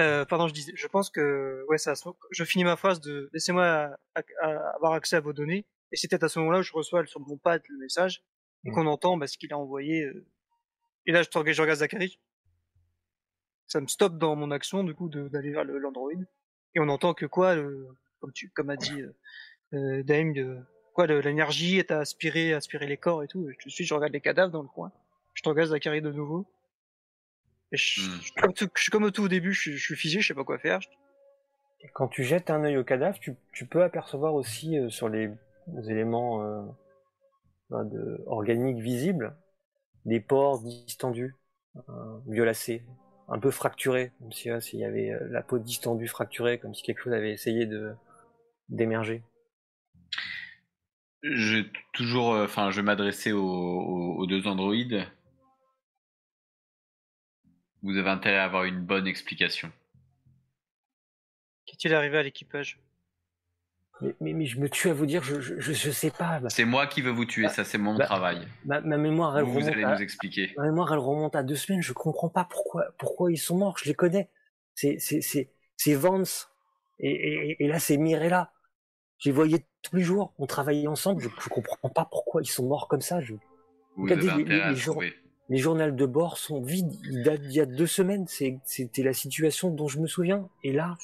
Euh, pardon, je disais, je pense que ouais, ça. Je finis ma phrase de laissez-moi avoir accès à vos données. Et c'est peut-être à ce moment-là où je reçois sur mon pad le message et qu'on entend bah, ce qu'il a envoyé. Euh. Et là, je, je regarde Zachary. Ça me stoppe dans mon action du coup d'aller vers l'Android. Et on entend que quoi, comme tu, comme a dit euh, euh Dame, quoi, l'énergie est à aspirer, aspirer les corps et tout. Et je suis, je regarde les cadavres dans le coin. Je regarde Zachary de nouveau. Et je, je, suis comme au tout au début, je, suis figé, je sais pas quoi faire. quand tu jettes un œil au cadavre, tu, tu peux apercevoir aussi euh, sur les, éléments euh, de, organiques visibles des pores distendus, euh, violacés, un peu fracturés, comme si s'il y avait la peau distendue, fracturée, comme si quelque chose avait essayé de d'émerger. Je toujours, enfin, je vais m'adresser aux, deux androïdes vous avez intérêt à avoir une bonne explication. Qu'est-il arrivé à l'équipage? Mais, mais, je me tue à vous dire, je, je, je sais pas. C'est moi qui veux vous tuer, bah, ça c'est mon bah, travail. Ma, mémoire, elle vous, remonte. Vous allez nous expliquer. Ma mémoire, elle remonte à deux semaines. Je comprends pas pourquoi, pourquoi ils sont morts. Je les connais. C'est, c'est, c'est, c'est Vance. Et, et, et là, c'est Mirella. Je les voyais tous les jours. On travaillait ensemble. Je, je comprends pas pourquoi ils sont morts comme ça. Je... Vous avez intérêt à trouver les journaux de bord sont vides. Ils datent d'il y a deux semaines. C'était la situation dont je me souviens. Et là,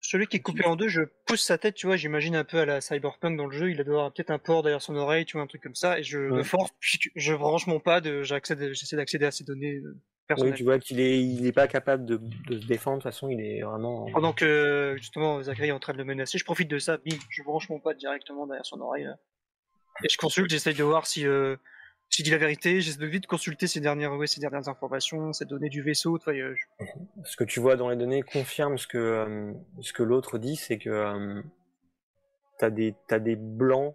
celui qui est coupé en deux, je pousse sa tête, tu vois. J'imagine un peu à la cyberpunk dans le jeu. Il a doit peut-être un port derrière son oreille, tu vois, un truc comme ça. Et je me force, je branche mon pad, j'essaie d'accéder à ces données. Euh, personnelles. Oui, tu vois qu'il est, il est pas capable de, se défendre. De toute façon, il est vraiment. Pendant que justement Zachary est en train de le menacer, je profite de ça. Bim, je branche mon pad directement derrière son oreille. Et je consulte, j'essaye de voir si euh, j'ai dit la vérité, j'essaie de vite consulter ces dernières, ouais, ces dernières informations, ces données du vaisseau. Euh, ce que tu vois dans les données confirme ce que, euh, ce que l'autre dit, c'est que euh, t'as des, as des blancs,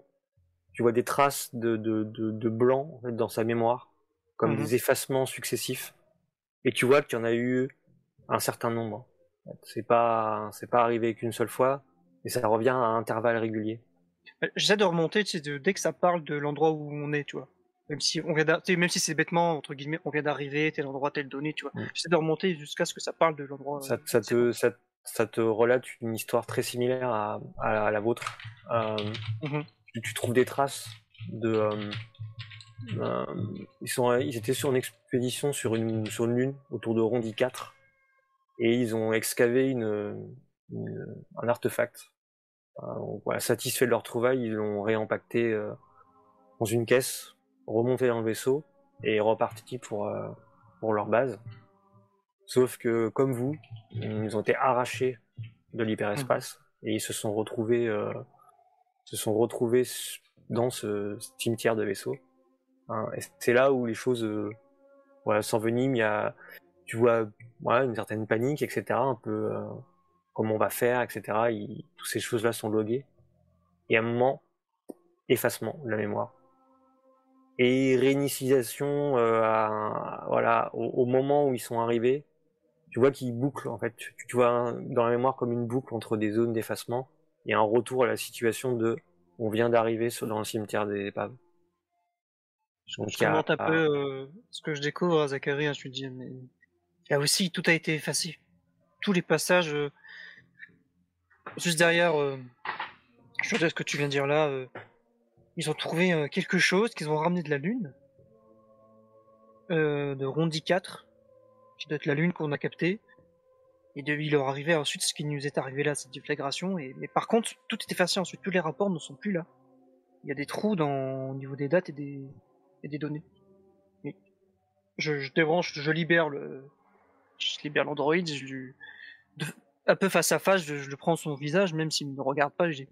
tu vois des traces de, de, de, blanc dans sa mémoire, comme mhm. des effacements successifs. Et tu vois qu'il y en a eu un certain nombre. C'est pas, c'est pas arrivé qu'une seule fois, et ça revient à intervalles réguliers. J'essaie de remonter, tu sais, dès que ça parle de l'endroit où on est, tu vois. Même si on vient même si c'est bêtement entre guillemets, on vient d'arriver, tel endroit, telle donnée, tu vois. Mm. J'essaie de remonter jusqu'à ce que ça parle de l'endroit. Ça, ça te ça, te relate une histoire très similaire à, à, la vôtre. Euh, mm-hmm. tu, trouves des traces de euh, euh, ils sont ils étaient sur une expédition sur une sur une lune autour de Rondi 4 et ils ont excavé une, un artefact. voilà, satisfait de leur trouvaille, ils l'ont réempacté dans une caisse remonter dans le vaisseau et reparti pour, euh, pour leur base. Sauf que, comme vous, ils ont été arrachés de l'hyperespace et ils se sont retrouvés, euh, se sont retrouvés dans ce cimetière de vaisseaux. Hein, c'est là où les choses euh, voilà, s'enveniment. Il y a, tu vois, voilà, une certaine panique, etc. Un peu euh, comment on va faire, etc. toutes ces choses-là sont loguées. Et à un moment, effacement de la mémoire et réinitialisation euh, voilà au, moment où ils sont arrivés. Tu vois qu'ils bouclent en fait. Tu, vois dans la mémoire comme une boucle entre des zones d'effacement et un retour à la situation de on vient d'arriver dans le cimetière des épaves je remonte un peu euh, ce que je découvre à Zachary hein, je me dis mais il y a aussi tout a été effacé. Tous les passages euh, juste derrière je sais ce que tu viens de dire là ils ont trouvé euh, quelque chose qu'ils ont ramené de la Lune, euh, de Rondi 4, qui doit être la Lune qu'on a captée. Et de, il leur arrivait ensuite ce qui nous est arrivé là, cette déflagration. Et, mais par contre, tout est effacé ensuite. Tous les rapports ne sont plus là. Il y a des trous dans, au niveau des dates et des, données. je, je débranche, je libère le, je libère l'Android, je lui, un peu face à face, je, le prends son visage, même s'il ne me regarde pas, je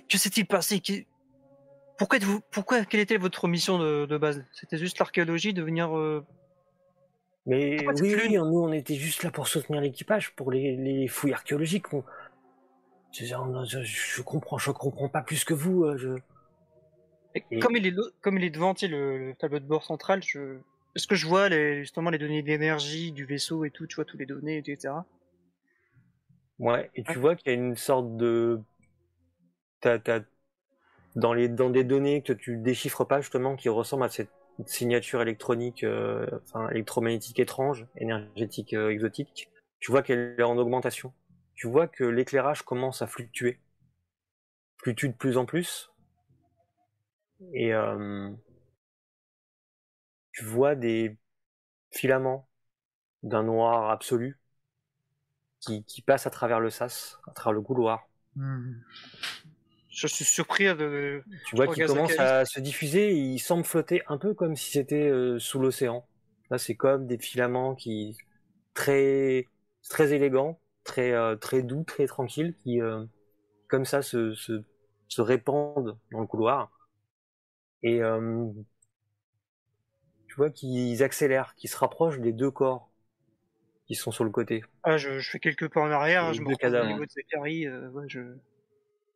que, s'est-il passé Pourquoi vous Pourquoi Quelle était votre mission de, base C'était juste l'archéologie, de venir. Euh, Mais oui, nous on était juste là pour soutenir l'équipage, pour les, fouilles archéologiques. Je, je, comprends, je comprends pas plus que vous. Euh, je... Comme il est comme il est devant le, tableau de bord central, je... est-ce que je vois les, justement les données d'énergie du vaisseau et tout, tu vois tous les données, etc. Ouais, et tu vois qu'il y a une sorte de dans, les, dans des données que tu déchiffres pas justement qui ressemblent à cette signature électronique, enfin électromagnétique étrange, énergétique exotique, tu vois qu'elle est en augmentation. Tu vois que l'éclairage commence à fluctuer. Fluctue de plus en plus. Et tu vois des filaments d'un noir absolu qui, qui passent à travers le sas, à travers le couloir. Hmm. Je suis surpris de. Tu vois qu'il commence à se diffuser et il semble flotter un peu comme si c'était euh, sous l'océan. Là, c'est comme des filaments qui très très élégants, très euh, très doux, très tranquilles, qui euh, comme ça se, se, se répandent dans le couloir. Et tu vois qu'ils accélèrent, qu'ils se rapprochent des deux corps qui sont sur le côté. Ah, je, je fais quelques pas en arrière, je me retrouve au niveau de Zachary. Ouais, je...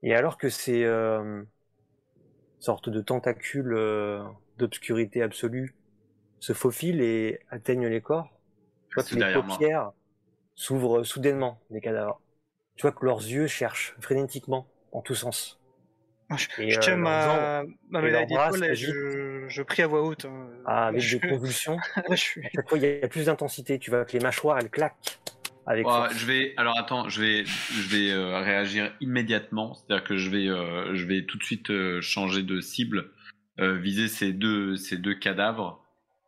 Et alors que ces euh, sortes de tentacules euh, d'obscurité absolue se faufilent et atteignent les corps, tu vois que les paupières s'ouvrent soudainement des cadavres. Tu vois que leurs yeux cherchent frénétiquement en tous sens. Je, tiens ma, ma médaille d'épaule et je, je, prie à voix haute. Hein. Ah, avec des convulsions. À chaque fois, il y a plus d'intensité. Tu vois que les mâchoires, elles claquent. Avec je vais, alors attends, je vais, je vais euh, réagir immédiatement. C'est-à-dire que je vais, euh, je vais tout de suite euh, changer de cible, viser ces deux, ces deux cadavres,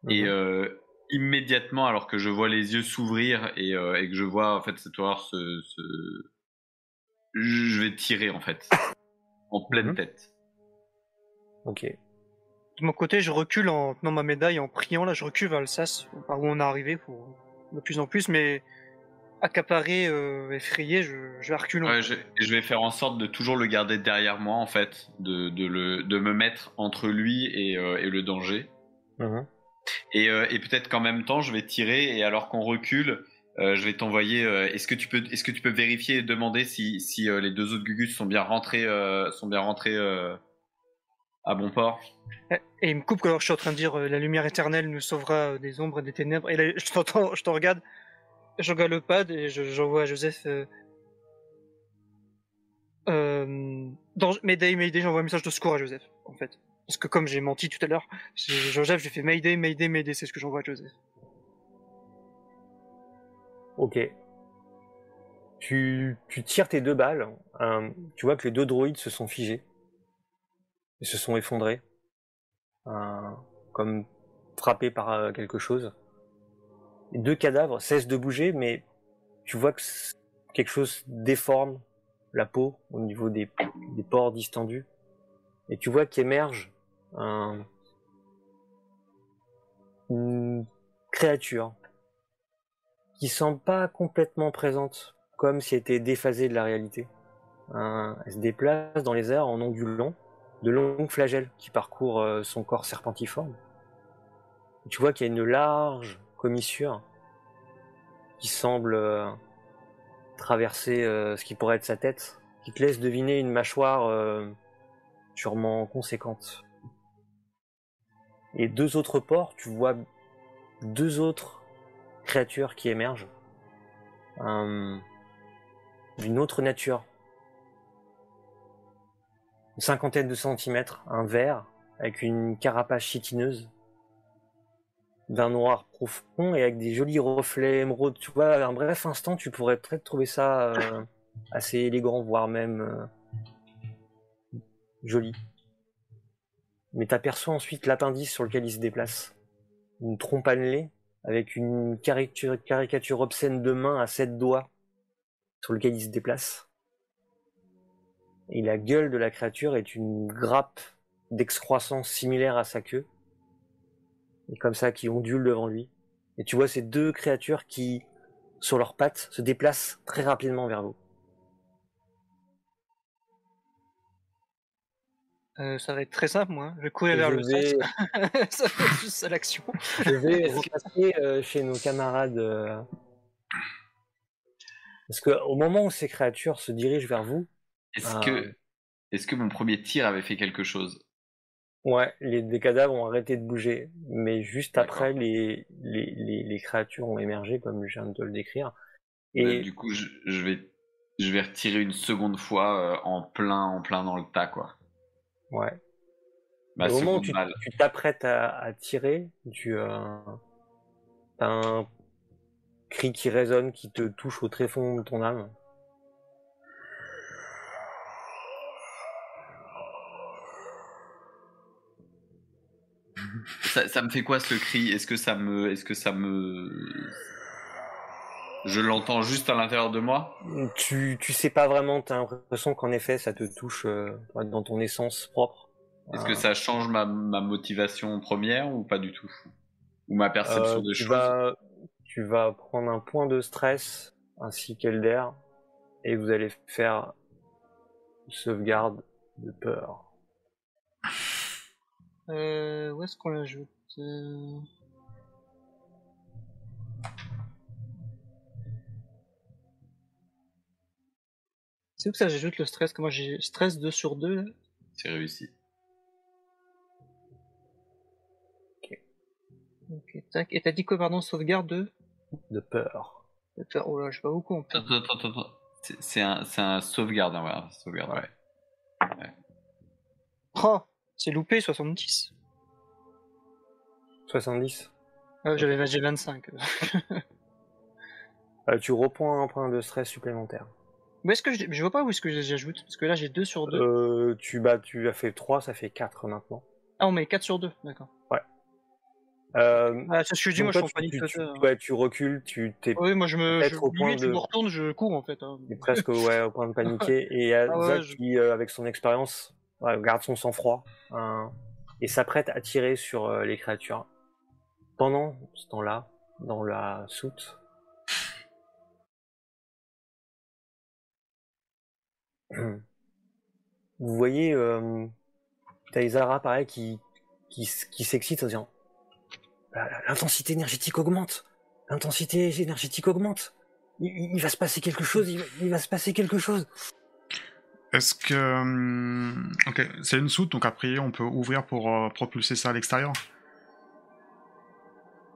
et mhm. immédiatement, alors que je vois les yeux s'ouvrir et, et, que je vois en fait cette horreur se, se, je vais tirer en fait en pleine mhm. tête. Ok. De mon côté, je recule en tenant ma médaille, en priant. Là, je recule vers le sas, par où on est arrivé, pour de plus en plus, mais accaparé, euh, effrayé, je, je recule. Ouais, je, je, vais faire en sorte de toujours le garder derrière moi, en fait, de, de, le, de me mettre entre lui et, euh, et le danger. Mhm. Et, euh, et peut-être qu'en même temps, je vais tirer, et alors qu'on recule, euh, je vais t'envoyer. Euh, est-ce que tu peux, est-ce que tu peux vérifier et demander si, si euh, les deux autres Gugus sont bien rentrés, sont bien rentrés à bon port? Et il me coupe alors je suis en train de dire la lumière éternelle nous sauvera des ombres et des ténèbres. Et là, je t'entends, je te regarde, je regarde le pad et j'envoie à Joseph. dans Mayday, Mayday, j'envoie un message de secours à Joseph, en fait. Parce que comme j'ai menti tout à l'heure, Joseph, j'ai fait Mayday, Mayday, Mayday, c'est ce que j'envoie à Joseph. Ok. Tu, tires tes deux balles. Hein. tu vois que les deux droïdes se sont figés. Ils se sont effondrés. Hein, comme frappés par euh, quelque chose. Deux cadavres cessent de bouger, mais tu vois que quelque chose déforme la peau au niveau des, pores distendus. Et tu vois qu'émerge un, une créature qui semble pas complètement présente, comme si elle était déphasée de la réalité. elle se déplace dans les airs en ondulant, de longues flagelles qui parcourent euh, son corps serpentiforme. tu vois qu'il y a une large commissure qui semble euh, traverser euh, ce qui pourrait être sa tête, qui te laisse deviner une mâchoire sûrement conséquente. Et deux autres ports, tu vois deux autres créature qui émerge. d'une autre nature. Une cinquantaine de centimètres, un verre avec une carapace chitineuse, d'un noir profond et avec des jolis reflets émeraudes. Tu vois, un bref instant, tu pourrais peut-être trouver ça euh, assez élégant, voire même euh, joli. Mais t'aperçois ensuite l'appendice sur lequel il se déplace. Une trompe annelée avec une caricature, obscène de main à sept doigts sur lequel il se déplace. Et la gueule de la créature est une grappe d'excroissance similaire à sa queue. Et comme ça, qui ondule devant lui. Et tu vois ces deux créatures qui, sur leurs pattes, se déplacent très rapidement vers vous. Euh, ça va être très simple, moi. Je vais courir vers le vais... ça va être juste à l'action. Je vais repasser euh, chez nos camarades. Euh... Parce qu'au moment où ces créatures se dirigent vers vous. Est-ce que, euh, est que mon premier tir avait fait quelque chose? Ouais, les, cadavres ont arrêté de bouger. Mais juste après, les, les, les, créatures ont émergé, comme je viens de te le décrire. Et du coup, je, je, vais, je vais retirer une seconde fois en plein, en plein dans le tas, quoi. Ouais. Bah, Au moment où tu t'apprêtes à, tirer, tu as un cri qui résonne, qui te touche au tréfonds de ton âme. Ça, me fait quoi ce cri? Est-ce que ça me, est-ce que ça me, je l'entends juste à l'intérieur de moi? Tu, tu sais pas vraiment. T'as l'impression qu'en effet, ça te touche euh, dans ton essence propre. Est-ce que ça change ma, motivation première ou pas du tout? Ou ma perception euh, de choses? Tu vas prendre un point de stress ainsi qu'Elder et vous allez faire une sauvegarde de peur. Euh, où est-ce qu'on l'ajoute euh? C'est où que ça j'ajoute le stress? Moi j'ai stress 2 sur 2 C'est réussi. Ok. Ok, tac. Et t'as dit quoi, pardon, sauvegarde de? De peur. De peur. Oh là, je pas beaucoup. Attends, attends, attends. attends. C'est un, un sauvegarde, hein, voilà. Sauvegarde, ouais. ouais. Oh c'est loupé 70. 70 ah, J'avais 25. euh, tu reprends un point de stress supplémentaire. Mais est-ce que je, je vois pas où est-ce que j'ajoute Parce que là j'ai 2 sur 2. Euh, tu, bah, tu as fait 3, ça fait 4 maintenant. Ah, on met 4 sur 2, d'accord. Ouais. Euh, ah, ça, je suis dit, moi je suis en panique. Tu, tu, ouais, tu recules, tu t'es. Oui, moi je me. Je, au point de... me retourne, je cours en fait. Hein. presque ouais, au point de paniquer. et ah, Zach qui, euh, avec son expérience, garde son sang-froid hein, et s'apprête à tirer sur euh, les créatures. Pendant ce temps-là, dans la soute, vous voyez euh, Taizara pareil qui, qui, qui s'excite en disant l'intensité énergétique augmente, l'intensité énergétique augmente. Il, va se passer quelque chose, il va se passer quelque chose. Est-ce que. Hum, ok, c'est une soute, donc après on peut ouvrir pour euh, propulser ça à l'extérieur?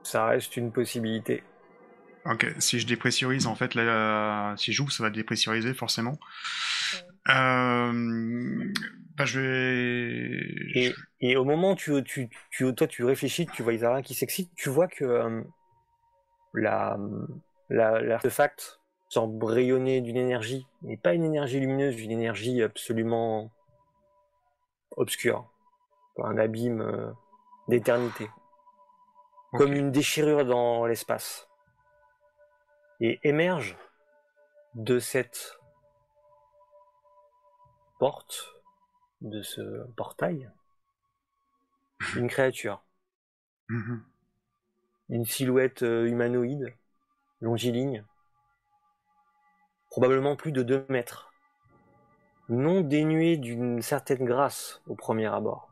Ça reste une possibilité. Ok, si je dépressurise, en fait, là, si j'ouvre, ça va dépressuriser forcément. Euh, bah, je vais. Et, au moment où tu, tu, tu, toi, tu réfléchis, tu vois Isara qui s'excite, tu vois que euh, la l'artefact rayonner d'une énergie, mais pas une énergie lumineuse, une énergie absolument obscure, un abîme euh, d'éternité, comme une déchirure dans l'espace, et émerge de cette porte, de ce portail, une créature, mhm. une silhouette euh, humanoïde, longiligne, probablement plus de 2 mètres, non dénuée d'une certaine grâce au premier abord.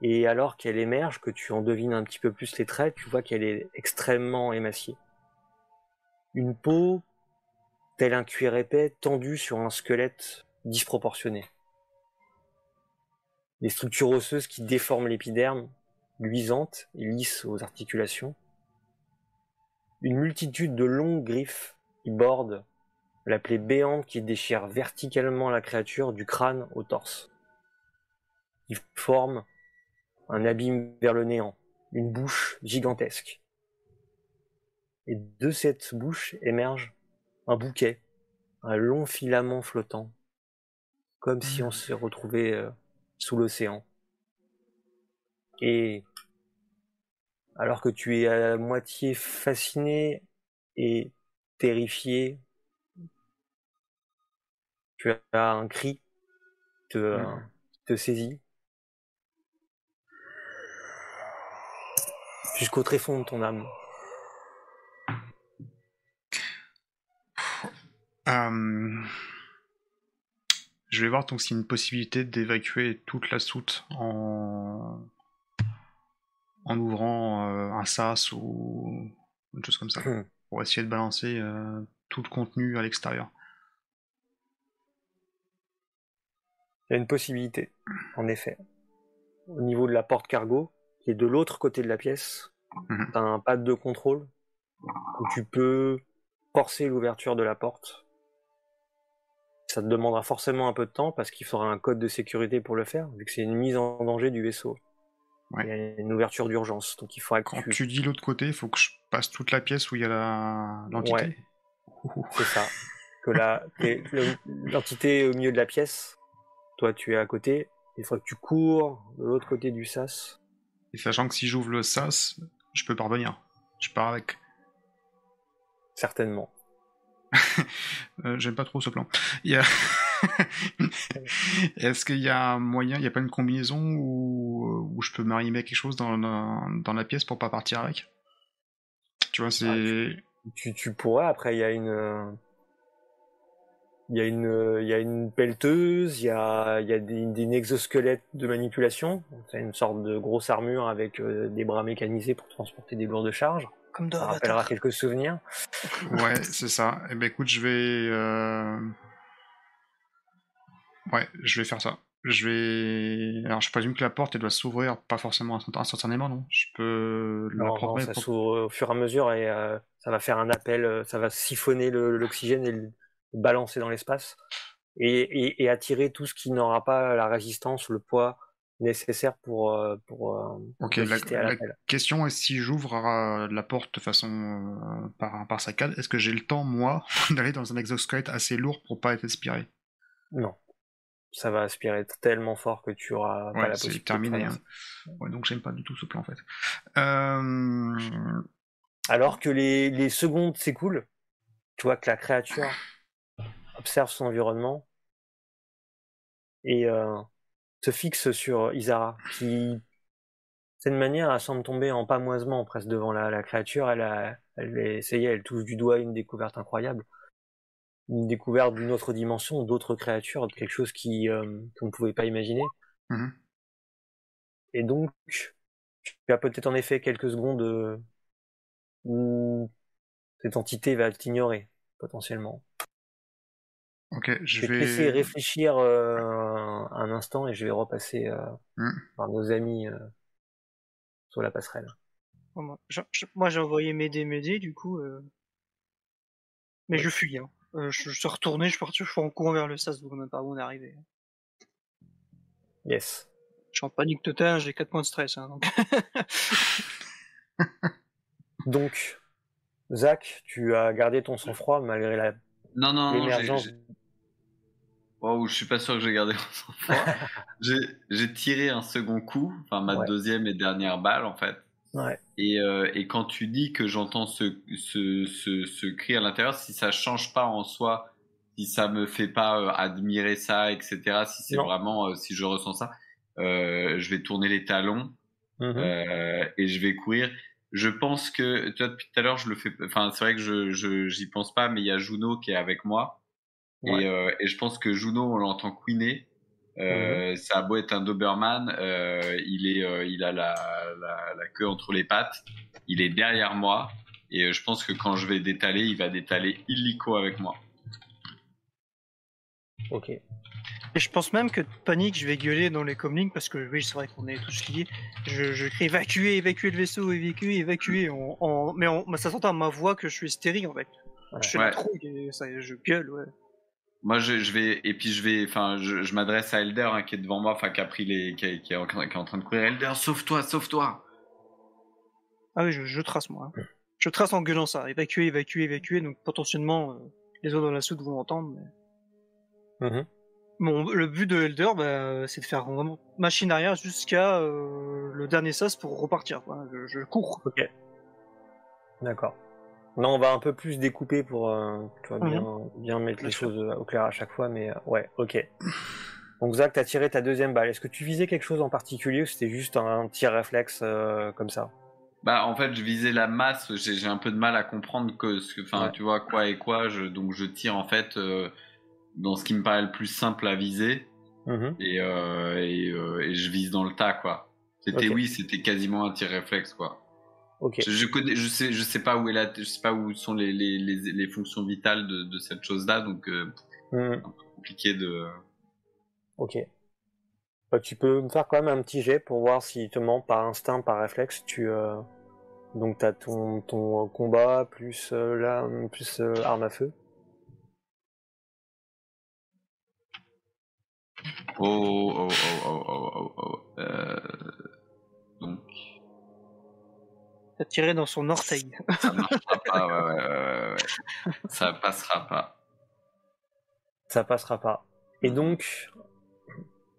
Et alors qu'elle émerge, que tu en devines un petit peu plus les traits, tu vois qu'elle est extrêmement émaciée. Une peau, tel un cuir épais, tendue sur un squelette disproportionné. Des structures osseuses qui déforment l'épiderme, luisantes et lisses aux articulations. Une multitude de longues griffes qui borde la plaie béante qui déchire verticalement la créature du crâne au torse. Il forme un abîme vers le néant, une bouche gigantesque. Et de cette bouche émerge un bouquet, un long filament flottant, comme si on se retrouvait euh, sous l'océan. Et alors que tu es à moitié fasciné et terrifié. Tu as un cri qui te, te saisit. Jusqu'au tréfonds de ton âme. Euh, je vais voir donc s'il y a une possibilité d'évacuer toute la soute en, en ouvrant euh, un sas ou une chose comme ça. Hmm pour essayer de balancer euh, tout le contenu à l'extérieur. Il y a une possibilité, en effet. Au niveau de la porte cargo, qui est de l'autre côté de la pièce, mhm. tu as un pad de contrôle où tu peux forcer l'ouverture de la porte. ça te demandera forcément un peu de temps parce qu'il faudra un code de sécurité pour le faire, vu que c'est une mise en danger du vaisseau. Il y a une ouverture d'urgence, donc il faudra Quand tu... dis l'autre côté, il faut que je passe toute la pièce où il y a l'entité. C'est ça. Que l'entité est au milieu de la pièce, toi tu es à côté, il faut que tu cours de l'autre côté du sas. Et sachant que si j'ouvre le sas, je peux parvenir. Je pars avec. Certainement. Euh, j'aime pas trop ce plan. Est-ce qu'il y a un moyen, il n'y a pas une combinaison où, je peux m'arrimer quelque chose dans, dans, la pièce pour pas partir avec? Tu vois, c'est. tu, tu, pourrais, après, il y a une. Il y, a une, il y a une pelleteuse, il y a, il y a des, des exosquelettes de manipulation. C'est une sorte de grosse armure avec euh, des bras mécanisés pour transporter des lourdes charges. Comme dans ça rappellera quelques souvenirs. ouais, c'est ça. Eh ben écoute, je vais. Euh, ouais, je vais faire ça. Je vais. Alors, je présume que la porte, elle doit s'ouvrir, pas forcément instantanément, non? Je peux la non, ça s'ouvre au fur et à mesure et euh, ça va faire un appel, euh, ça va siphonner l'oxygène et le balancer dans l'espace et, et, attirer tout ce qui n'aura pas la résistance, le poids nécessaire pour, euh, pour euh, Ok, la, la question est si j'ouvre euh, la porte de façon par, par saccade, est-ce que j'ai le temps, moi, d'aller dans un exosquelette assez lourd pour pas être aspiré Non. Ça va aspirer tellement fort que tu auras pas la possibilité. terminé. Hein. Ouais, donc j'aime pas du tout ce plan en fait. Alors que les, les secondes s'écoulent, tu vois que la créature observe son environnement et se fixe sur Isara, qui, cette manière, elle semble tomber en pamoisement presque devant la, créature. Elle a, elle essayé, elle touche du doigt une découverte incroyable, une découverte d'une autre dimension, d'autres créatures, quelque chose qui euh, qu'on ne pouvait pas imaginer. Mm-hmm. Et donc, tu as peut-être en effet quelques secondes euh, où cette entité va t'ignorer potentiellement. Ok, je, vais, essayer de réfléchir euh, un instant et je vais repasser euh, hmm. par nos amis euh, sur la passerelle. moi, j'ai envoyé m'aider, m'aider, du coup. Mais je fuis. Hein. Je, suis retourné, je suis parti, je suis en courant vers le sas, donc même pas où on est arrivé. Yes. Je suis en panique totale, j'ai 4 points de stress. Hein, donc... donc, Zach, tu as gardé ton sang-froid malgré la non, non, non, Oh, je suis pas sûr que j'ai gardé mon j'ai tiré un second coup, enfin ma deuxième et dernière balle en fait. Ouais. Et, euh, et quand tu dis que j'entends ce, ce, ce, ce, cri à l'intérieur, si ça change pas en soi, si ça me fait pas euh, admirer ça, etc., si c'est vraiment, euh, si je ressens ça, je vais tourner les talons mm-hmm. et je vais courir. Je pense que, toi, depuis tout à l'heure, je le fais, enfin, c'est vrai que je, j'y pense pas, mais il y a Juno qui est avec moi. Et, et, je pense que Juno, on l'entend queener. Euh, mhm. Ça a beau être un Doberman, euh, il, est, euh, il a la, la, la, queue entre les pattes. Il est derrière moi. Et euh, je pense que quand je vais détaler, il va détaler illico avec moi. Ok. Et je pense même que de panique, je vais gueuler dans les comlinks parce que oui, c'est vrai qu'on est tous liés. Je, je crie évacuer, évacuer le vaisseau, évacuer, évacuer. Mais ça s'entend à ma voix que je suis hystérique en fait. Je fais la trouille et ça, je gueule, ouais. Moi, je, je, vais et puis je vais, enfin, je, je m'adresse à Elder hein, qui est devant moi, enfin, qui a pris les, qui, est, qui, est en, qui est en train de courir. Elder, sauve-toi, sauve-toi. Ah oui, je, je trace moi. Hein. Je trace en gueulant ça, évacuer, évacuer, évacuer. Donc potentiellement, euh, les autres dans la soute vont entendre. Mais... Mm-hmm. Bon, le but de Elder, bah, c'est de faire vraiment machine arrière jusqu'à euh, le dernier sas pour repartir. Quoi. Je, je cours. Ok. D'accord. Non, on va un peu plus découper pour euh, bien, bien mettre les choses au clair à chaque fois, mais euh, ouais, ok. Donc Zach, t'as tiré ta deuxième balle. Est-ce que tu visais quelque chose en particulier ou c'était juste un tir réflexe euh, comme ça? Bah en fait, je visais la masse. J'ai un peu de mal à comprendre que, enfin, tu vois quoi et quoi. Je, donc je tire en fait dans ce qui me paraît le plus simple à viser mhm. et, et, et, je vise dans le tas quoi. C'était oui, c'était quasiment un tir réflexe quoi. Je, je, connais, je sais, je sais pas où est la, je sais pas où sont les, les, les, les fonctions vitales de, de cette chose-là, donc euh, hmm. un peu compliqué de. Ok. Bah, tu peux me faire quand même un petit jet pour voir s'il te ment par instinct, par réflexe. Tu euh... donc t'as ton ton combat plus euh, là plus euh, arme à feu. Oh, oh, oh, oh, oh, oh, oh. Euh... Donc. T'as tiré dans son orteil. Ça marchera pas, ouais, ouais, ouais, ouais. Ça passera pas. Ça passera pas. Et donc,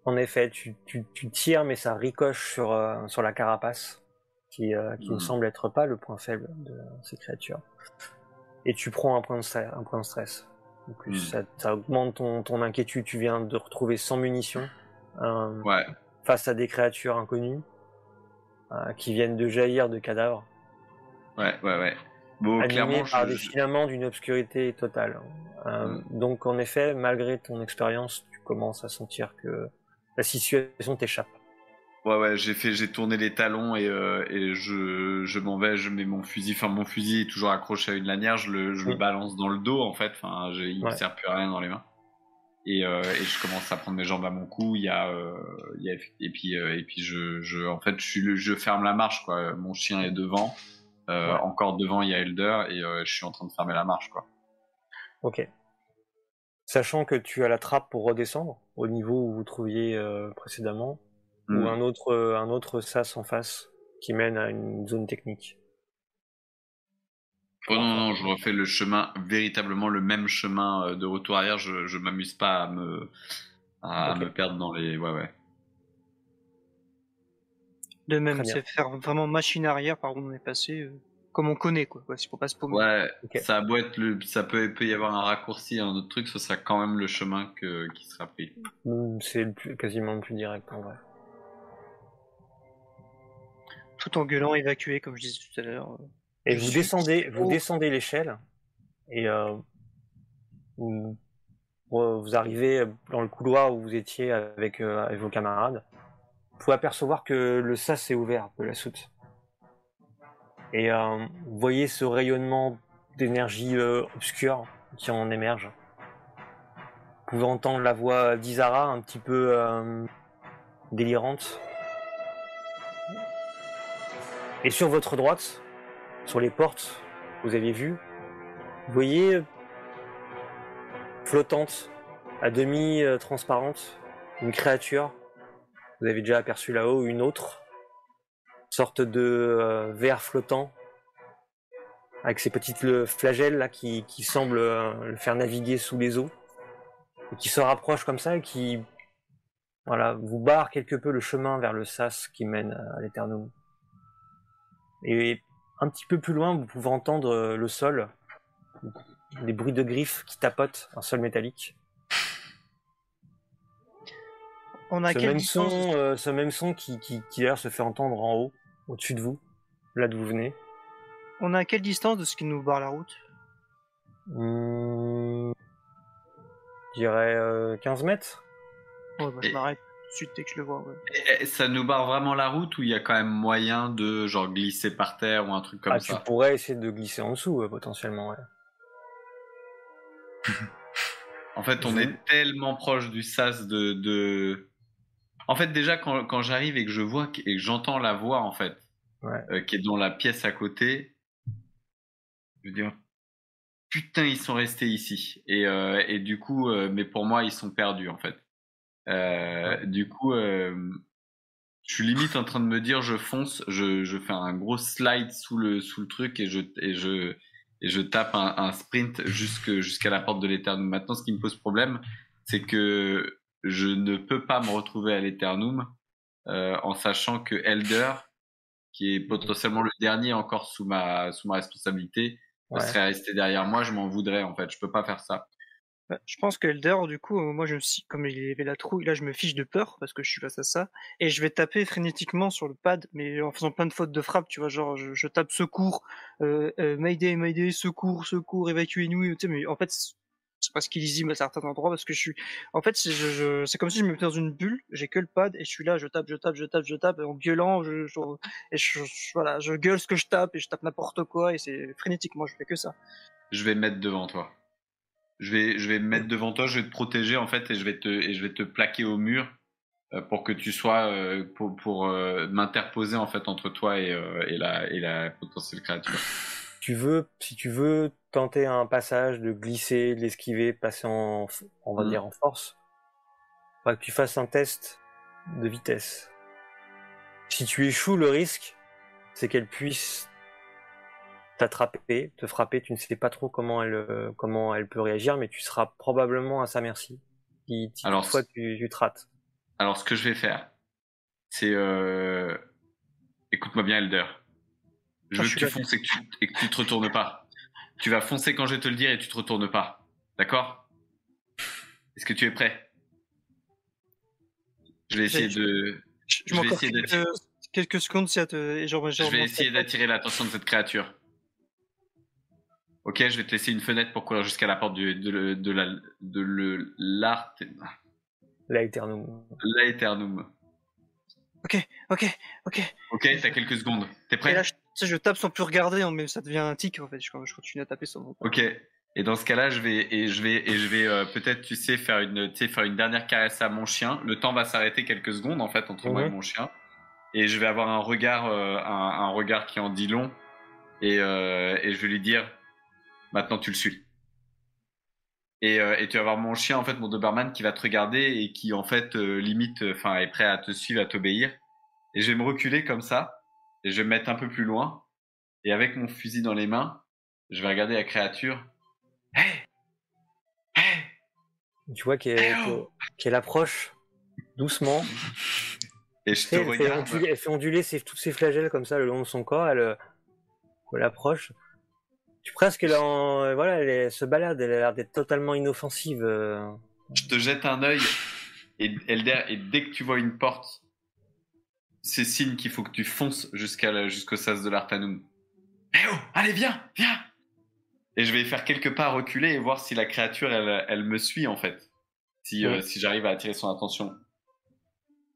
en effet, tu, tu, tu tires, mais ça ricoche sur, euh, sur la carapace, qui, euh, qui ne Mhm. semble être pas le point faible de ces créatures. Et tu prends un point de, stre- un point de stress. En plus, Mhm. ça, ça augmente ton, ton inquiétude. Tu viens de retrouver sans munitions euh, Ouais. face à des créatures inconnues qui viennent de jaillir de cadavres, Ouais, ouais, ouais. Bon, animés clairement, par je, des je- filaments d'une obscurité totale. Euh, Mhm. Donc, en effet, malgré ton expérience, tu commences à sentir que la situation t'échappe. Ouais, ouais, j'ai fait, j'ai tourné les talons et, euh, et je, je m'en vais, je mets mon fusil, enfin mon fusil est toujours accroché à une lanière, je le, je le Oui. balance dans le dos en fait, enfin il Ouais. sert plus à rien dans les mains. Et, euh, et je commence à prendre mes jambes à mon cou, il y a, euh, il y a et puis euh, et puis je, je, en fait je ferme la marche quoi. Mon chien est devant, Ouais. encore devant il y a Elder et je suis en train de fermer la marche quoi. Ok. Sachant que tu as la trappe pour redescendre au niveau où vous trouviez précédemment, Mm. ou un autre, un autre sas en face qui mène à une zone technique? Oh non, non, je refais le chemin, véritablement le même chemin euh, de retour arrière. Je, je m'amuse pas à me, à me perdre dans les. Ouais, ouais. De même, c'est faire vraiment machine arrière par où on est passé, euh, comme on connaît, quoi. quoi c'est pour pas se paumer. Ouais, ça beau être le, ça peut, peut y avoir un raccourci, un autre truc, ce sera quand même le chemin que, qui sera pris. Mm, C'est quasiment le plus direct en vrai. Tout en gueulant, évacué, comme je disais tout à l'heure. Et vous descendez, vous descendez l'échelle et euh, vous, arrivez dans le couloir où vous étiez avec, euh, avec vos camarades. Vous pouvez apercevoir que le sas est ouvert de la soute. Et euh, vous voyez ce rayonnement d'énergie obscure qui en émerge. Vous pouvez entendre la voix d'Isara un petit peu délirante. Et sur votre droite, sur les portes, vous aviez vu, vous voyez flottante, à demi euh, transparente, une créature. Vous avez déjà aperçu là-haut une autre sorte de euh, ver flottant avec ces petites le- flagelles là qui, qui semblent euh, le faire naviguer sous les eaux et qui se rapproche comme ça et qui voilà vous barre quelque peu le chemin vers le sas qui mène à l'éternum. Un petit peu plus loin, vous pouvez entendre euh, le sol, des bruits de griffes qui tapotent, un sol métallique. On a ce, même distance son, euh, ce même son qui, qui, qui d'ailleurs se fait entendre en haut, au-dessus de vous, là d'où vous venez. On a à quelle distance de ce qui nous barre la route? Hmm, je dirais euh, 15 mètres. Ouais, bah, je m'arrête suite dès que je le vois. ouais. Et- ça nous barre vraiment la route ou il y a quand même moyen de genre glisser par terre ou un truc comme ah, tu ça pourrais essayer de glisser en dessous, euh, potentiellement. Ouais. En fait, on Je- est tellement proche du sas de. de... En fait, déjà, quand, quand j'arrive et que je vois et que j'entends la voix, en fait, Ouais. euh, qui est dans la pièce à côté, je veux dire, putain, ils sont restés ici. Et, euh, et du coup, euh, mais pour moi, ils sont perdus, en fait. Euh, Du coup, euh, je suis limite en train de me dire, je fonce, je, je fais un gros slide sous le, sous le truc et je, et je, et je tape un, un sprint jusque, jusqu'à la porte de l'Eternum. Maintenant, ce qui me pose problème, c'est que je ne peux pas me retrouver à l'Eternum euh, en sachant que Elder, qui est potentiellement le dernier encore sous ma, sous ma responsabilité, Ouais. serait resté derrière moi. Je m'en voudrais en fait. Je peux pas faire ça. Bah, je pense que Elder, du coup, euh, moi, je me suis, comme il y avait la trouille, là, je me fiche de peur parce que je suis face à ça, et je vais taper frénétiquement sur le pad, mais en faisant plein de fautes de frappe, tu vois, genre, je, tape secours, euh, euh, Mayday, Mayday, secours, secours, évacuez-nous, tu sais, mais en fait, c'est- pas ce qu'il lisible à certains endroits parce que je suis, en fait, c'est comme si je me mettais dans une bulle, j'ai que le pad et je suis là, je tape, je tape, je tape, je tape, en gueulant, je, je- et je, voilà, je gueule ce que je tape et je tape n'importe quoi et c'est frénétiquement, je fais que ça. Je vais me mettre devant toi. Je vais, je vais me mettre devant toi. Je vais te protéger en fait et je vais te, et je vais te plaquer au mur euh, pour que tu sois, euh, pour, pour euh, m'interposer en fait entre toi et, euh, et la, et la potentielle créature. Tu veux, si tu veux tenter un passage, de glisser, de l'esquiver, passer en, on va Mhm. dire en force, que tu fasses un test de vitesse. Si tu échoues, le risque, c'est qu'elle puisse t'attraper, te frapper. Tu ne sais pas trop comment elle, comment elle peut réagir, mais tu seras probablement à sa merci. Si, alors, tu, tu te rates. Alors, ce que je vais faire, c'est euh... écoute-moi bien, Elder. Je ah, veux que tu fonces et que tu, et que tu te retournes pas. Tu vas foncer quand je vais te le dire et tu te retournes pas. D'accord? Est-ce que tu es prêt? Je vais essayer de. Je, vais essayer quelques, quelques secondes si te... genre, je vais essayer d'attirer l'attention de cette créature. Ok, je vais te laisser une fenêtre pour courir jusqu'à la porte du, de, de, la de le l'art. L'aeternum. L'aeternum. Ok, ok, ok. Ok, t'as quelques secondes. T'es prêt? Je, je tape sans plus regarder, hein, mais ça devient un tic en fait. Je, je continue à taper sans. Ok. Et dans ce cas-là, je vais et je vais et je vais euh, peut-être, tu sais, faire une, tu sais, faire une dernière caresse à mon chien. Le temps va s'arrêter quelques secondes en fait entre moi et mhm. mon chien, et je vais avoir un regard, euh, un, un, regard qui en dit long, et, euh, et je vais lui dire, maintenant tu le suis. Et, euh, et, tu vas voir mon chien, en fait, mon Doberman, qui va te regarder et qui, en fait, euh, limite, enfin, est prêt à te suivre, à t'obéir. Et je vais me reculer comme ça, et je vais me mettre un peu plus loin. Et avec mon fusil dans les mains, je vais regarder la créature. Hey Hey Tu vois qu'elle oh approche doucement. Et je te regarde. elle fait onduler ses, tous ses flagelles comme ça le long de son corps. Elle, elle approche tu presque elle, en, voilà, elle se balade, elle a l'air d'être totalement inoffensive. Euh. Je te jette un œil et, et dès que tu vois une porte, c'est signe qu'il faut que tu fonces jusqu'à jusqu'au sas de l'Artanum. Eh oh, allez viens, viens. Et je vais faire quelques pas reculer et voir si la créature elle, elle me suit en fait, si euh, si j'arrive à attirer son attention.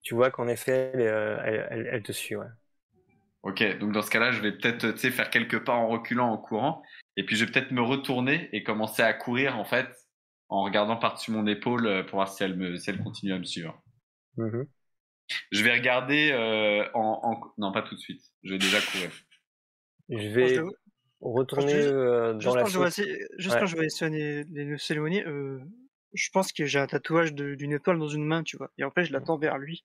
Tu vois qu'en effet elle, euh, elle, elle, te suit, ouais. Ok, donc dans ce cas-là, je vais peut-être faire quelques pas en reculant, en courant, et puis je vais peut-être me retourner et commencer à courir en fait, en regardant par-dessus mon épaule euh, pour voir si elle, me, si elle continue à me suivre. Mm-hmm. Je vais regarder euh, en, en, Non, pas tout de suite. Je vais déjà courir. Je vais retourner euh, dans la Juste quand je vais essayer de s'éloigner, euh, je pense que j'ai un tatouage d'une étoile dans une main, tu vois. Et en fait, je l'attends vers lui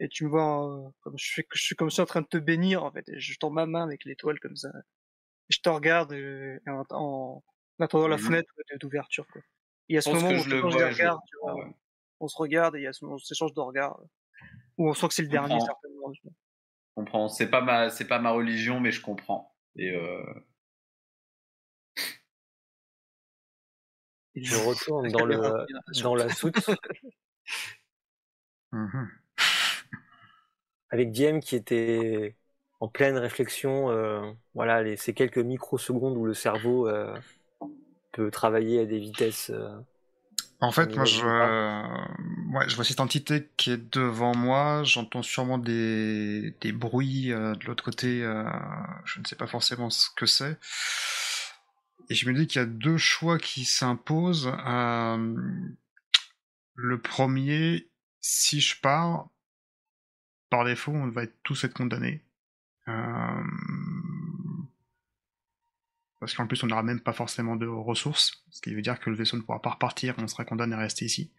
et tu me vois comme je suis, je suis comme ça en train de te bénir en fait et je tends ma main avec l'étoile comme ça. Et je te regarde euh, en, attendant la mmh fenêtre d'ouverture quoi. Et à ce moment où je le vois, on se regarde et il y a ce moment on s'échange de regards où on sent que c'est le dernier certainement je comprends. C'est pas ma c'est pas ma religion mais je comprends. Et euh... je retourne dans le dans la soute. Mmh avec Diem qui était en pleine réflexion, euh, voilà, les, ces quelques microsecondes où le cerveau euh, peut travailler à des vitesses. Euh, en fait, moi, je, ouais, je vois cette entité qui est devant moi. J'entends sûrement des, des bruits de l'autre côté. je ne sais pas forcément ce que c'est. Et je me dis qu'il y a deux choix qui s'imposent. le premier, si je pars, par défaut, on va tous être condamnés. Euh, parce qu'en plus, on n'aura même pas forcément de ressources, ce qui veut dire que le vaisseau ne pourra pas repartir, on sera condamné à rester ici.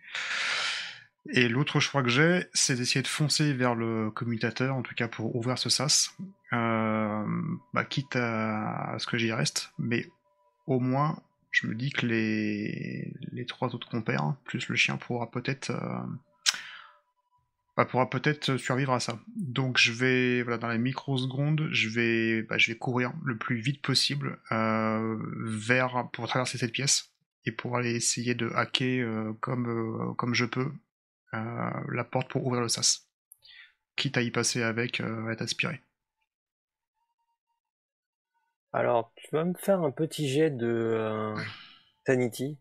Et l'autre choix que j'ai, c'est d'essayer de foncer vers le commutateur, en tout cas pour ouvrir ce sas, euh, bah, quitte à, ce que j'y reste, mais au moins, je me dis que les, les trois autres compères, plus le chien, pourra peut-être euh, bah, pourra peut-être survivre à ça. Donc je vais, voilà, dans les microsecondes, je vais, bah, je vais courir le plus vite possible euh, vers pour traverser cette pièce et pour aller essayer de hacker euh, comme euh, comme je peux la porte pour ouvrir le sas. Quitte à y passer avec, à être aspiré. Alors, tu vas me faire un petit jet de Sanity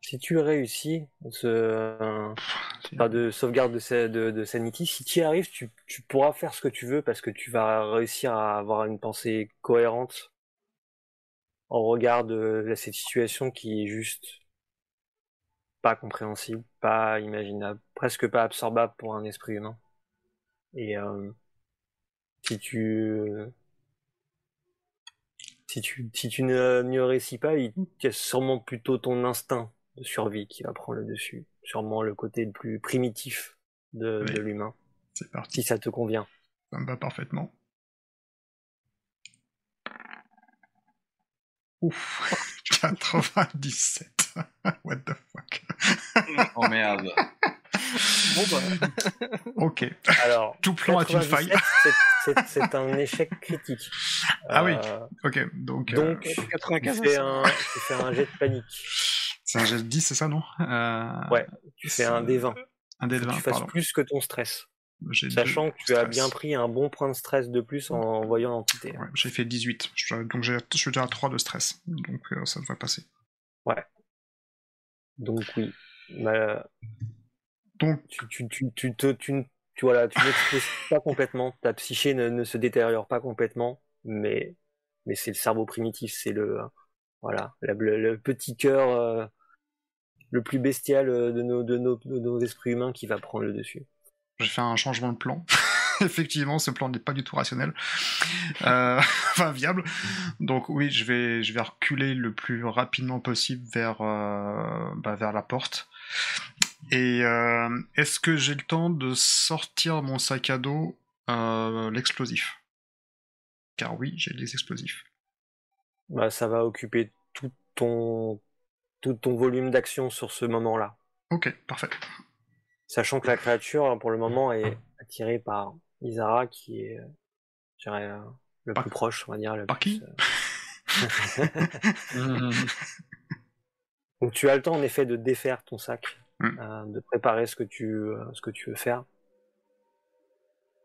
si tu réussis ce, pas de sauvegarde de, de, de, Sanity, si tu y arrives, tu, tu, pourras faire ce que tu veux parce que tu vas réussir à avoir une pensée cohérente en regard de cette situation qui est juste pas compréhensible, pas imaginable, presque pas absorbable pour un esprit humain. Et euh, si tu si tu si tu ne, ne réussis pas, il y a sûrement plutôt ton instinct de survie qui va prendre le dessus sûrement le côté le plus primitif de, de l'humain. C'est parti. Si ça te convient. Ça me va parfaitement. Ouf, 97. What the fuck. oh merde. Bon bah. Ok. Alors, Tout plan est une faille. 97, c'est- un échec critique. Ah oui. Euh, Ok, donc euh, Donc, tu 95, fais, ça. un, tu fais un jet de panique. C'est un jet de 10, c'est ça, non? Euh, Ouais, tu fais un D20. Un dé de Faut que 20, tu fasses pardon. plus que ton stress. Sachant que tu as bien pris un bon point de stress de plus en voyant l'entité. Ouais, j'ai fait 18, Je- donc je suis déjà à 3 de stress, donc euh, ça devrait passer. Donc oui. Bah, Donc, tu, tu, tu, tu, te- tu, tu, voilà, tu n'exploses pas complètement. Ta psyché ne, ne se détériore pas complètement, mais, mais c'est le cerveau primitif, c'est le, voilà, le petit cœur euh, le plus bestial euh, de nos, de, nos, de nos esprits humains qui va prendre le dessus. j'ai fait un changement de plan. Effectivement, ce plan n'est pas du tout rationnel. Euh, enfin, viable. Donc oui, je vais, je vais reculer le plus rapidement possible vers, euh, bah, vers la porte. Et euh, est-ce que j'ai le temps de sortir mon sac à dos l'explosif? Car oui, j'ai des explosifs. Bah, ça va occuper tout ton, tout ton volume d'action sur ce moment-là. Ok, parfait. Sachant que la créature, pour le moment, est attirée par Isara, qui est, euh, je dirais, euh, le Par- plus proche, on va dire. Le par plus, qui euh, Donc tu as le temps, en effet, de défaire ton sac, Mm. euh, de préparer ce que tu, euh, ce que tu veux faire.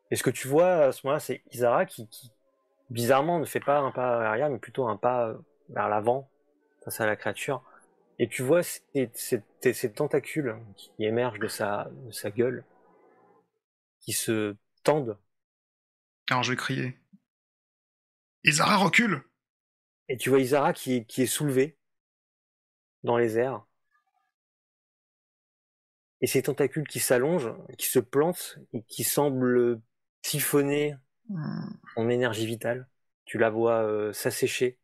Et ce que tu vois à ce moment-là, c'est Isara qui, qui, bizarrement, ne fait pas un pas arrière, mais plutôt un pas vers l'avant, face à la créature. Et tu vois ces, ces- ces- ces tentacules qui émergent de sa, de sa gueule, qui se tendent, Alors je vais crier. Isara recule et tu vois Isara qui, est- qui est soulevée dans les airs. Et ces tentacules qui s'allongent, qui se plantent, et qui semblent siphonner Hmm, en énergie vitale. Tu la vois euh, s'assécher.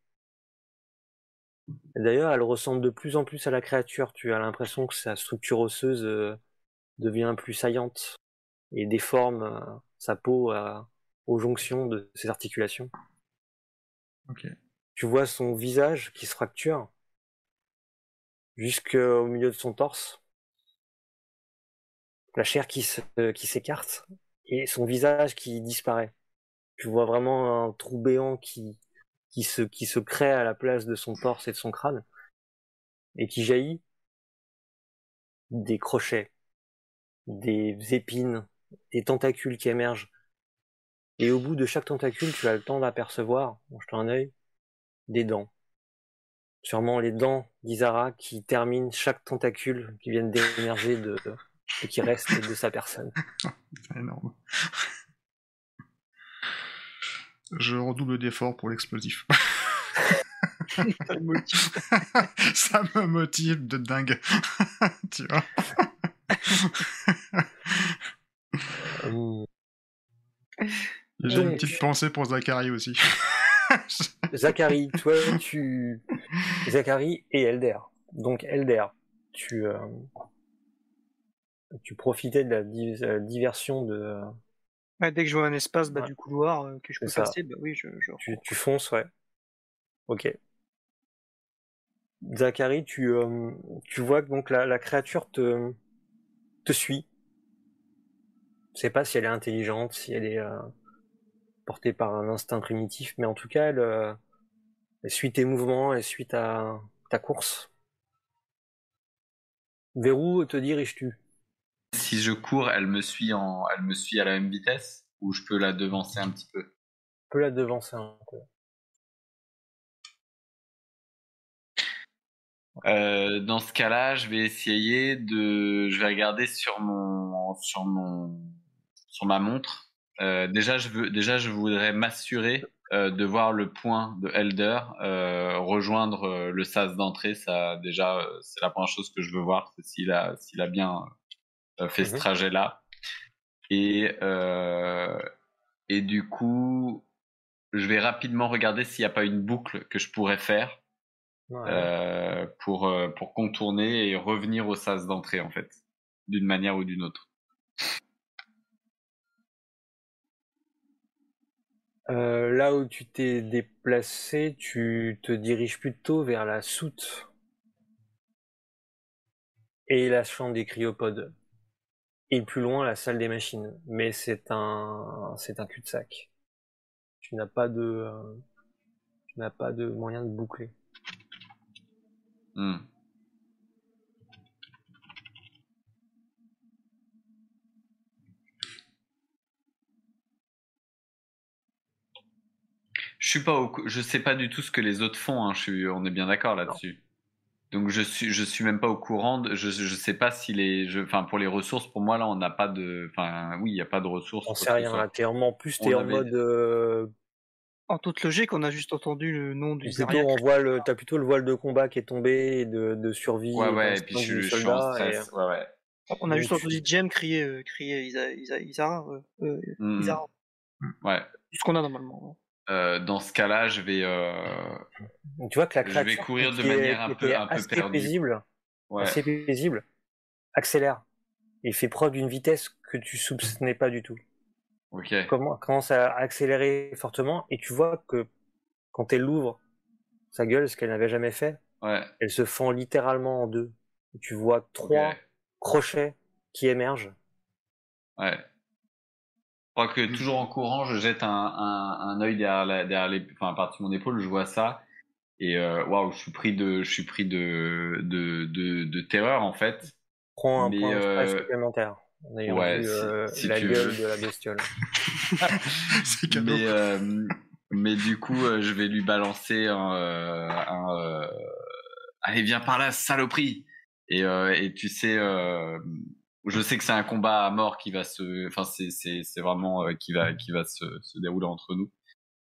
D'ailleurs, elle ressemble de plus en plus à la créature. Tu as l'impression que sa structure osseuse euh, devient plus saillante et déforme euh, sa peau euh, aux jonctions de ses articulations. Tu vois son visage qui se fracture jusqu'au milieu de son torse. La chair qui s'écarte et son visage qui disparaît. Tu vois vraiment un trou béant qui, qui, se, qui se crée à la place de son torse et de son crâne et qui jaillit des crochets, des épines, des tentacules qui émergent. Et au bout de chaque tentacule, tu as le temps d'apercevoir, en jetant un œil, des dents. Sûrement les dents d'Isara qui terminent chaque tentacule qui viennent d'émerger de, et qui reste de sa personne. C'est énorme. Je redouble d'efforts pour l'explosif. Ça me motive. Ça me motive de dingue. tu vois. J'ai une petite pensée pour Zachary aussi. Zachary, toi, tu... Zachary et Elder. Donc Elder, tu, euh, tu profitais de la di- euh, diversion de... Ouais, dès que je vois un espace bah, Ouais. du couloir euh, que je peux ça. passer, bah oui, je, je... Tu, tu fonces, ouais. Ok. Zachary, tu, euh, tu vois que donc la, la créature te, te suit. Je sais pas si elle est intelligente, si elle est euh, portée par un instinct primitif, mais en tout cas, elle, euh, elle suit tes mouvements, elle suit ta, ta course. Vers où te diriges-tu Si je cours, elle me suit en, elle me suit à la même vitesse ou je peux la devancer un petit peu? Tu peux la devancer un peu. Euh, dans ce cas-là, je vais essayer de, je vais regarder sur mon, sur mon, sur ma montre. Euh, déjà, je veux, déjà, je voudrais m'assurer euh, de voir le point de Elder rejoindre le sas d'entrée. Ça, déjà, c'est la première chose que je veux voir, c'est s'il a, s'il a bien euh, fait ce Mhm. trajet-là. Et euh, et du coup, je vais rapidement regarder s'il n'y a pas une boucle que je pourrais faire Ouais. euh, pour, euh, pour contourner et revenir au sas d'entrée en fait. d'une manière ou d'une autre. Euh, là où tu t'es déplacé, tu te diriges plutôt vers la soute et la chambre des cryopodes. Et plus loin, la salle des machines. Mais c'est un, c'est un cul-de-sac. Tu n'as pas de, euh, tu n'as pas de moyen de boucler. Hmm. Je suis pas au... je sais pas du tout ce que les autres font. Hein. Je suis... On est bien d'accord là-dessus. Donc je suis je suis même pas au courant. De... Je je sais pas si les enfin pour les ressources pour moi là on n'a pas de enfin oui il y a pas de ressources. On sait rien. T'es en plus t'es en mode. Euh, en toute logique on a juste entendu le nom du. Plutôt on voit le t'as plutôt le voile de combat qui est tombé de de survie. Ouais ouais et puis je, suis en stress. Ouais ouais. On a juste entendu Jem crier euh, crier Isa Isa Isa. Euh, mmh. Ouais. Ce qu'on a normalement. Euh, dans ce cas-là, je vais. Euh... Tu vois que la créature je vais courir de manière un peu, un peu assez paisible, assez paisible, accélère et fait preuve d'une vitesse que tu soupçonnais pas du tout. Ok. Comment commence à accélérer fortement et tu vois que quand elle ouvre sa gueule, ce qu'elle n'avait jamais fait, ouais. elle se fend littéralement en deux. Et tu vois trois crochets qui émergent. Ouais crois que toujours en courant, je jette un, un, un œil derrière, la, derrière les, enfin, à partir de mon épaule, je vois ça. Et euh, waouh, je suis pris de, je suis pris de, de, de, de terreur en fait. Prends un point euh... supplémentaire. En ayant ouais, vu, si, euh, si la gueule veux. de la bestiole. C'est cadeau. Mais, euh, mais du coup, euh, je vais lui balancer un, euh, un euh, allez viens par là, saloperie. Et, euh, et tu sais, euh, je sais que c'est un combat à mort qui va se, enfin c'est c'est c'est vraiment euh, qui va qui va se, se dérouler entre nous.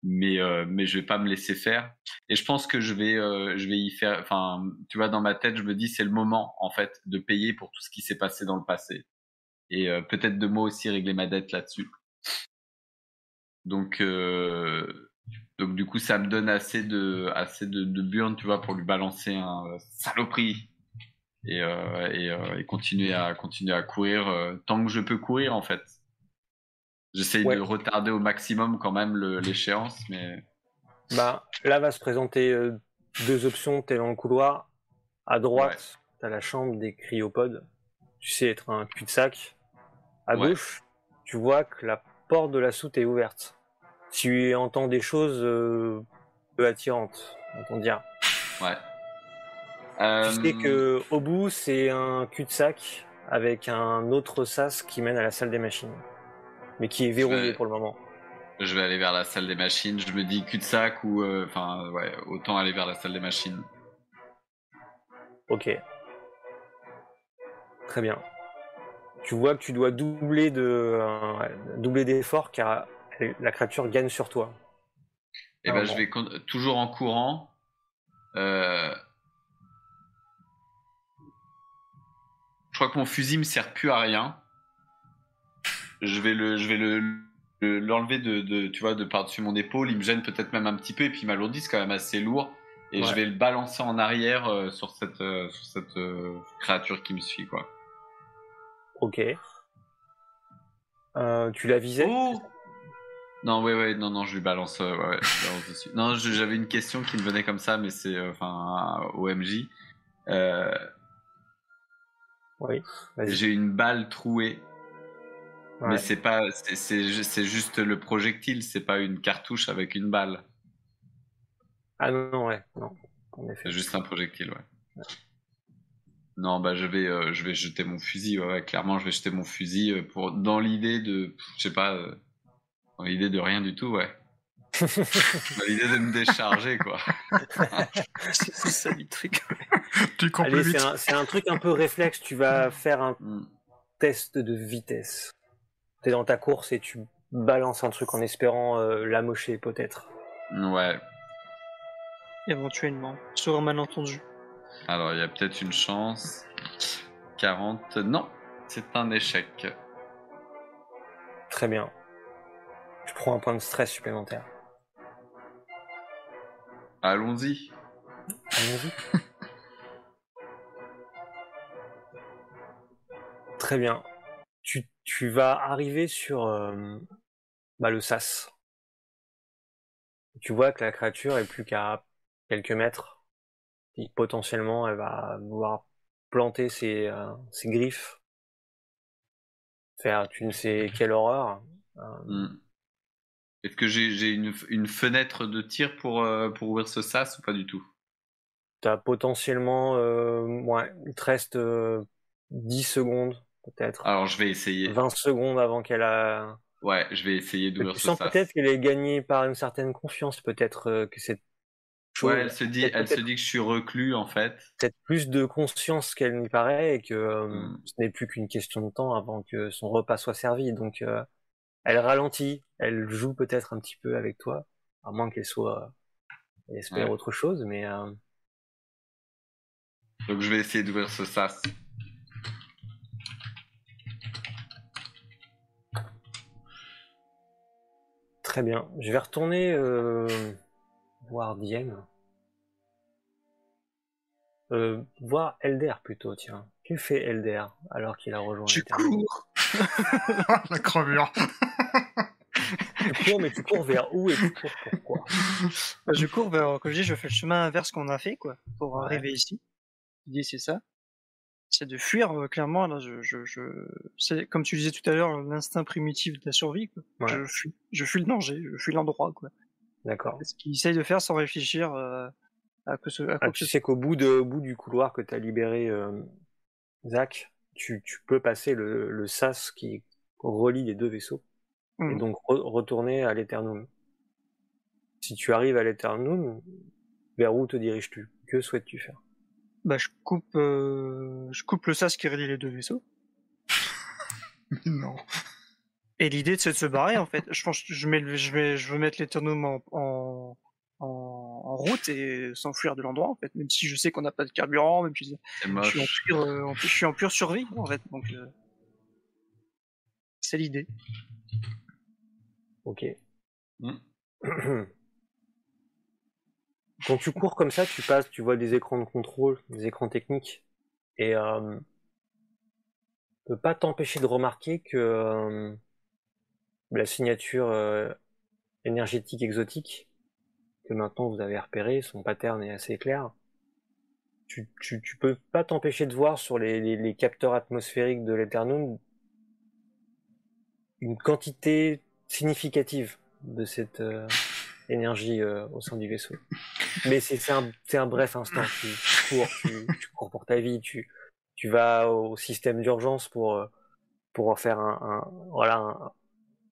Mais euh, mais je vais pas me laisser faire. Et je pense que je vais euh, je vais y faire. Enfin, tu vois, dans ma tête, je me dis c'est le moment en fait de payer pour tout ce qui s'est passé dans le passé. Et euh, peut-être de moi aussi régler ma dette là-dessus. Donc euh, donc du coup, ça me donne assez de assez de, burn, tu vois, pour lui balancer un saloperie et, et, et, continuer à continuer à courir tant que je peux courir en fait. J'essaye Ouais. de retarder au maximum quand même l'échéance, mais Bah, là va se présenter euh, deux options. T'es dans le couloir. À droite, t'as la chambre des cryopodes. Tu sais être un cul-de-sac. À Ouais. gauche, tu vois que la porte de la soute est ouverte. Tu entends des choses euh, peu attirantes, on dire. ouais. Tu Euh, sais que au bout, c'est un cul-de-sac avec un autre sas qui mène à la salle des machines, mais qui est verrouillé vais- pour le moment. Je vais aller vers la salle des machines. Je me dis cul-de-sac ou euh, enfin ouais, autant aller vers la salle des machines. Ok. Très bien. Tu vois que tu dois doubler de euh, doubler d'efforts car la créature gagne sur toi. Et Ah, ben bon. je vais toujours en courant. Euh... Je crois que mon fusil me sert plus à rien. Je vais le, je vais le, le- l'enlever de, de, tu vois, de par-dessus mon épaule. Il me gêne peut-être même un petit peu et puis c'est quand même assez lourd. Et Ouais. je vais le balancer en arrière euh, sur cette, euh, sur cette euh, créature qui me suit, quoi. Ok. Tu l'as visé? Oh Non, ouais, ouais, non, non, je lui balance, ouais, ouais, je lui balance dessus. Non, j'avais une question qui me venait comme ça, mais c'est, enfin, OMJ. Oui. J'ai une balle trouée, Ouais. mais c'est pas, c'est, c'est, ju- c'est juste le projectile, c'est pas une cartouche avec une balle. Ah non, non, ouais, non. C'est juste un projectile, ouais. Non, bah je vais, euh, je vais jeter mon fusil. Ouais, ouais, clairement, je vais jeter mon fusil euh, pour dans l'idée de, je sais pas, euh, dans l'idée de rien du tout, ouais. dans l'idée de me décharger, quoi. c'est ça le truc. Tu cours Allez, plus c'est vite. un, c'est un truc un peu réflexe. Tu vas faire un Hmm. test de vitesse. T'es dans ta course et tu balances un truc en espérant euh, l'amocher peut-être. Ouais. Éventuellement. Sur un malentendu. Alors, il y a peut-être une chance. 40. Non, c'est un échec. Très bien. Tu prends un point de stress supplémentaire. Allons-y. Allons-y. Très bien. Tu, tu vas arriver sur euh, bah, le sas. Tu vois que la créature est plus qu'à quelques mètres. Et potentiellement, elle va vouloir planter ses, euh, ses griffes. Faire tu ne sais quelle horreur. Euh, Hmm. Est-ce que j'ai j'ai une, une fenêtre de tir pour, euh, pour ouvrir ce sas ou pas du tout? T'as potentiellement, euh, ouais, il te reste euh, 10 secondes, peut-être. Alors je vais essayer. 20 secondes avant qu'elle a. Ouais, je vais essayer Tu d'ouvrir ce sens peut-être qu'elle est gagnée par une certaine confiance, peut-être euh, que c'est chose- Ouais, elle se dit, elle se dit que je suis reclus en fait. peut-être plus de conscience qu'elle n'y paraît et que euh, Mm. ce n'est plus qu'une question de temps avant que son repas soit servi. Donc euh, elle ralentit, elle joue peut-être un petit peu avec toi, à moins qu'elle soit elle espère Ouais. autre chose, mais Donc je vais essayer d'ouvrir ce sas. Très bien. Je vais retourner euh, voir Diem. Euh, voir Elder plutôt, tiens. Que fait Elder alors qu'il a rejoint l'Éternel cours. la crevure. Tu cours, mais tu cours vers où et tu cours pourquoi Bah, je cours vers, comme je dis, je fais le chemin inverse qu'on a fait, quoi, pour Ouais. arriver ici. L'idée, c'est ça? C'est de fuir, euh, clairement, là, je, je, je, c'est, comme tu disais tout à l'heure, l'instinct primitif de la survie, quoi. Ouais. Je fuis, je fuis le danger, je fuis l'endroit, quoi. D'accord. Ce qu'il essaye de faire sans réfléchir, euh, à, que ce, à Ah, tu sais qu'au bout, de, au bout du couloir que tu as libéré, euh, Zach, tu, tu peux passer le, le sas qui relie les deux vaisseaux et Mhm. donc re- retourner à l'Eternum. Si tu arrives à l'Eternum, vers où te diriges-tu? Que souhaites-tu faire? Bah, je coupe, euh, je coupe le sas qui relie les deux vaisseaux. Mais non. Et l'idée, c'est de se barrer, en fait. Je pense que je mets, le- je vais, je veux mettre l'éternum en, en, en, en route et s'enfuir de l'endroit, en fait. Même si je sais qu'on n'a pas de carburant, même si je suis en moche. pure, euh, en- je suis en pure survie, en fait. Donc, euh, c'est l'idée. Ok. Mm. Quand tu cours comme ça, tu passes, tu vois des écrans de contrôle, des écrans techniques, et euh, peut pas t'empêcher de remarquer que euh, la signature euh, énergétique exotique que maintenant vous avez repéré, son pattern est assez clair. Tu, tu, tu peux pas t'empêcher de voir sur les, les, les capteurs atmosphériques de l'Eternum une quantité significative de cette euh, énergie euh, au sein du vaisseau. Mais c'est un, bref instant. Tu, cours, tu, cours pour ta vie, tu, vas au système d'urgence pour, euh, pour faire un, voilà,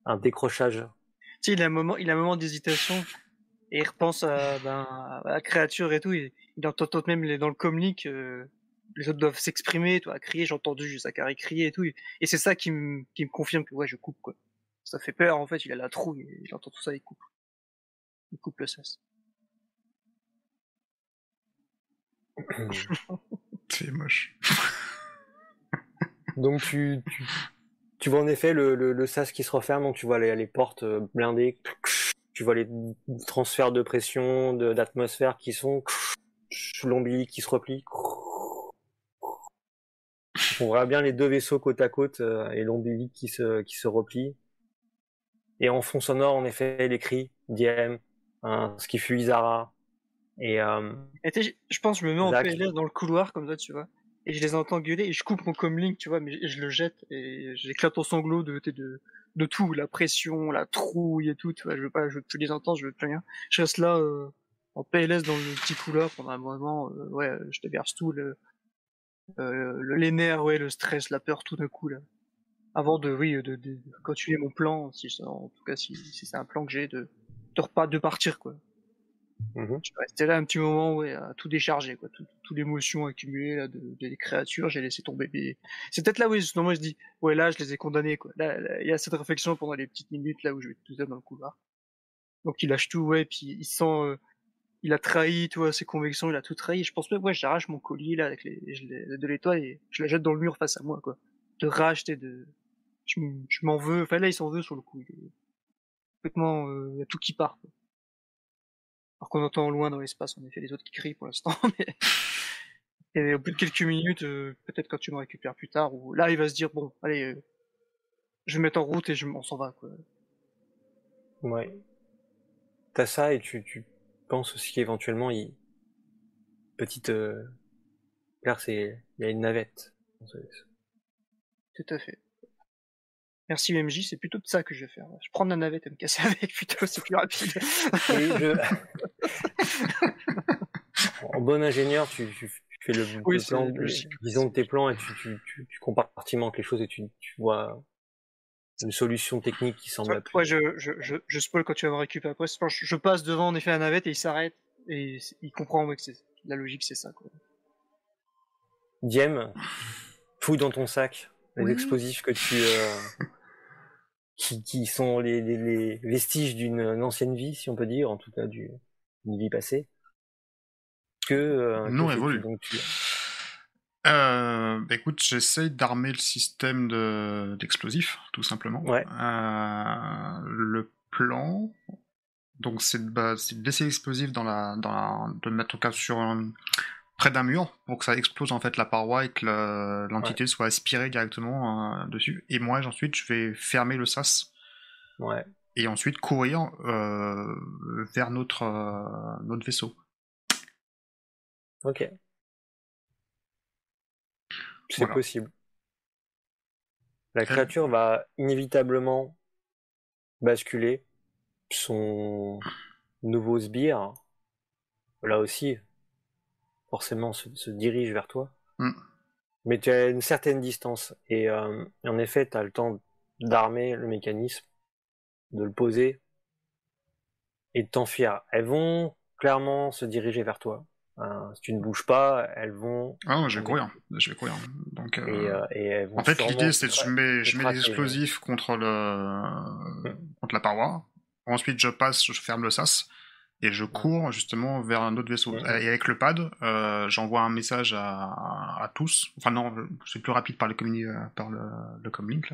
un, décrochage. Il a un moment, moment d'hésitation et il repense à, ben, la créature et tout. Il entend même dans le communique, euh, les autres doivent s'exprimer, toi, crier. J'ai entendu Zachary crier et tout. Et c'est ça qui me, confirme que ouais, je coupe. Ça fait peur en fait. Il a la trouille. Il entend tout ça, il coupe. Il coupe le sas. C'est moche. Donc tu, tu, tu vois en effet le, le, le sas qui se referme, donc tu vois les, les portes euh, blindées, tu vois les transferts de pression, de- d'atmosphère qui sont l'ombilic qui se replie. On voit bien les deux vaisseaux côte à côte euh, et l'ombilic qui se, qui se replie. Et en fond sonore, en effet, les cris, hein, ce qui fut Isara. Et euh, Et je pense que je me mets en. PLS dans le couloir comme ça, tu vois. Et je les entends gueuler et je coupe mon comlink, tu vois, mais je, je le jette et j'éclate en sanglots de, de, de, tout, la pression, la trouille et tout, tu vois. Je veux pas, je veux plus les entendre, je veux plus rien. Je reste là, euh, en PLS dans le petit couloir pendant un moment, euh, ouais, je déverse tout le, euh, le, les nerfs, ouais, le stress, la peur tout d'un coup, là. Avant de, oui, de, de, de continuer mon plan, si, en tout cas, si, si c'est un plan que j'ai de, de repas, de partir, quoi. mhm. Je suis resté là un petit moment, ouais, à tout décharger, quoi. Tout, toute l'émotion accumulée, là, de, des créatures, j'ai laissé tomber. Mais c'est peut-être là où, moi, je dis, ouais, là, je les ai condamnés, quoi. Là, il y a cette réflexion pendant les petites minutes, là, où je vais tout seul dans le couloir. Donc, il lâche tout, ouais, puis il sent, euh, il a trahi, tu vois, ses convictions, il a tout trahi. Je pense même, ouais, j'arrache mon collier, là, avec les, les- de l'étoile et je la jette dans le mur face à moi, quoi. De rage, de, je, m'en veux. Enfin, là, il s'en veut sur le coup. Il complètement, il y a tout qui part, quoi. Alors qu'on entend loin dans l'espace, en effet, les autres qui crient pour l'instant, mais... Et au bout de quelques minutes, euh, peut-être quand tu me récupères plus tard, ou là il va se dire bon, allez, euh, je vais mettre en route et je, on s'en va quoi. Ouais. T'as ça et tu, tu penses aussi qu'éventuellement il petite euh... c'est il y a une navette. Tout à fait. Merci MJ, c'est plutôt de ça que je vais faire. Je prends la navette et me casser avec, plutôt, c'est plus rapide. je... en bon ingénieur, tu, tu, fais le, plan, disons de tes plans et tu, tu, tu, tu compartimentes les choses et tu, tu vois une solution technique qui semble. Ouais, je, je, je, je spoil quand tu vas me récupérer après. Je, je passe devant en effet la navette et il s'arrête et il comprend que c'est la logique, c'est ça. Quoi. Diem, fouille dans ton sac les explosifs que tu euh, qui, qui, sont les, les, les vestiges d'une ancienne vie, si on peut dire, en tout cas d'une vie passée. Que euh, non évolue. Euh, bah écoute, j'essaye d'armer le système de d'explosifs, tout simplement. Ouais. Euh, le plan, donc c'est de, bah, de laisser l'explosif dans la, dans la, de mettre au cas sur un, près d'un mur pour que ça explose en fait la paroi et que l'entité soit aspirée directement euh, dessus. Et moi, ensuite, je vais fermer le sas. Ouais. Et ensuite courir euh, vers notre, euh, notre vaisseau. Ok. C'est possible. La créature va inévitablement basculer son nouveau sbire. Là aussi, forcément se, dirige vers toi. Mm. Mais tu as une certaine distance. Et euh, en effet, tu as le temps d'armer le mécanisme, de le poser et de t'enfuir. Elles vont clairement se diriger vers toi. Hein, si tu ne bouges pas, elles vont. Ah, je vais courir. Je vais courir. Donc, euh, euh, en fait, l'idée, c'est que je mets, je mets des explosifs contre le, mm. contre la paroi. Ensuite, je passe, je ferme le sas et je cours justement vers un autre vaisseau. Et avec le pad, euh, j'envoie un message à, à, tous. Enfin non, c'est plus rapide par le, euh, par le, le comlink,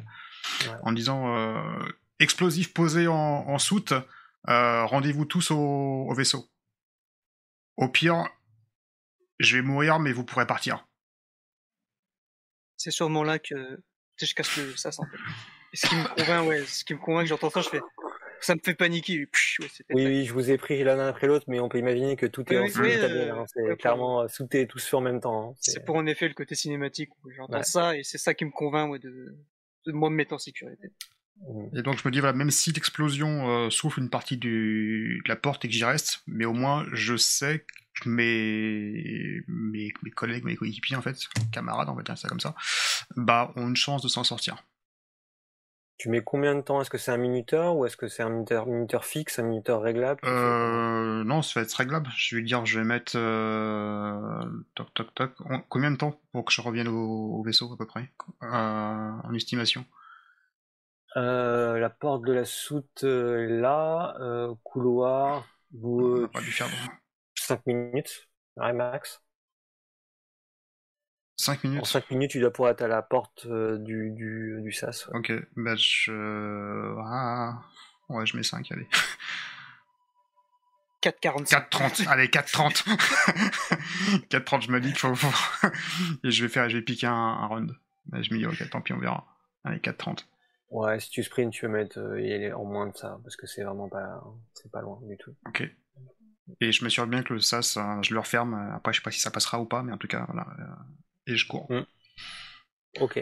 en disant euh, explosif posé en, en soute, euh, rendez-vous tous au, au, vaisseau. Au pire, je vais mourir, mais vous pourrez partir. C'est sûrement là que je casse le sas en fait. ce qui me convainc, ouais, ce qui me convainc que j'entends ça, je fais ça me fait paniquer. oui, oui, je vous ai pris l'un après l'autre, mais on peut imaginer que tout est en simultané. Hein. C'est clairement sauté tous fait en même temps. Hein. C'est pour en effet le côté cinématique où j'entends ça et c'est ça qui me convainc de, de moi me mettre en sécurité. Mmh. Et donc je me dis voilà, même si l'explosion euh, souffle une partie du, de la porte et que j'y reste, mais au moins je sais que mes, mes, mes collègues, mes coéquipiers en fait, camarades on va dire ça comme ça, bah ont une chance de s'en sortir. Tu mets combien de temps? Est-ce que c'est un minuteur ou est-ce que c'est un minuteur, fixe, un minuteur réglable? Euh, Non, ça va être réglable. Je vais dire, je vais mettre euh, toc toc toc. Combien de temps pour que je revienne au, vaisseau à peu près? Euh, en estimation La porte de la soute est là, couloir. Vous, pas 5 minutes, max. 5 minutes. En 5 minutes, tu dois pouvoir être à la porte euh, du, du, du SAS. Ok, bah je. Ah. Ouais, je mets 5, allez. 4,40. 4,30. Allez, 4,30. 4,30, je me dis qu'il faut, Et je vais faire, je vais piquer un, un round. je me dis, ok, tant pis, on verra. Allez, 4,30. Ouais, si tu sprints, tu peux mettre euh, en moins de ça, parce que c'est vraiment pas, c'est pas loin du tout. Ok. Et je m'assure bien que le SAS, euh, je le referme. Après, je sais pas si ça passera ou pas, mais en tout cas, voilà et je cours. Mm. Ok.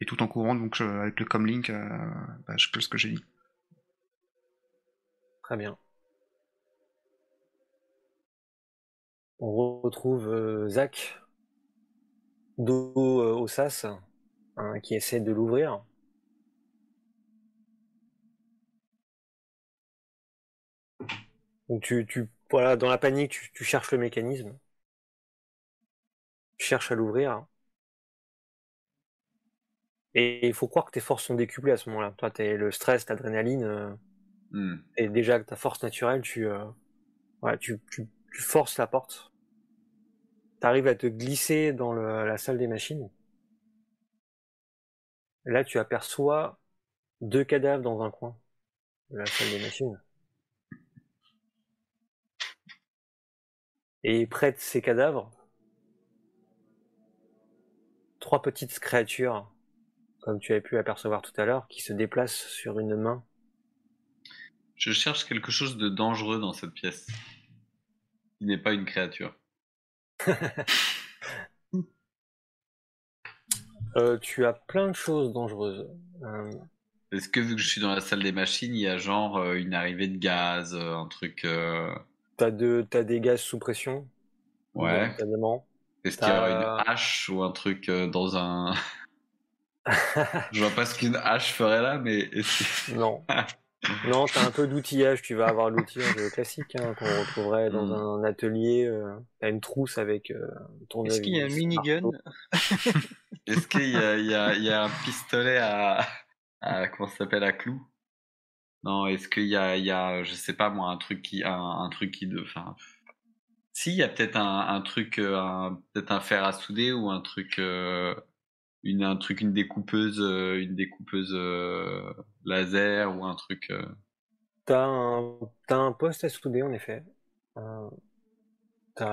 Et tout en courant, donc avec le comlink, euh, bah, je fais ce que j'ai dit. Très bien. On retrouve euh, Zach, dos euh, au sas, hein, qui essaie de l'ouvrir. Donc tu, tu, voilà, dans la panique, tu cherches le mécanisme cherche à l'ouvrir. Et il faut croire que tes forces sont décuplées à ce moment-là. Toi, t'es le stress, l'adrénaline, euh, hmm. et déjà ta force naturelle, tu, euh, tu, tu, forces la porte. T'arrives à te glisser dans la salle des machines. Là, tu aperçois deux cadavres dans un coin de la salle des machines. Et près de ces cadavres, trois petites créatures, comme tu avais pu apercevoir tout à l'heure, qui se déplacent sur une main. Je cherche quelque chose de dangereux dans cette pièce. Il n'est pas une créature. Euh, tu as plein de choses dangereuses. Euh, Est-ce que vu que je suis dans la salle des machines, il y a genre euh, une arrivée de gaz, euh, un truc. T'as de, t'as des gaz sous pression. Ouais. Est-ce qu'il y aura une hache ou un truc euh, dans un. je vois pas ce qu'une hache ferait là, mais Non. non, t'as un peu d'outillage. Tu vas avoir l'outillage classique hein, qu'on retrouverait dans Hmm. un atelier. Euh, t'as une trousse avec euh, ton Est-ce qu'il y a un minigun est-ce qu'il y a, il y, a, il y a un pistolet à. à comment ça s'appelle À clous? Non, est-ce qu'il y a, y a, je sais pas moi, un truc qui. Un, un truc qui. De, enfin. Si, il y a peut-être un, truc. euh, Peut-être un fer à souder ou un truc. euh, une, un truc, une découpeuse, euh, une découpeuse laser ou un truc. T'as un, t'as un poste à souder, en effet. T'as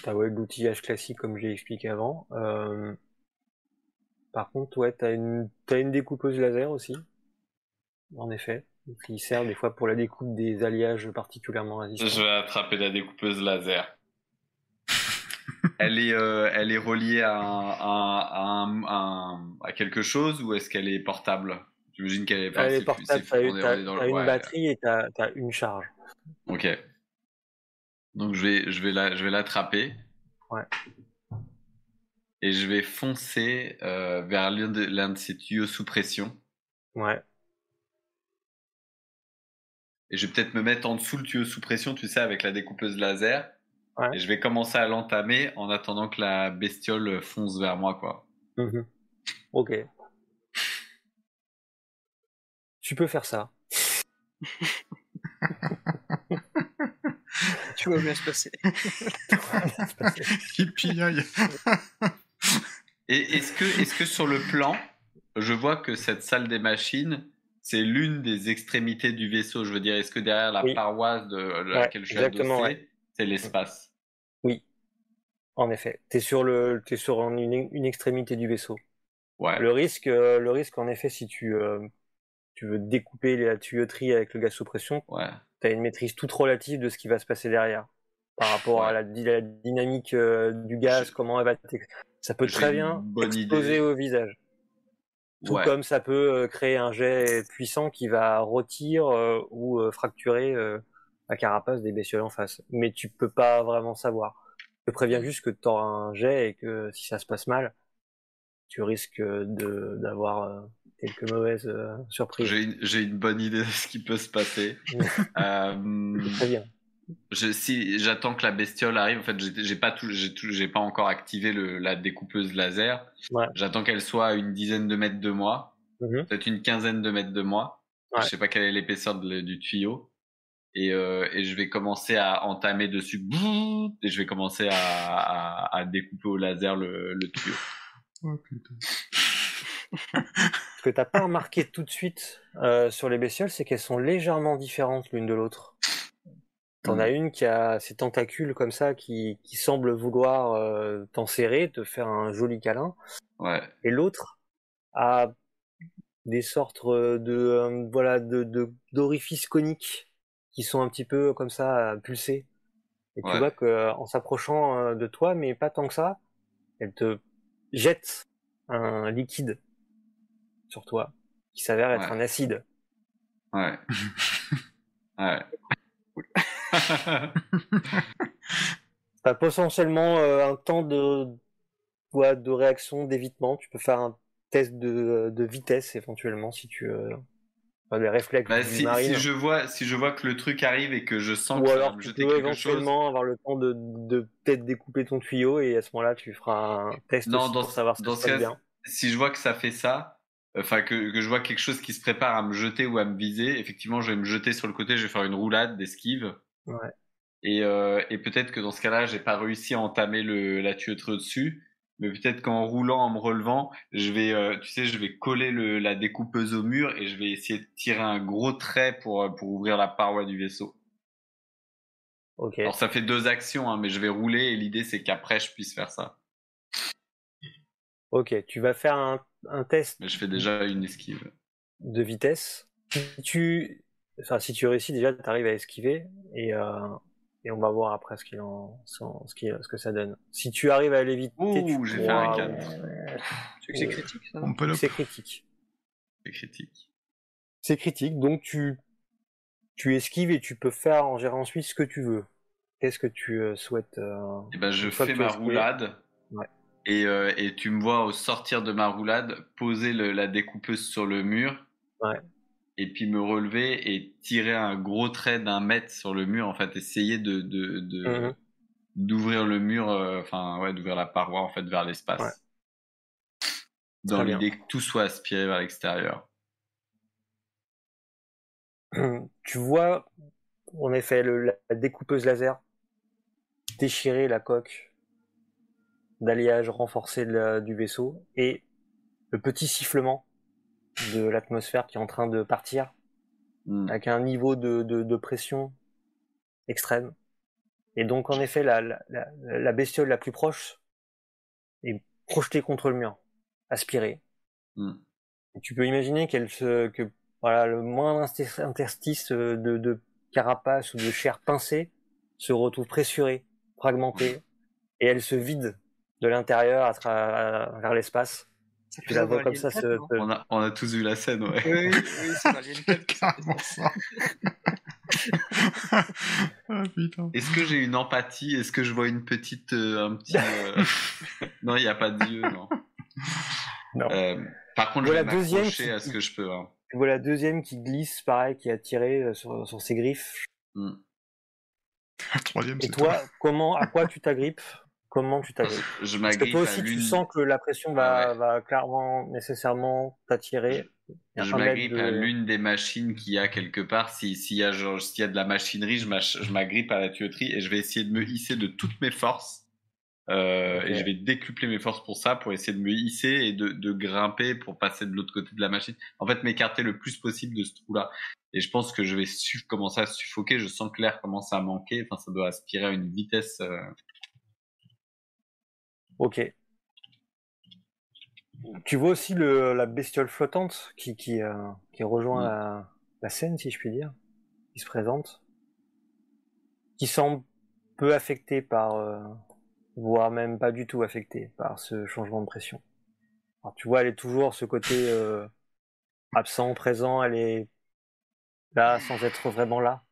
t'as ouais, l'outillage classique, comme j'ai expliqué avant. Par contre, ouais, t'as une, t'as une découpeuse laser aussi. En effet. Qui sert des fois pour la découpe des alliages particulièrement résistants. Je vais attraper la découpeuse laser. elle est, euh, elle est reliée à, un, à, un- à un- à quelque chose ou est-ce qu'elle est portable? J'imagine qu'elle est, enfin, Elle est portable, t'as le- une ouais. batterie et t'as t'as une charge. Ok. Donc je vais, je vais la, je vais l'attraper. Ouais. Et je vais foncer euh, vers l'un de, l'un de ces tuyaux sous pression. Ouais. Et je vais peut-être me mettre en dessous le tuyau sous pression, tu sais, avec la découpeuse laser. Ouais. Et je vais commencer à l'entamer en attendant que la bestiole fonce vers moi, quoi. Mhm. Ok. Tu peux faire ça. Tu vas bien se passer. Et est-ce que, est-ce que sur le plan, je vois que cette salle des machines, c'est l'une des extrémités du vaisseau. Je veux dire, est-ce que derrière la Oui. paroisse de laquelle je suis adossé, ouais. c'est l'espace? Oui. En effet. T'es sur le, t'es sur une, une extrémité du vaisseau. Ouais. Le risque, euh, le risque, en effet, si tu, euh, tu veux découper la tuyauterie avec le gaz sous pression, Ouais. t'as une maîtrise toute relative de ce qui va se passer derrière. Par rapport à la, dynamique euh, du gaz, comment elle va Ça peut très bien exploser au visage. Tout Ouais. comme ça peut euh, créer un jet puissant qui va rôtir euh, ou euh, fracturer euh, la carapace des bestioles en face. Mais tu peux pas vraiment savoir. Je te préviens juste que tu auras un jet et que si ça se passe mal, tu risques de d'avoir quelques mauvaises surprises. J'ai une, une bonne idée de ce qui peut se passer. Très bien. Je, si j'attends que la bestiole arrive, en fait, j'ai pas tout, j'ai pas encore activé le, la découpeuse laser. Ouais. J'attends qu'elle soit à une dizaine de mètres de moi, Mhm. peut-être une quinzaine de mètres de moi. Ouais. Je sais pas quelle est l'épaisseur du tuyau. Et, euh, et je vais commencer à entamer dessus. Et je vais commencer à, à, à découper au laser le, le tuyau. Oh, putain. Ce que t'as pas remarqué tout de suite euh, sur les bestioles, c'est qu'elles sont légèrement différentes l'une de l'autre. T'en Mhm. as une qui a ses tentacules comme ça, qui, qui semble vouloir euh, t'enserrer, te faire un joli câlin, Ouais. et l'autre a des sortes euh, de euh, voilà de de- d'orifices coniques qui sont un petit peu comme ça euh, pulsés. Et tu vois que euh, en s'approchant de toi, mais pas tant que ça, elle te jette un liquide sur toi qui s'avère être Ouais. un acide. Ouais. ouais. T'as potentiellement euh, un temps de ouais, de réaction d'évitement. Tu peux faire un test de, de vitesse éventuellement si tu euh, enfin, les réflexes Bah, si, je vois si je vois que le truc arrive et que je sens Ou que ça va alors me tu jeter peux quelque chose. éventuellement avoir le temps de, de peut-être découper ton tuyau et à ce moment-là tu feras un test Non, dans, pour savoir dans ce cas, passe bien. si je vois que ça fait ça, enfin que, que je vois quelque chose qui se prépare à me jeter ou à me viser, effectivement, je vais me jeter sur le côté, je vais faire une roulade d'esquive. Ouais. Et, euh, et peut-être que dans ce cas-là, j'ai pas réussi à entamer le, la tuyauterie au-dessus, mais peut-être qu'en roulant, en me relevant, je vais, euh, tu sais, je vais coller le, la découpeuse au mur et je vais essayer de tirer un gros trait pour, euh, pour ouvrir la paroi du vaisseau. Ok. Alors ça fait deux actions, hein, mais je vais rouler et l'idée c'est qu'après je puisse faire ça. Ok, tu vas faire un, un test Mais je fais déjà une esquive. de vitesse. Si tu, enfin, si tu réussis déjà, tu arrives à esquiver et, euh, et on va voir après ce, qu'il en, ce, qui, ce que ça donne. Si tu arrives à l'éviter, Ouh, tu j'ai fait un pourras- quatre. C'est que c'est critique, ça. On peut le... C'est critique. C'est critique. C'est critique, donc tu, tu esquives et tu peux faire en gérant ensuite ce que tu veux. Qu'est-ce que tu euh, souhaites euh, Et ben je fais ma roulade. Ouais. Et, euh, et tu me vois au sortir de ma roulade poser le- la découpeuse sur le mur. Ouais. Et puis me relever et tirer un gros trait d'un mètre sur le mur. En fait, essayer de de- de- Mhm. d'ouvrir le mur, euh, enfin ouais, d'ouvrir la paroi en fait vers l'espace. Ouais. Dans Très bien. l'idée que tout soit aspiré vers l'extérieur. tu vois, en effet, le, la découpeuse laser déchirer la coque d'alliage renforcé la- du vaisseau et le petit sifflement de l'atmosphère qui est en train de partir Hmm. avec un niveau de, de, de pression extrême. Et donc, en effet, la, la, bestiole la plus proche est projetée contre le mur, aspirée. Hmm. Et tu peux imaginer qu'elle se, que voilà, le moindre inter- interstice de, de carapace ou de chair pincée se retrouve pressuré, fragmenté, et elle se vide de l'intérieur à vers l'espace. Ça Tu la vois comme ça 4, se, non se- On a on a tous vu la scène, ouais. Oui, oui, c'est dans Alien 4. Carrément ça. ah putain. Est-ce que j'ai une empathie? Est-ce que je vois une petite, euh, un petit euh, Non, il n'y a pas de dieu, non. Non. Euh, par contre, Voilà, je vais deuxième m'accrocher qui- à ce que je peux. hein. Tu vois la deuxième qui glisse, pareil, qui est attirée euh, sur, sur ses griffes. Hmm. Le troisième, Et c'est toi, comment, à quoi tu t'agrippes? Comment tu t'agrippes Je Parce que toi aussi, tu sens que la pression va, ouais. va clairement, nécessairement t'attirer. Je m'agrippe de- à l'une des machines qu'il y a quelque part. Si- S'il y, a genre- s'il y a de la machinerie, je m'agrippe à la tuyauterie et je vais essayer de me hisser de toutes mes forces. Euh. Et je vais décupler mes forces pour ça, pour essayer de me hisser et de, de grimper pour passer de l'autre côté de la machine. En fait, m'écarter le plus possible de ce trou-là. Et je pense que je vais commencer à suffoquer. Je sens que l'air commence à manquer. Enfin, ça doit aspirer à une vitesse. euh, Ok. Tu vois aussi le, la bestiole flottante qui, qui, euh, qui rejoint Mm. la, la scène, si je puis dire, qui se présente, qui semble peu affectée par, euh, voire même pas du tout affectée par ce changement de pression. Alors, tu vois, elle est toujours ce côté euh, absent, présent, elle est là sans être vraiment là,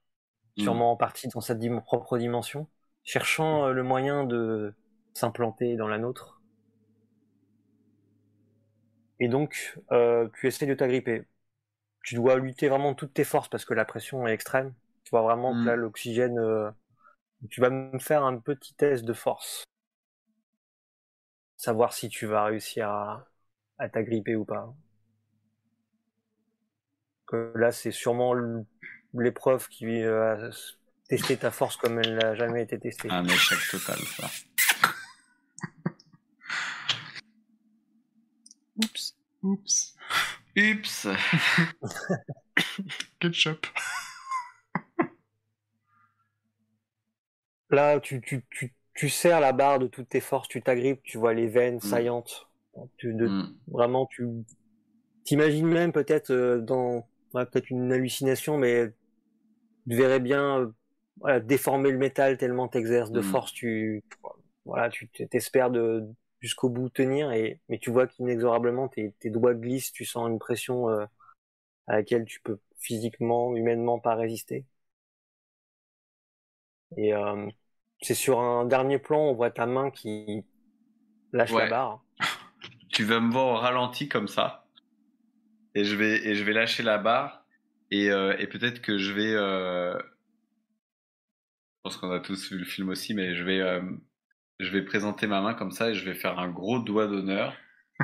Mm. sûrement en partie dans sa dim- propre dimension, cherchant euh, le moyen de s'implanter dans la nôtre. Et donc, euh, tu essaies de t'agripper. Tu dois lutter vraiment de toutes tes forces parce que la pression est extrême. Tu vois vraiment Mm. que là, l'oxygène... euh, Tu vas me faire un petit test de force. Savoir si tu vas réussir à, à t'agripper ou pas. Que là, c'est sûrement l'épreuve qui va tester ta force comme elle n'a jamais été testée. un échec total, ça. Oups. Oups. Ups Ketchup. Là, tu, tu, tu, tu serres la barre de toutes tes forces, tu t'agrippes, tu vois les veines saillantes. Tu, de, Mm. Vraiment, tu t'imagines même peut-être euh, dans ouais, peut-être une hallucination, mais tu verrais bien euh, voilà, déformer le métal tellement t'exerces de Mm. force. Tu voilà, tu t'espères de jusqu'au bout tenir, et mais tu vois qu'inexorablement tes, tes doigts glissent, tu sens une pression euh, à laquelle tu peux physiquement, humainement pas résister. Et euh, c'est sur un dernier plan, on voit ta main qui lâche Ouais. la barre. tu vas me voir au ralenti comme ça et je vais et je vais lâcher la barre et, euh, et peut-être que je vais je pense qu'on a tous vu le film aussi mais je vais je vais présenter ma main comme ça et je vais faire un gros doigt d'honneur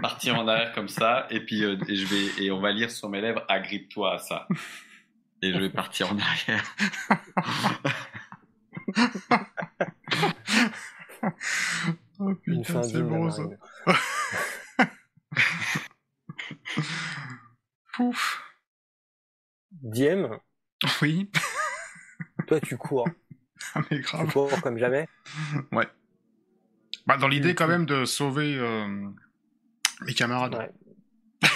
partir en arrière comme ça et puis euh, et je vais et on va lire sur mes lèvres agrippe-toi à ça et je vais partir en arrière Oh Une putain, fin c'est bon ça. Pouf. Diem, Oui. toi tu cours. mais grave. Fort comme jamais. ouais. Bah, dans l'idée quand même de sauver euh, mes camarades. Ouais.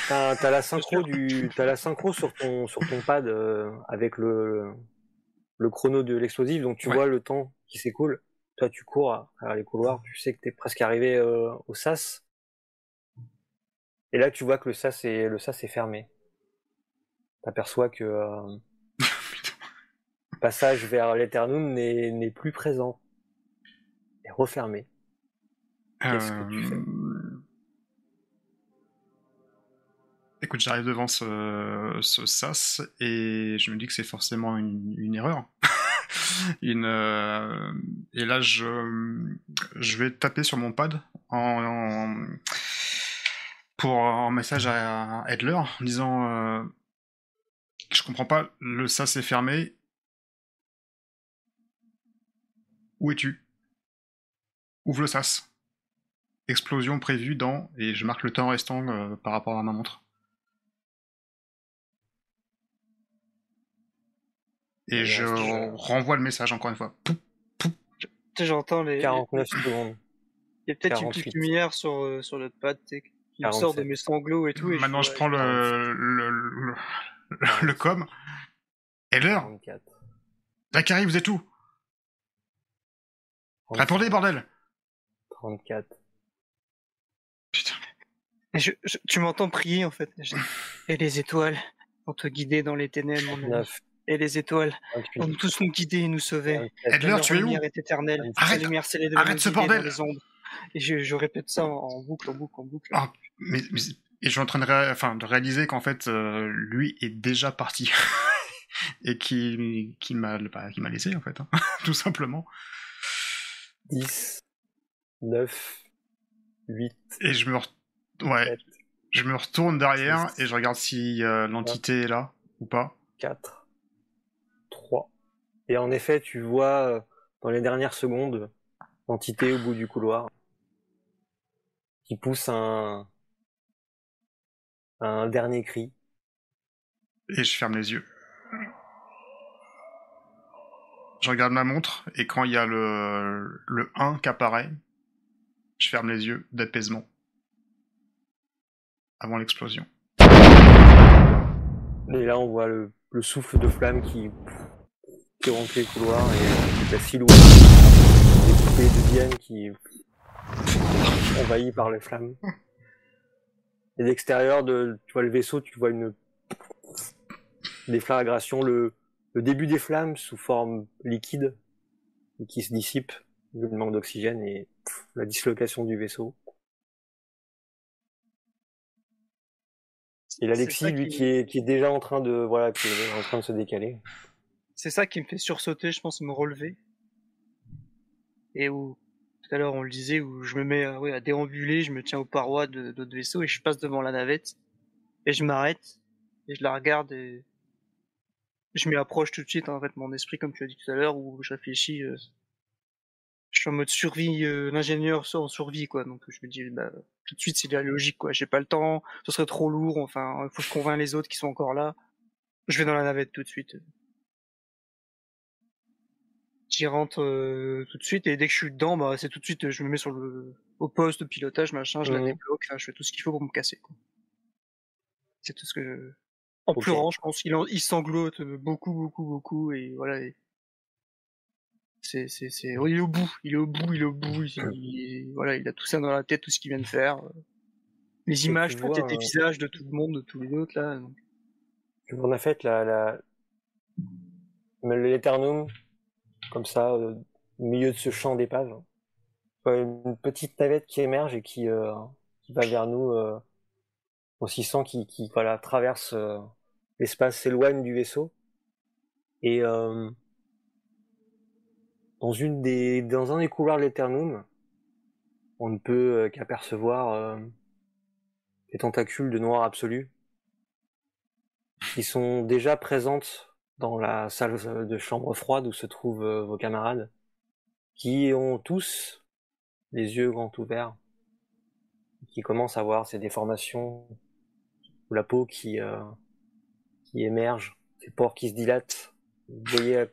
T'as la synchro du, as la synchro sur ton sur ton pad euh, avec le le chrono de l'explosif, donc tu vois le temps qui s'écoule. Toi, tu cours à travers les couloirs, tu sais que t'es presque arrivé euh, au sas. Et là, tu vois que le sas est le sas est fermé. T'aperçois que euh, le passage vers l'Eternum n'est plus présent, est refermé. Fais Écoute, j'arrive devant ce, sas et je me dis que c'est forcément une, erreur. euh, et là, je, vais taper sur mon pad en, pour un message à Edler en disant euh, Je comprends pas, le sas est fermé. Où es-tu? Ouvre le sas. Explosion prévue dans. Et je marque le temps restant euh, par rapport à ma montre. Et je renvoie le message encore une fois. J'entends les. 49 secondes. Il y a peut-être une petite lumière sur, euh, sur notre pad qui me sort de mes sanglots et tout. Et Maintenant, je, prends le, le, le, le, com. Et l'heure Dakari, vous êtes où? Répondez, bordel 34. Je, tu m'entends prier en fait. Et les étoiles vont te guider dans les ténèbres, mon 9 et les étoiles vont tous nous guider et nous sauver. Edler, tu es où est éternelle. Arrête, lumière arrête ce bordel Et je, je, répète ça en boucle, en boucle, en boucle. Ah, mais, et je suis en train de, enfin, de réaliser qu'en fait, euh, lui est déjà parti. et qui, qui m'a bah, qui m'a laissé, en fait. Hein. Tout simplement. 10, 9, 8. Et je me, ouais, je me retourne derrière et je regarde si euh, l'entité est là ou pas. 4. Et en effet, tu vois euh, dans les dernières secondes l'entité au bout du couloir qui pousse un, un dernier cri. Et je ferme les yeux. Je regarde ma montre et quand il y a le, le 1 qui apparaît, je ferme les yeux d'apaisement. L'explosion. Et là, on voit le, le souffle de flamme qui qui rentre les couloirs et la silhouette des de Diane qui envahie par les flammes. Et l'extérieur de, tu vois le vaisseau, tu vois une déflagration, le, le début des flammes sous forme liquide qui se dissipe le manque d'oxygène et la dislocation du vaisseau. Et l'Alexis, lui, qui... est, qui est déjà en train de, voilà, qui est en train de se décaler c'est ça qui me fait sursauter, je pense, me relever. Et où, tout à l'heure on le disait, où je me mets à déambuler, je me tiens aux parois de d'autres vaisseaux et je passe devant la navette. Et je m'arrête, et je la regarde et je m'y approche tout de suite, en fait, mon esprit, comme tu as dit tout à l'heure, où je réfléchis, euh, je suis en mode survie, euh, l'ingénieur en survie, quoi. Donc je me dis, bah, tout de suite c'est de la logique, quoi. J'ai pas le temps, ce serait trop lourd, enfin, il faut que je convainc les autres qui sont encore là. Je vais dans la navette tout de suite j'y rentre euh, tout de suite et dès que je suis dedans, bah c'est tout de suite, je me mets sur le au poste de pilotage, machin, je la mmh. débloque, je fais tout ce qu'il faut pour me casser. C'est tout ce que je... En pleurant, je pense il sanglote beaucoup, beaucoup, beaucoup et voilà. C'est, c'est, c'est, il est au bout, il est au bout, il est au bout. Il, voilà, il a tout ça dans la tête, tout ce qu'il vient de faire. Les images, tout des visages de tout le monde, de tous les autres là. Donc. On a fait la, la... l'Eternum, comme ça, euh, au milieu de ce champ d'épave. Une petite navette qui émerge et qui, euh, qui va vers nous. Euh, on s'y sent qui, qui voilà, traverse euh, l'espace, s'éloigne du vaisseau. Et euh, dans un des couloirs de l'Eternum, on ne peut qu'apercevoir des tentacules de noir absolu qui sont déjà présentes dans la salle de chambre froide où se trouvent euh, vos camarades, qui ont tous les yeux grands ouverts, qui commencent à voir ces déformations, la peau qui, euh, qui émerge, ces pores qui se dilatent. Vous voyez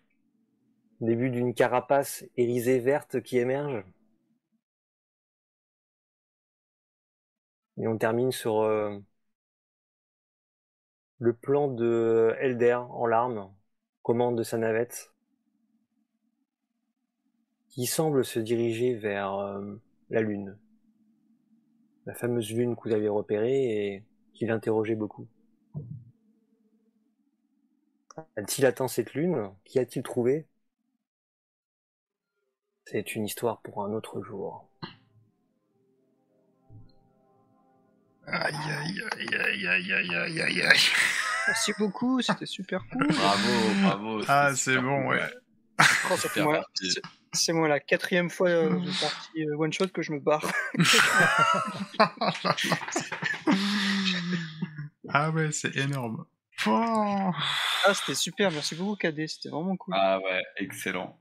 début d'une carapace irisée verte qui émerge. Et on termine sur euh, le plan de Elder en larmes, commande de sa navette, qui semble se diriger vers euh, la Lune. La fameuse Lune que vous avez repérée et qui l'interrogeait beaucoup. A-t-il atteint cette Lune? Qui a-t-il trouvé C'est une histoire pour un autre jour. Aïe aïe aïe aïe aïe aïe aïe aïe aïe. Merci beaucoup, c'était super cool. Bravo, bravo. Ah, c'est bon, ouais. Oh, moi- c'est- moi la quatrième fois euh, de partie euh, one shot que je me barre. ah ouais, c'est énorme. Oh. Ah, c'était super, merci beaucoup KD, c'était vraiment cool. Ah ouais, excellent.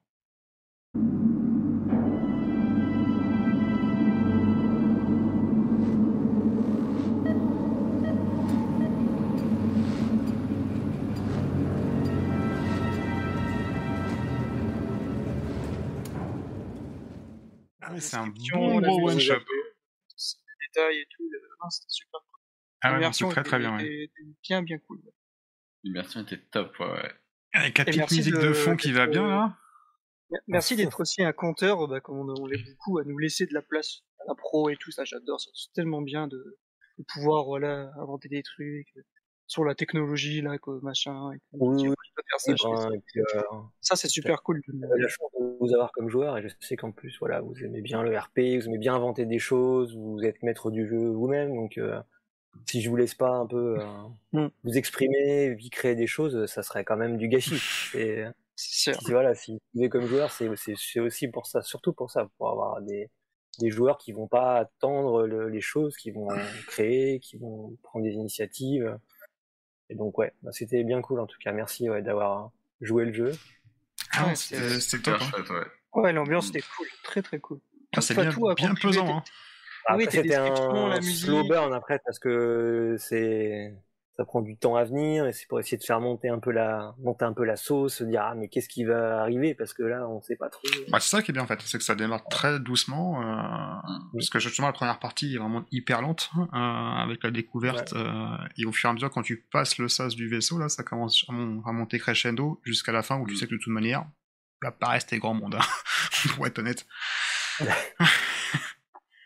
C'est un bon gros one shot. Les détails et tout, le- non, c'était super cool. Ah ouais, c'est très très bien. Ouais. bien, bien cool. L'immersion était top, ouais, ouais. Avec la Et petite merci musique de, de- fond qui va d'être, bien euh, là. Merci d'être aussi un compteur, bah, comme on, l'est beaucoup, à nous laisser de la place à la pro et tout ça, j'adore, ça, c'est tellement bien de, de pouvoir voilà, inventer des trucs euh, sur la technologie, là, quoi, machin. Et tout. Oui, oui, ça, ben, puis, euh, Ça, c'est super cool. La chance de vous avoir comme joueur et je sais qu'en plus voilà vous aimez bien le RP, vous aimez bien inventer des choses, vous êtes maître du jeu vous-même donc euh, si je vous laisse pas un peu euh, Mm. vous exprimer, y créer des choses, ça serait quand même du gâchis. Et C'est sûr. si, voilà, si vous êtes comme joueur, c'est c'est c'est aussi pour ça, surtout pour ça, pour avoir des des joueurs qui vont pas attendre le- les choses, qui vont créer, qui vont prendre des initiatives. Et donc ouais, bah, c'était bien cool en tout cas. Merci ouais, d'avoir joué le jeu. Ah, Ouais, c'était top. hein. chouette, ouais. Ouais, l'ambiance était cool, très très cool. Ah, c'est Pas bien, tout à bien pesant. Hein. Oui, Après, tes c'était la un musique. slow burn après parce que c'est ça prend du temps à venir et c'est pour essayer de faire monter un peu la monter un peu la sauce, se dire ah mais qu'est-ce qui va arriver? Parce que là on sait pas trop. Bah, c'est ça qui est bien en fait, c'est que ça démarre très doucement, euh, parce que justement la première partie est vraiment hyper lente euh, avec la découverte, euh, et au fur et à mesure quand tu passes le sas du vaisseau, là ça commence à, mon- à monter crescendo jusqu'à la fin où tu Mm. sais que de toute manière, va pas rester grand monde, hein, pour être honnête.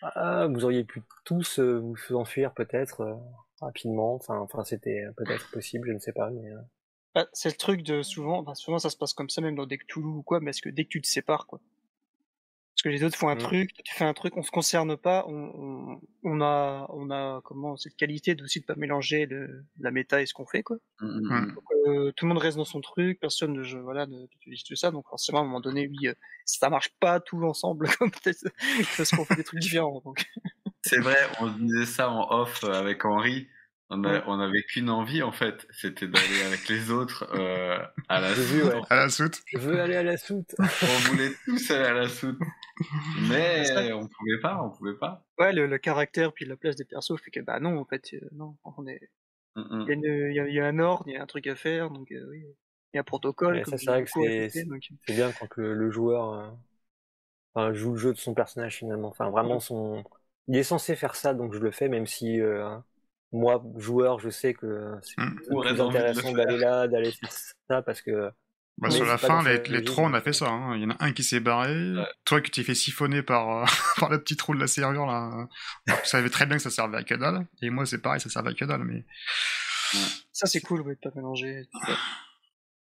Ah, vous auriez pu tous euh, vous enfuir peut-être rapidement, enfin enfin c'était peut-être possible, je ne sais pas mais euh, Bah, c'est le truc de souvent, bah, souvent ça se passe comme ça même dans des Cthulhu ou quoi, mais est-ce que dès que tu te sépares quoi. Parce que les autres font un Mm. truc, toi, tu fais un truc, on se concerne pas, on, on, on a, on a comment cette qualité aussi de pas mélanger le, la méta et ce qu'on fait quoi. Mm, mm, mm. Donc, euh, tout le monde reste dans son truc, personne ne je- voilà ne utilise tout ça, donc forcément à un moment donné oui, euh, ça marche pas tout ensemble comme peut-être parce qu'on fait des trucs différents. Donc. C'est vrai, on se disait ça en off euh, avec Henri. On, a- Ouais. on avait qu'une envie en fait, c'était d'aller avec les autres euh, à la vu, soute. ouais. À la soute. je veux aller à la soute. On voulait tous aller à la soute, mais on pouvait pas, on pouvait pas. Ouais, le, le caractère puis la place des persos fait que bah non en fait euh, non, on est Mm, mm. il y, a une- il y a- il y a un ordre, il y a un truc à faire, donc euh, oui. Il y a un protocole. Ouais, ça, c'est vrai que donc, bien quand le, le joueur euh, enfin, joue le jeu de son personnage finalement. Enfin, vraiment son. Il est censé faire ça, donc je le fais, même si euh, moi, joueur, je sais que c'est Mm. plus intéressant d'aller là, d'aller faire ça, parce que Bah, Mais sur la fin, les, trois, on a fait ça. hein. Il y en a un qui s'est barré, Ouais. toi qui t'es fait siphonner par, euh, par le petit trou de la serrure là. Alors, tu savais très bien que ça servait à que dalle. Et moi, c'est pareil, ça servait à que dalle. Mais Ça c'est cool ouais, de pas mélanger.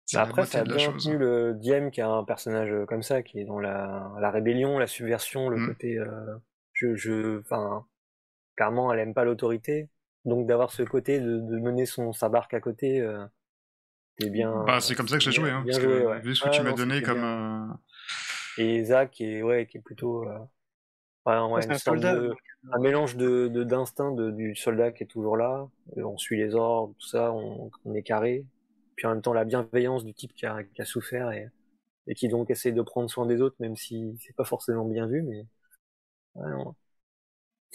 c'est la après, ça a bien chose. tenu le Diem qui a un personnage euh, comme ça, qui est dans la, la rébellion, la subversion, le Mm. côté. euh, je, je, enfin, clairement, elle aime pas l'autorité, donc d'avoir ce côté de, de mener son sa barque à côté, euh, c'est bien. Bah, c'est comme ça que j'ai bien- joué. Hein, parce joué, que, ouais. Vu ce que tu m'as donné comme. euh, Et Zach qui est ouais, qui est plutôt. Euh, ouais, ouais, c'est une un soldat. de- donc, un mélange de de- d'instinct de, du soldat qui est toujours là. Et on suit les ordres, tout ça, on, on est carré. Puis en même temps la bienveillance du type qui a, qui a souffert et, et qui donc essaie de prendre soin des autres, même si c'est pas forcément bien vu, mais ouais, non.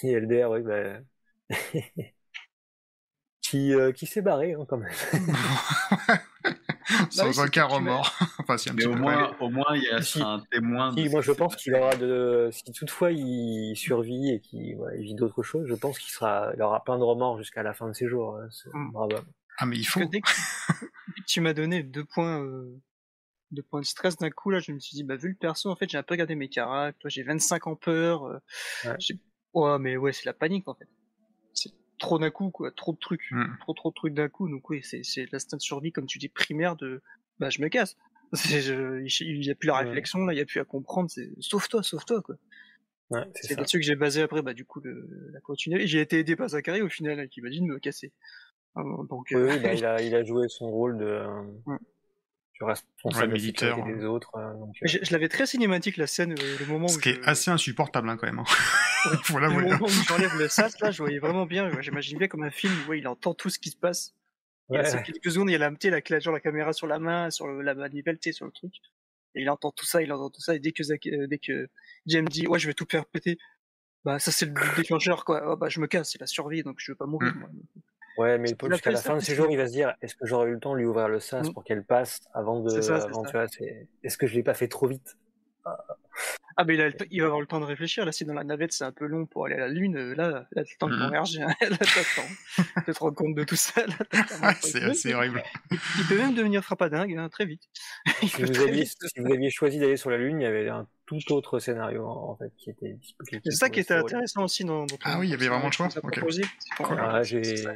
Et LDR, oui, bah... qui euh, qui s'est barré hein, quand même. Sans aucun remords. enfin, si, un Mais au moins, au moins, il y a Si. un témoin. de Si, moi je pense qu'il aura de. Si toutefois il survit et qu'il voilà, vit d'autres choses, je pense qu'il sera, il aura plein de remords jusqu'à la fin de ses jours. hein, c'est Mm. bravo. Ah, mais il faut. que dès que, dès que tu m'as donné deux points, euh, deux points de stress d'un coup, là, je me suis dit, bah, vu le perso, en fait, j'ai un peu regardé mes caractères. Toi, j'ai 25 en peur. euh, Ouais. mais ouais, c'est la panique, en fait. C'est trop d'un coup, quoi. Trop de trucs. Mm. Trop, trop de trucs d'un coup. Donc, oui, c'est, l'instinct de survie, comme tu dis, primaire de, bah, je me casse. Je- il n'y a plus la réflexion, là, il n'y a plus à comprendre. C'est, sauve-toi, sauve-toi, quoi. Ouais, c'est là-dessus que j'ai basé après, bah, du coup, le, la continuité. J'ai été aidé par Zachary, au final, qui m'a dit de me casser. Euh, Donc, Oui, euh, oui, bah, il, a, il a joué son rôle de. De sécurité hein. des autres. euh, donc, euh, Je, je l'avais très cinématique la scène, euh, le moment Ce où qui je- est assez insupportable hein, quand même. hein. Le l'avouer. moment où j'enlève le sas là, je voyais vraiment bien. ouais, J'imagine bien comme un film où ouais, il entend tout ce qui se passe. Il y a ouais, quelques secondes, il y a la, la, genre la caméra sur la main, sur le- la manivelle, sur le truc. Et il entend tout ça, il entend tout ça. Et dès que euh, dès que James dit ouais, je vais tout faire péter, bah ça c'est le déclencheur quoi. Oh, bah je me casse, c'est la survie, donc je veux pas mourir. Mm. moi. Ouais, mais Paul, jusqu'à la fin de ses jours, il va se dire est-ce que j'aurais eu le temps de lui ouvrir le sas Mm. pour qu'elle passe avant de. Est-ce que je l'ai pas fait trop vite? Ah mais il, a le il va avoir le temps de réfléchir. Là, si dans la navette c'est un peu long pour aller à la lune, euh, là, là t'as le temps de Mhm. converger. là t'attends de te rendre compte de tout ça. C'est Il horrible. Il peut même devenir frappadingue hein, très vite. Il si vous, très aviez, vite. si vous aviez choisi d'aller sur la Lune, il y avait un tout autre scénario en fait qui était disponible. C'est ça qui était intéressant aussi dans, dans Ah oui, il y avait vraiment le choix Cool. Ah, c'est j'ai. ça.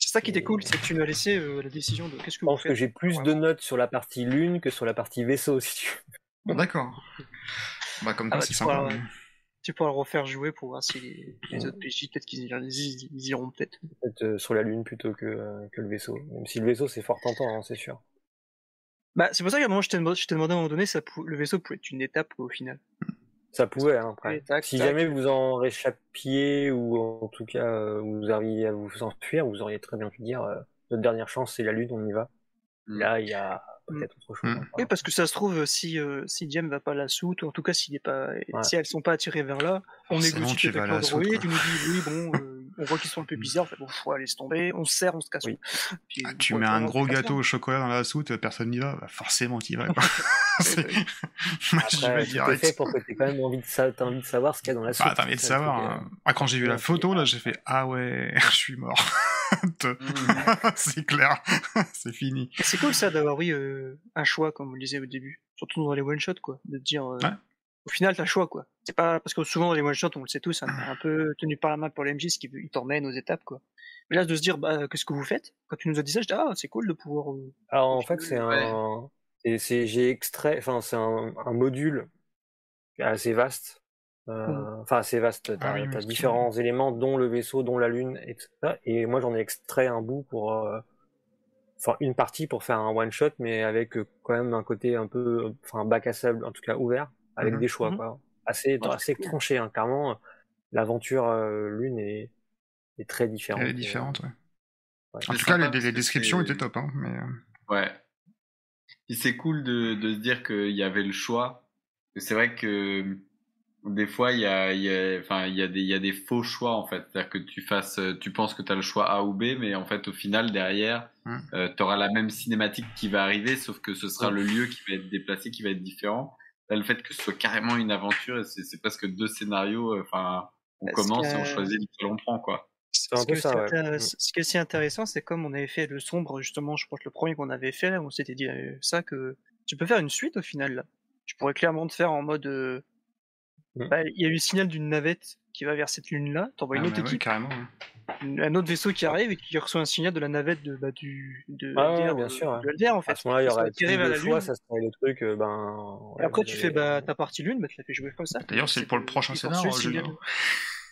C'est ça qui était cool, c'est que tu nous as laissé euh, la décision de qu'est-ce que Je vous pense que j'ai plus de notes sur la partie Lune que sur la partie vaisseau, si tu veux. D'accord. Bah, comme Ah quoi, bah, c'est tu sympa. pourras- mais- Tu pourras le refaire jouer pour voir si les, les autres PJ, peut-être qu'ils ils, ils iront peut-être. Peut-être euh, sur la Lune plutôt que, euh, que le vaisseau. Même si le vaisseau, c'est fort tentant, hein, c'est sûr. Bah, c'est pour ça qu'à un moment, je t'ai demandé, je t'ai demandé à un moment donné, ça pou- le vaisseau pouvait être une étape au final. Ça pouvait, hein, après. Tac, si tac. jamais vous en réchappiez, ou en tout cas euh, vous arriviez à vous enfuir, vous auriez très bien pu dire euh, notre dernière chance, c'est la Lune, on y va. Mm. Là, il y a peut-être autre chose. Mm. Oui, parce que ça se trouve, si, euh, si Jem va pas à la soute, ou en tout cas, s'il est pas, Ouais. si elles sont pas attirées vers là, on Forcément, négocie tu peut-être avec la l'Android, soute, tu nous dis, oui, bon, euh, on voit qu'ils sont un peu bizarres, on fait, bon, faut laisse tomber, on se serre, on se casse. Oui. Puis, Ah, tu mets un gros gâteau au chocolat dans la soute, personne n'y va, bah forcément t'y vas. quoi. Après, est direct. fait pour que tu aies quand même envie de, sa- t'as envie de savoir ce qu'il y a dans la. Bah, t'as envie de savoir. euh, hein. Ah, quand j'ai vu la photo, là, j'ai fait Ah ouais, je suis mort. Te- Mm. c'est clair, c'est fini. C'est cool ça d'avoir oui euh, un choix comme on le disait au début, surtout dans les one shots quoi, de te dire euh, Ouais. au final t'as le choix quoi. C'est pas parce que souvent dans les one shots on le sait tous, hein, un peu tenu par la main pour l'MJ, ce qui t'emmène aux étapes quoi. Mais là de se dire bah qu'est-ce que vous faites? Quand tu nous as dit ça, je dis ah c'est cool de pouvoir. euh, Alors en fait, c'est Ouais. un. et c'est- J'ai extrait. Enfin, c'est un, un module assez vaste. Euh. Enfin, assez vaste. T'as Ah oui, t'as oui, différents éléments, dont le vaisseau, dont la Lune, etc. Et moi, j'en ai extrait un bout pour. euh, Enfin, une partie pour faire un one shot, mais avec euh, quand même un côté un peu. Enfin, bac à sable, en tout cas ouvert, avec Mhm. des choix, Mhm. quoi. Assez, Ouais, assez c'est cool. tranché, hein. Clairement, l'aventure euh, Lune est, est très différente. Elle est différente, ouais. ouais. En C'est tout cas, les, descriptions c'est- étaient top. Hein, mais, Ouais. Puis c'est cool de, de se dire qu'il y avait le choix. C'est vrai que des fois, il y a, il y a, enfin, il y a des, il y a des faux choix, en fait. C'est-à-dire que tu fasses, tu penses que tu as le choix A ou B, mais en fait, au final, derrière, Hmm. tu auras la même cinématique qui va arriver, sauf que ce sera Ouais. le lieu qui va être déplacé, qui va être différent. Là, le fait que ce soit carrément une aventure, c'est c'est presque deux scénarios, euh, enfin, on ce commence et on choisit lequel on prend, quoi. un Ce peu que ça, c'est ouais. intér- ce qui est aussi intéressant, c'est comme on avait fait le sombre, justement, je pense que le premier qu'on avait fait, là, on s'était dit euh, ça, que tu peux faire une suite au final, là. Tu pourrais clairement te faire en mode. euh, Mm. bah, Il y a eu le signal d'une navette qui va vers cette lune-là, t'envoies une ah, autre mais ouais, équipe, carrément. ouais. une- un autre vaisseau qui arrive et qui reçoit un signal de la navette de, bah, du, de, Ah ouais, LDR, bien euh, sûr, ouais. de LDR, en fait. À ce moment-là, il y de la choix, lune. ça serait le truc, euh, ben. Et après, tu fais bah, ta partie lune, bah, tu la fais jouer comme ça. D'ailleurs, c'est pour le prochain il scénar, poursuit le Julien. signal.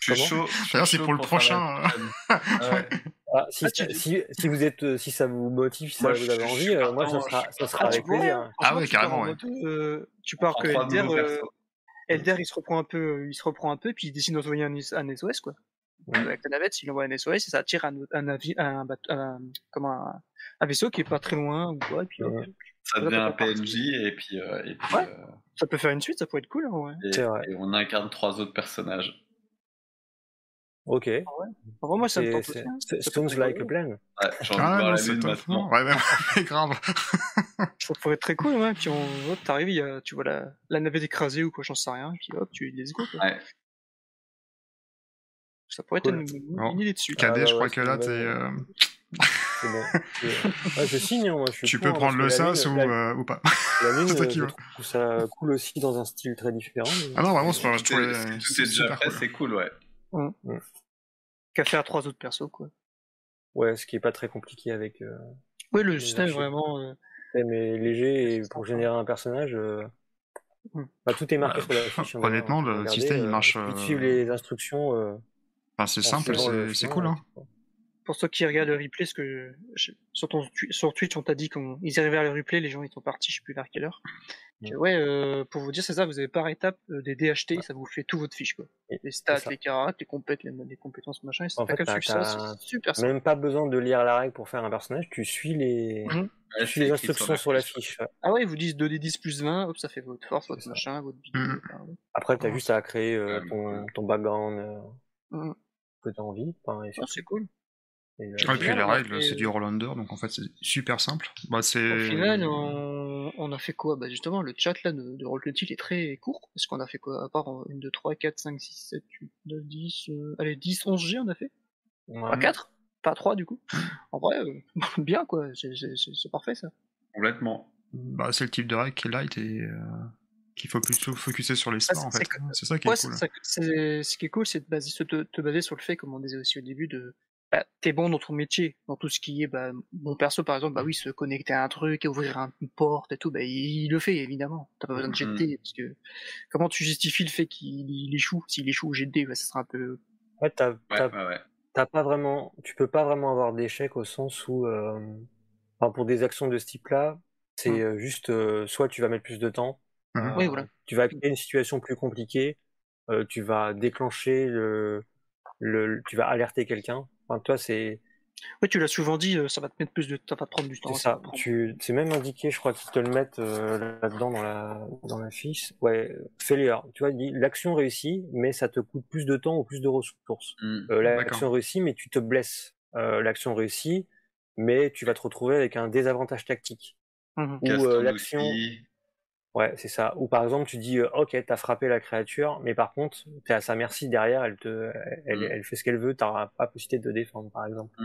Je suis chaud. D'ailleurs, c'est pour le prochain. Ah, si, Ah, tu- si, si vous êtes, euh, si ça vous motive, si Moi, ça vous avez envie, euh, moi, ça sera, ça Ah, tu avec plaisir. Ah ouais, carrément, en ouais. mode, euh, tu pars que Elder, euh. Elder, il se reprend un peu, il se reprend un peu, puis il décide d'envoyer un, un SOS, quoi. Ouais. Avec la navette, il envoie un SOS et ça attire un, un, navi- un, bateau- un, comment, un, un vaisseau qui est pas très loin ou quoi, et puis Ouais. Ça devient un PNJ et puis, euh, et, puis Ouais. euh, ça peut faire une suite, ça pourrait être cool, hein, ouais. et- C'est vrai. et on incarne trois autres personnages. Ok. Ah ouais. Enfin, moi, ça me tente C'est- aussi. hein. Ça pourrait like a plan. Ouais, j'ai envie de Ah voir la lune maintenant. Ouais, mais grave. Ça pourrait être très cool, ouais. Puis on, hop, t'arrives, il y a, tu vois la, la navette écrasée ou quoi, j'en sais rien. Puis hop, tu let's go. Quoi. Ouais. Ça pourrait Cool. être une, une Bon. idée dessus. Ah, Cadet, bah je crois ouais, que là, une t'es. euh, C'est bon. Je- ouais, je signe, hein, moi. Je suis Tu peux hein, prendre le que sas ou, euh, ou pas. La lune, c'est toi euh, qui je veux. trouve ça cool aussi dans un style très différent. mais- Ah non, vraiment, c'est pas. Je trouvais- tout est c'est déjà cool. c'est ouais. Qu'à faire trois autres persos, quoi. Ouais, ce qui est pas très compliqué avec. Euh, Oui, le système vraiment. euh, mais léger et pour générer un personnage. euh, Hmm. bah, tout est marqué Bah, sur la fiche. hein, honnêtement, le regardez, système, il euh, marche, il suffit de euh, suivre les instructions. euh, Enfin, c'est simple, c'est cool. ouais. Hein. Pour ceux qui regardent le replay, ce que je- sur, ton, twi- sur Twitch, on t'a dit qu'ils arrivaient à le replay, les gens ils sont partis, je sais plus vers quelle heure. Que ouais, euh, pour vous dire, c'est ça, vous avez par étape euh, des DHT, ça vous fait tout votre fiche, quoi. Et- Les stats, les carats, les compètes, les, les compétences, machin, et ça En fait ça, c'est super simple. Même pas besoin de lire la règle pour faire un personnage, tu suis les, Mhm. tu suis les instructions sur la fiche. ouais. Ah ouais, ils vous disent 2d10 plus 20, hop, ça fait votre force, votre ça. machin, votre enfin, ouais. Après, t'as juste à créer euh, ton, ton background euh, Mhm. que t'as envie. Enfin, c'est cool. Et, euh, Ouais, puis les règles, fait- c'est du roll-under, donc en fait, c'est super simple. Bah, c'est. Au final, on, on a fait quoi? Bah justement, le chat là de, de Roll20 est très court, parce qu'on a fait quoi? À part 1, 2, 3, 4, 5, 6, 7, 8, 9, 10, euh, allez, 10, 11 G on a fait? Ouais. Pas 4 Pas 3 du coup En vrai, euh, bien quoi, c'est- c'est c'est- c'est parfait ça. Complètement. Bah, c'est le type de règle qui est light et euh, qu'il faut plutôt focuser sur les sports c'est- en fait. c'est ça qui est Ouais, cool. c'est- c'est- ce qui est cool, c'est de baser, te, te baser sur le fait, comme on disait aussi au début, de bah, t'es bon dans ton métier, dans tout ce qui est, bah, mon perso par exemple, bah oui, se connecter à un truc, ouvrir un- une porte et tout, bah il, il le fait évidemment. T'as pas besoin de Mhm. jeter, parce que comment tu justifies le fait qu'il il échoue? S'il échoue au jet de dés, bah, ça sera un peu. Ouais, t'as, Ouais, t'as- ouais, ouais. t'as pas vraiment, tu peux pas vraiment avoir d'échec au sens où, euh, enfin, pour des actions de ce type-là, c'est Mm. euh, juste, euh, soit tu vas mettre plus de temps, euh, Oui, voilà. tu vas créer une situation plus compliquée, euh, tu vas déclencher le, le, tu vas alerter quelqu'un. Enfin, toi, c'est, Ouais, tu l'as souvent dit, euh, ça va te mettre plus de, ça va te prendre du temps. c'est ça ça. Tu, c'est même indiqué, je crois qu'ils te le mettent euh, là-dedans dans la, dans la fiche. Ouais, failure. Tu vois, il dit l'action réussit, mais ça te coûte plus de temps ou plus de ressources. Mm. Euh, l'action réussit, mais tu te blesses. Euh, l'action réussit, mais tu vas te retrouver avec un désavantage tactique. Mhm. Ou euh, l'action. Ouais, c'est ça. Ou par exemple, tu dis, euh, ok, t'as frappé la créature, mais par contre, t'es à sa merci derrière, elle te, elle, Mm. elle fait ce qu'elle veut, t'auras pas possibilité de te défendre, par exemple. Mm.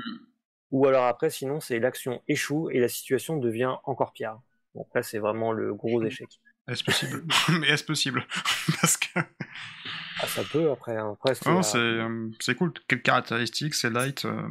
Ou alors après, sinon, c'est l'action échoue et la situation devient encore pire. Donc là, c'est vraiment le gros échec. Est-ce possible? Mais est-ce possible? Parce que. Ah, ça peut après. hein. Après, c'est Non, c'est euh, c'est cool. Quelles caractéristiques C'est light. euh,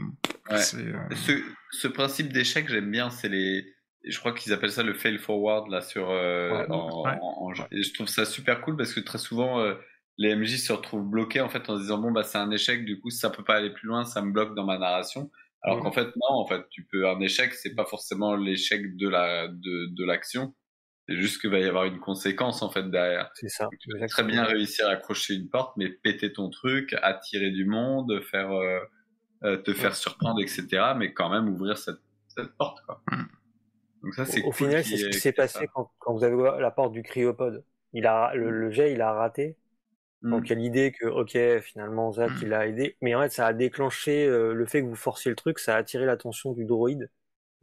Ouais. c'est, euh, Ce, ce principe d'échec, j'aime bien, c'est les. Je crois qu'ils appellent ça le fail forward là sur. euh, Ouais. en- Ouais. en- en- et je trouve ça super cool parce que très souvent euh, les MJ se retrouvent bloqués en fait en se disant bon bah c'est un échec, du coup ça peut pas aller plus loin, ça me bloque dans ma narration. Alors qu'en fait non, en fait tu peux un échec, c'est pas forcément l'échec de la de, de l'action, c'est juste qu'il va y avoir une conséquence en fait derrière. c'est ça. Tu peux très bien réussir à accrocher une porte, mais péter ton truc, attirer du monde, faire, euh, euh, te faire surprendre, etc. Mais quand même ouvrir cette, cette porte, quoi. Mm. Donc ça, c'est Au, cool final, c'est ce qui s'est passé quand, quand vous avez ouvert la porte du cryopode. Il a, le, le jet, il a raté. ça. Donc Mm. il y a l'idée que, ok, finalement, Zach, Mm. il a aidé. Mais en fait, ça a déclenché euh, le fait que vous forciez le truc, ça a attiré l'attention du droïde.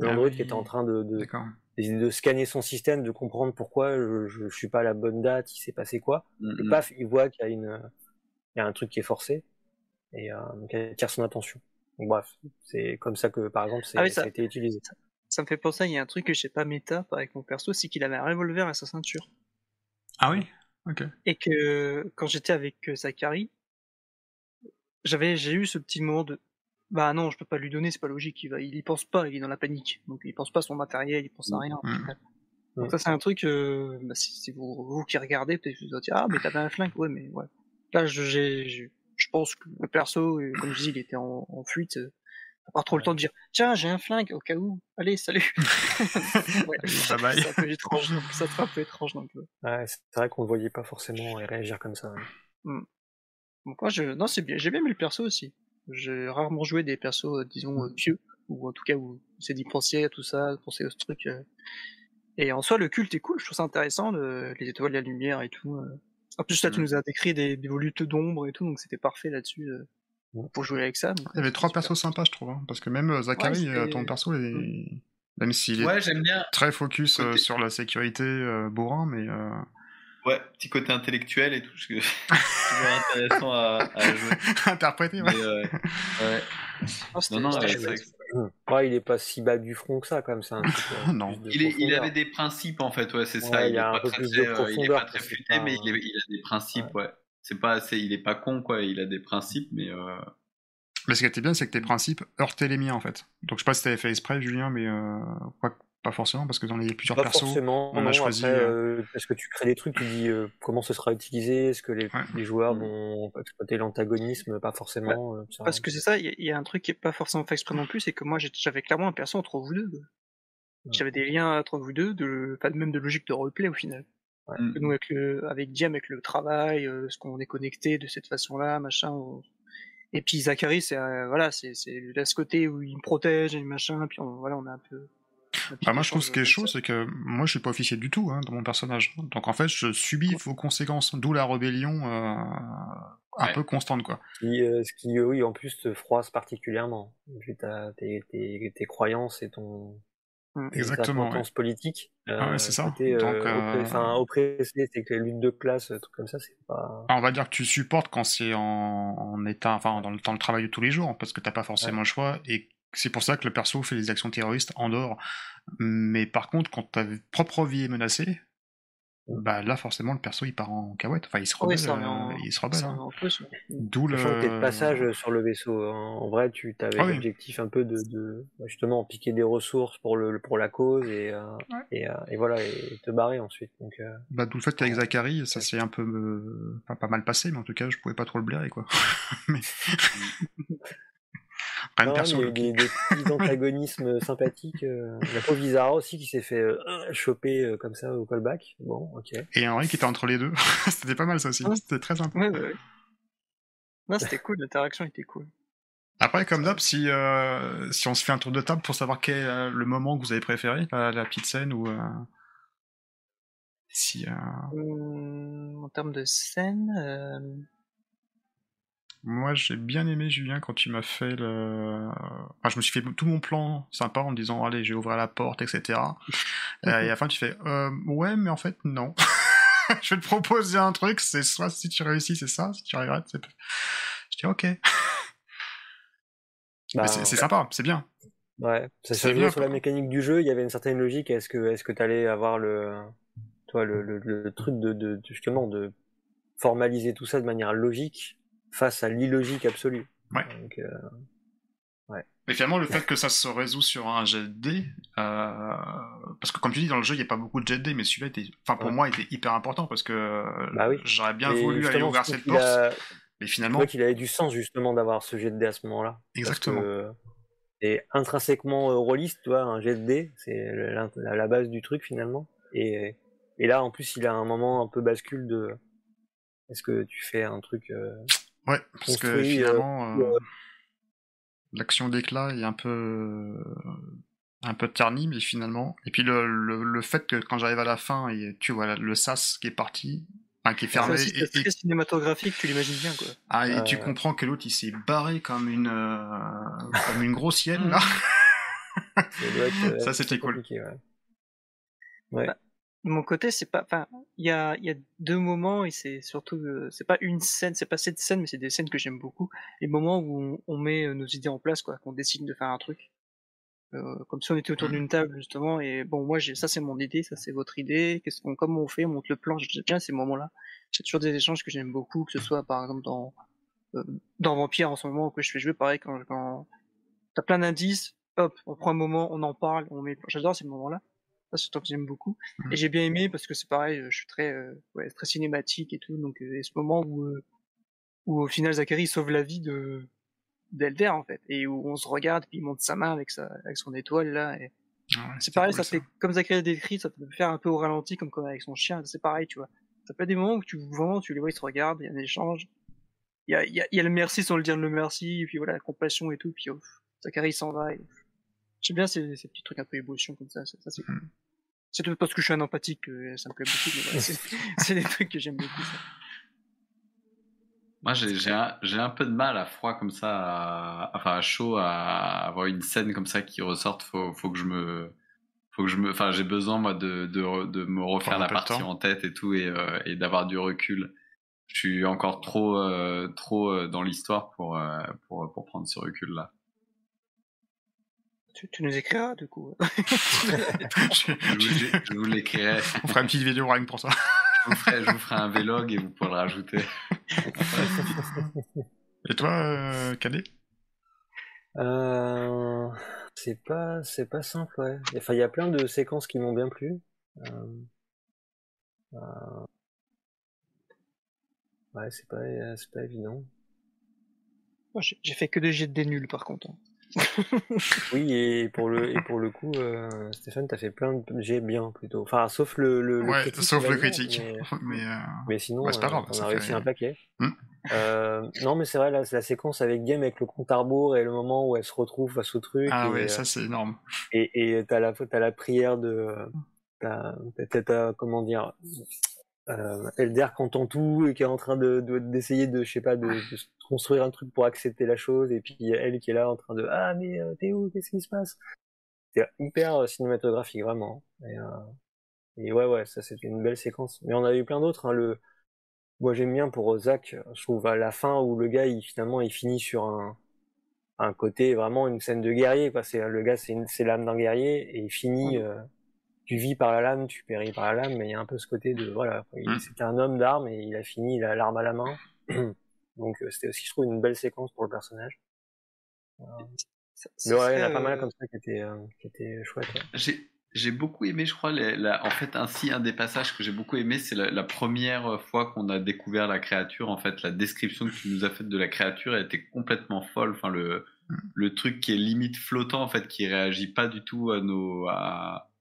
Ah L'android oui. qui était en train de, de, D'accord. de scanner son système, de comprendre pourquoi je, je, je suis pas à la bonne date, il s'est passé quoi. Mm, Et mm. paf, il voit qu'il y a une, il y a un truc qui est forcé. Et euh, donc il attire son attention. Donc bref, c'est comme ça que, par exemple, c'est, Ah oui, ça... ça- a été utilisé. Ça me fait penser, il y a un truc que je sais pas méta avec mon perso, c'est qu'il avait un revolver à sa ceinture. Ah oui? Ok. Et que quand j'étais avec euh, Zachary, j'avais, j'ai eu ce petit moment de, bah non, je peux pas lui donner, c'est pas logique, il va, il y pense pas, il est dans la panique. Donc il pense pas à son matériel, il pense à rien. Mm. final. Donc ça c'est un truc, euh, bah, si, si vous, vous qui regardez, peut-être vous allez dire, ah mais t'avais un flingue, ouais mais ouais. Là je, j'ai, je pense que le perso, euh, comme je dis, il était en, en fuite. Pas trop le temps de dire, tiens, j'ai un flingue, au cas où. Allez, salut. ouais, Bye bye. C'est un peu étrange, donc ça serait un peu étrange donc. Ouais, c'est vrai qu'on le voyait pas forcément réagir comme ça. Donc moi, je, non, c'est bien, j'ai bien aimé le perso aussi. J'ai rarement joué des persos, euh, disons, euh, pieux, ou en tout cas où c'est d'y penser à tout ça, penser à ce truc. euh. Et en soi, le culte est cool, je trouve ça intéressant, le- les étoiles, la lumière et tout. euh. En plus, là, tu Mhm. nous as décrit des, des volutes d'ombre et tout, donc c'était parfait là-dessus. euh. Pour jouer avec ça. Il y avait trois persos sympas, je trouve, hein, parce que même Zachary, ton perso, est... Mm. même s'il est bien. très focus sur la sécurité bourrin, mais Ouais, petit côté intellectuel et tout, c'est toujours intéressant à, à jouer. Interpréter, ouais. Euh, ouais. Oh, non, non, ouais, il est pas si bas du front que ça, quand même. Ça, non. Il, est, il, avait des principes, en fait, ouais, c'est ça. Il, il, est pas très, euh, il est pas très futé, mais il, est, il, a des principes, ouais. C'est pas assez, il est pas con, quoi. Il a des principes, mais. Euh... Mais ce qui était bien, c'est que tes principes heurtaient les miens, en fait. Donc je sais pas si t'avais fait exprès, Julien, mais euh, pas forcément, parce que dans les plusieurs pas persos, forcément, on a choisi. Après, euh, euh que tu crées des trucs, tu dis euh, comment ce sera utilisé, est-ce que les, les, joueurs mm. vont exploiter l'antagonisme, pas forcément. Euh, parce que c'est ça, il y, y, a un truc qui est pas forcément fait exprès non plus, c'est que moi j'avais clairement un perso entre vous deux. J'avais des liens entre vous deux, de, pas même de logique de roleplay au final. Nous avec le, avec Diam, avec le travail, ce qu'on est connecté de cette façon-là, machin. Et puis Zachary, c'est voilà, c'est c'est ce côté où il me protège et machin, puis on, voilà, on a un peu bah, moi, je trouve ce qui est chaud, c'est que moi, je suis pas officier du tout hein, dans mon personnage. Donc, en fait, je subis vos conséquences, d'où la rébellion euh, un peu constante, quoi. Euh, ce qui, oui, en plus, te froisse particulièrement, vu tes, tes, croyances et ton. Mmh. Exactement. Ta politique. Ah ouais, c'est ça. Euh, Donc, euh... enfin, oppressé, c'est que les luttes de classe, trucs comme ça, c'est pas. on va dire que tu supportes quand c'est en, en état, enfin, dans le temps de travail de tous les jours, parce que t'as pas forcément le choix, et c'est pour ça que le perso fait des actions terroristes en dehors. Mais par contre, quand ta propre vie est menacée, bah là forcément le perso il part en cahuète. Enfin il se rebelle. Euh, il se rebelle. Hein. D'où le. de passage sur le vaisseau. Hein. En vrai, tu avais ah l'objectif un peu de, de, bah, justement piquer des ressources pour le pour la cause et euh, et, euh, et, voilà et te barrer ensuite. Donc. Bah d'où le fait qu'avec Zachary ça s'est un peu pas, pas, mal passé, mais en tout cas je pouvais pas trop le blairer quoi. mais... y a eu des, des petits antagonismes sympathiques. Euh, la pauvre Vizara aussi qui s'est fait euh, choper euh, comme ça au callback. Bon, ok. Et Henri qui était entre les deux. c'était pas mal ça aussi. C'était très sympa. Ouais, ouais, Non, c'était cool. L'interaction était cool. Après, comme d'hab, si, euh, si on se fait un tour de table pour savoir quel est le moment que vous avez préféré, la, la petite scène ou. si. Hum, en termes de scène. Moi, j'ai bien aimé Julien quand tu m'as fait le. Enfin, je me suis fait tout mon plan sympa en me disant allez, j'ai ouvert la porte, etc. et à la fin, tu fais euh, ouais, mais en fait, non. je vais te proposer un truc, c'est soit si tu réussis, c'est ça, si tu regrettes, c'est. Je dis ok. Bah, c'est sympa, c'est bien. Ouais, ça c'est bien sur la mécanique du jeu, il y avait une certaine logique. Est-ce que est-ce que t'allais avoir le, toi, le, le, le truc de, de justement de formaliser tout ça de manière logique face à l'illogique absolue. Ouais. Donc, euh, ouais. Mais finalement, le fait que ça se résout sur un jet de dés, euh, parce que comme tu dis, dans le jeu, il n'y a pas beaucoup de jet de dés, mais celui-là, était... enfin, pour moi, était hyper important parce que bah oui. j'aurais bien voulu aller ouvrir cette porte. Mais finalement. qu'il avait du sens, justement, d'avoir ce jet de dés à ce moment-là. Exactement. Et intrinsèquement euh, rôliste, tu vois, un jet de dés, c'est la, la, base du truc, finalement. Et, et là, en plus, il a un moment un peu bascule de. Est-ce que tu fais un truc. Euh, Ouais, parce que euh, finalement, euh, l'action d'éclat est un peu un peu ternie, mais finalement. Et puis le, le, fait que quand j'arrive à la fin, et tu vois le sas qui est parti, enfin, qui est fermé. C'est très cinématographique, tu l'imagines bien, quoi. Ah, et tu comprends que l'autre il s'est barré comme une euh, comme une grossienne là. Ça c'était cool. Ouais. ouais. Bah, de mon côté, c'est pas, enfin, il y a, y a deux moments et c'est surtout, euh, c'est pas une scène, c'est pas cette scène, mais c'est des scènes que j'aime beaucoup. Les moments où on, met euh, nos idées en place, quoi, qu'on décide de faire un truc. Euh, comme si on était autour d'une table justement et bon moi j'ai ça c'est mon idée ça c'est votre idée. Qu'est-ce qu'on comment on fait? On monte le plan. J'aime bien ces moments là j'ai toujours des échanges que j'aime beaucoup que ce soit par exemple dans dans Vampire en ce moment que je fais jouer pareil quand, quand t'as plein d'indices hop on prend un moment on en parle on met j'adore ces moments là ça, c'est un que j'aime beaucoup. Mmh. Et j'ai bien aimé parce que c'est pareil, je suis très, euh, ouais, très cinématique et tout. Donc, euh, et ce moment où, euh, où au final Zachary sauve la vie de d'Elder en fait, et où on se regarde puis il monte sa main avec sa, avec son étoile là. Et... c'est pareil, ça, fait comme Zachary a décrit, ça peut faire un peu au ralenti comme, comme avec son chien. C'est pareil, tu vois. Ça être des moments où tu vraiment tu les vois, ils se regardent, il y a un échange. Il y a, il y a, il y a le merci sans le dire le merci, et puis voilà, la compassion et tout. Puis oh, Zachary s'en va. Et... J'aime bien ces, ces, petits trucs un peu émotion comme ça. Ça, c'est cool. C'est peut-être parce que je suis un empathique que ça me plaît beaucoup. Mais c'est des trucs que j'aime beaucoup. Ça. Moi, j'ai un, un, peu de mal à froid comme ça, enfin à chaud, à avoir une scène comme ça qui ressorte. Faut, faut que je me, faut que je me, enfin, j'ai besoin moi de, de, de me refaire la partie en tête et tout et, euh, et d'avoir du recul. Je suis encore trop, euh, trop euh, dans l'histoire pour, pour, pour prendre ce recul là. Tu, tu, nous écriras du coup. je, vous, je vous l'écrirai. On fera une petite vidéo rien pour ça vous ferai, je vous ferai un vlog et vous pourrez le rajouter. et toi, euh, Cadet euh, C'est pas, c'est pas simple, ouais. Enfin, il y a plein de séquences qui m'ont bien plu. Euh, euh ouais, c'est pas, c'est pas évident. Moi, j'ai fait que des jets de nuls, par contre. Oui, et pour le, et pour le coup, euh, Stéphane, t'as fait plein de j'ai bien plutôt. Enfin, sauf le, le, ouais, critique, sauf le critique. Mais, euh... mais, sinon, pas grave, on a réussi un paquet. Hmm. Euh, non, mais c'est vrai, là, c'est la séquence avec Game avec le compte à rebours et le moment où elle se retrouve face au truc. Ah et, ouais, ça c'est énorme. Et, et t'as la, t'as la prière de, t'as, comment dire, euh, Elder qui entend tout et qui est en train de, d'essayer de, je sais pas, de, de, construire un truc pour accepter la chose, et puis elle qui est là en train de ah mais euh, t'es où, qu'est-ce qui se passe? C'est hyper euh, cinématographique vraiment. Et, euh, et, ouais ouais, ça c'était une belle séquence. Mais on a eu plein d'autres. Hein, le, moi j'aime bien pour Zach, je trouve à la fin où le gars il finalement il finit sur un un côté vraiment une scène de guerrier quoi. C'est le gars c'est c'est l'âme d'un guerrier et il finit tu vis par la lame, tu péris par la lame, mais il y a un peu ce côté de voilà, mmh. c'était un homme d'armes et il a fini, il a l'arme à la main. Donc euh, c'était aussi, je trouve, une belle séquence pour le personnage. Euh, mais ouais, il y en a pas mal euh, comme ça qui étaient, qui étaient chouettes. J'ai j'ai beaucoup aimé, je crois, la, en fait, ainsi, un des passages que j'ai beaucoup aimé, c'est la, première fois qu'on a découvert la créature. En fait, la description que tu nous as faite de la créature, elle était complètement folle. Enfin, le, mm. le truc qui est limite flottant, en fait, qui réagit pas du tout à nos, à,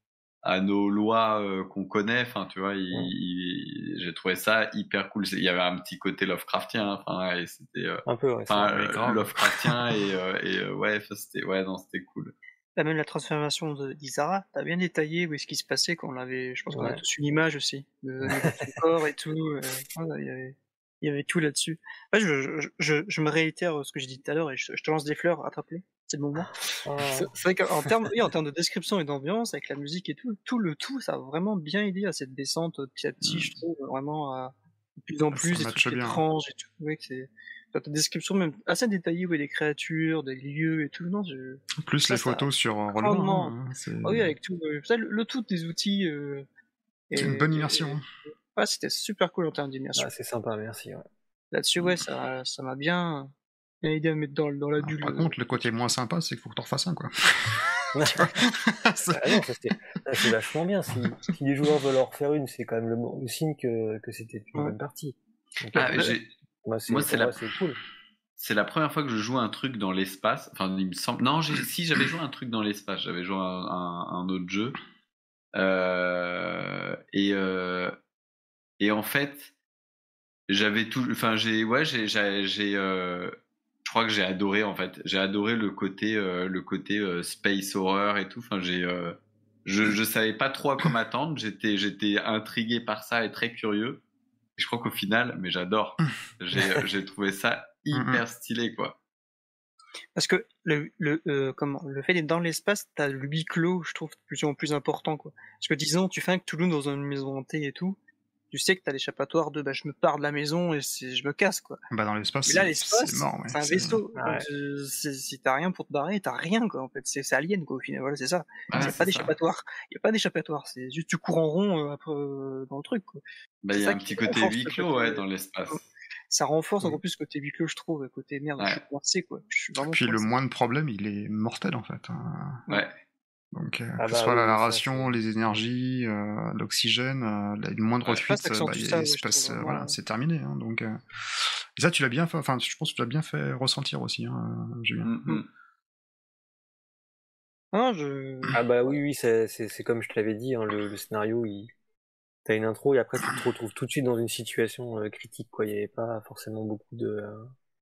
à nos lois euh, qu'on connaît. Enfin, tu vois, j'ai trouvé ça hyper cool. Il y avait un petit côté Lovecraftien. Hein, enfin, et c'était euh, un peu ouais, euh, Lovecraftien et, et ouais, c'était ouais, non, c'était cool. même la transformation d'Isara, t'as bien détaillé où est-ce qui se passait quand on l'avait. Je pense qu'on a tous une image aussi de, corps et tout. il y avait il y avait tout là-dessus. je, je, je, me réitère ce que j'ai dit tout à l'heure et je, te lance des fleurs à attraper c'est le moment. Ah. C'est vrai qu'en termes, oui, en termes de description et d'ambiance, avec la musique et tout, tout le tout, ça a vraiment bien aidé à cette descente petit à petit, je trouve, vraiment à, de plus en plus, des trucs étranges et tout. Oui, c'est, ta description même assez détaillée, oui, des créatures, des lieux et tout, non, je... Plus les photos sur un relevé. Hein, ah oui, avec tout, ça, le, tout des outils, euh, C'est une bonne immersion. ouais, c'était super cool en termes d'immersion. Ah, c'est sympa, merci, ouais. Là-dessus, ouais, ça, ça m'a bien, il idée à mettre dans, dans la Par contre, le côté moins sympa, c'est qu'il faut que tu en refasses un, quoi. ah c'est vachement bien. Si, si, les joueurs veulent en refaire une, c'est quand même le, signe que, que c'était une bonne partie. ah, moi, c'est la... cool. C'est la première fois que je joue un truc dans l'espace. Enfin, il me semble. Non, si j'avais joué un truc dans l'espace, j'avais joué un, un, autre jeu. Euh, et, euh, et en fait, j'avais tout. Enfin, j'ai. Ouais, j'ai. j'ai euh, je crois que j'ai adoré en fait. J'ai adoré le côté euh, le côté euh, space horror et tout. Enfin, j'ai euh, je je savais pas trop à quoi m'attendre. J'étais j'étais intrigué par ça et très curieux. Et je crois qu'au final, mais j'adore. J'ai j'ai trouvé ça hyper stylé quoi. Parce que le, le, comment, le fait d'être dans l'espace, t'as le huis clos, je trouve, plus en plus important, quoi. Parce que disons, tu fais un Toulouse dans une maison hantée et tout, tu sais que t'as l'échappatoire de bah, je me pars de la maison et je me casse quoi. Bah dans l'espace. là l'espace c'est un vaisseau. Euh, si t'as rien pour te barrer, t'as rien quoi en fait. C'est alien quoi au final. Voilà c'est ça. Il n'y a pas d'échappatoire. Il y a pas d'échappatoire. C'est juste tu cours en rond euh, après, euh, dans le truc quoi. Bah il y a un petit côté huis clos ouais dans l'espace. Ça renforce encore plus ce côté huis clos je trouve. Côté merde je suis coincé quoi. Je suis vraiment Puis le moins de problème il est mortel en fait. Hein. Ouais. Donc, euh, ah que ce bah soit la narration, les énergies, euh, l'oxygène, euh, la moindre fuite, bah, voilà, c'est terminé. Hein, donc, et ça, tu l'as bien fait. Enfin, je pense que tu l'as bien fait ressentir aussi, hein, Julien. Mm, mm. Ah, je... ah bah oui, oui, c'est comme je te l'avais dit, hein, le, le, scénario, il... t'as une intro et après tu te retrouves tout de suite dans une situation critique, quoi. Il n'y avait pas forcément beaucoup de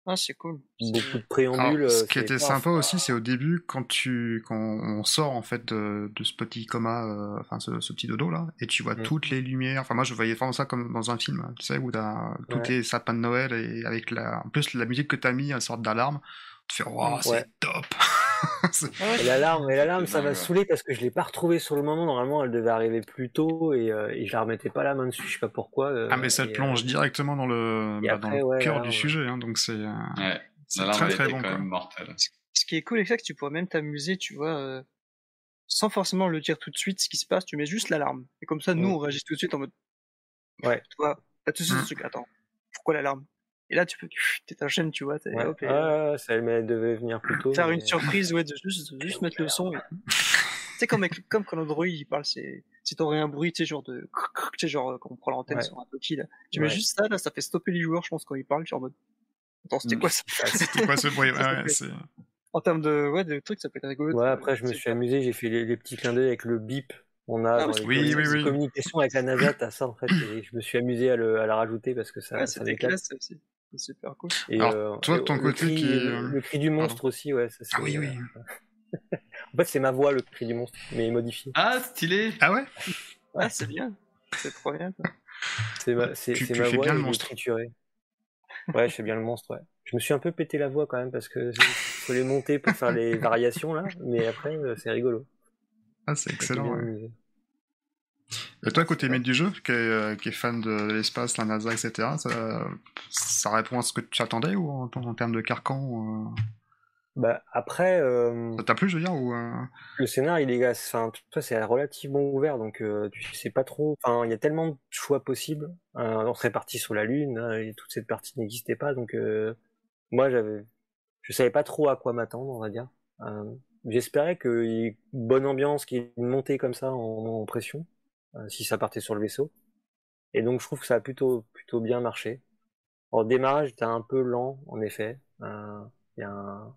Ah, c'est cool. Beaucoup de préambules. ce qui était sympa aussi, c'est au début, quand tu, quand on sort en fait de, ce petit coma, enfin ce, petit dodo là, et tu vois mm. toutes les lumières. Enfin, moi, je voyais vraiment ça comme dans un film, tu sais, où t'as tous les sapins de Noël et avec la, en plus la musique que t'as mis, une sorte d'alarme. Tu fais, waouh, c'est top. et l'alarme, et l'alarme, ça m'a saoulé parce que je l'ai pas retrouvée sur le moment. Normalement, elle devait arriver plus tôt et, euh, et je la remettais pas la main dessus. Je sais pas pourquoi. Euh, ah, mais ça te plonge euh, directement dans le, bah, dans le cœur du sujet, hein, donc c'est. Ouais. très très bon. Quand même mortel. Ce qui est cool avec ça, c'est que tu pourrais même t'amuser, tu vois, sans forcément le dire tout de suite ce qui se passe. Tu mets juste l'alarme et comme ça, nous, on réagit tout de suite en mode. Ouais. Tu vois, t'as tout de suite ce mmh. truc. Attends, pourquoi l'alarme? Et là, tu peux, t'enchaînes, tu vois. Ouais. Hop, ah, ça devait venir plus tôt. Faire une surprise, ouais, de juste, juste mettre le son. c'est comme, comme quand Android il parle, c'est, si t'aurais un bruit, tu sais, genre de, tu sais, genre, quand on prend l'antenne sur un Toki, là. Tu mets juste ça, là, ça fait stopper les joueurs, je pense, quand ils parlent, genre en mode, attends, c'était quoi ça? c'était quoi ce bruit? Ouais, en termes de, ouais, de trucs, ça peut être rigolo. Ouais, après, je me suis amusé, j'ai fait les, petits clins d'œil avec le bip. On a ah, oui, oui, oui. communication avec la NASA, t'as ça en fait, et je me suis amusé à, le, à la rajouter parce que ça, ouais, ça classe aussi super cool. Et Alors, euh, toi, ton côté cri, qui est... Le cri du monstre aussi, ouais. Ça, ah oui, oui. Euh, en fait, c'est ma voix, le cri du monstre, mais modifié. Ah, stylé Ah ouais? Ah, c'est bien. C'est trop bien, C'est ma, c'est, tu, ma voix, bien le monstre. trituré. Ouais, je fais bien le monstre, ouais. Je me suis un peu pété la voix quand même, parce que faut les monter pour faire les variations, là, mais après, euh, c'est rigolo. Ah, c'est excellent, ouais. Et toi, côté maître du jeu, qui est, euh, qui est fan de l'espace, la NASA, etc., ça, ça, répond à ce que tu attendais ou en, en termes de carcan euh... Bah après. Euh... Ça t'a plu, je veux dire ou euh... Le scénar, il est, enfin, c'est relativement ouvert, donc tu sais pas trop. Enfin, il y a tellement de choix possibles. on serait parti sur la Lune, hein, et toute cette partie n'existait pas, donc moi, j'avais, je savais pas trop à quoi m'attendre, on va dire. J'espérais qu'il y ait une bonne ambiance, qu'il y ait une montée comme ça en, en pression. Euh, si ça partait sur le vaisseau. Et donc je trouve que ça a plutôt plutôt bien marché. Au démarrage, était un peu lent, en effet. Euh, il y a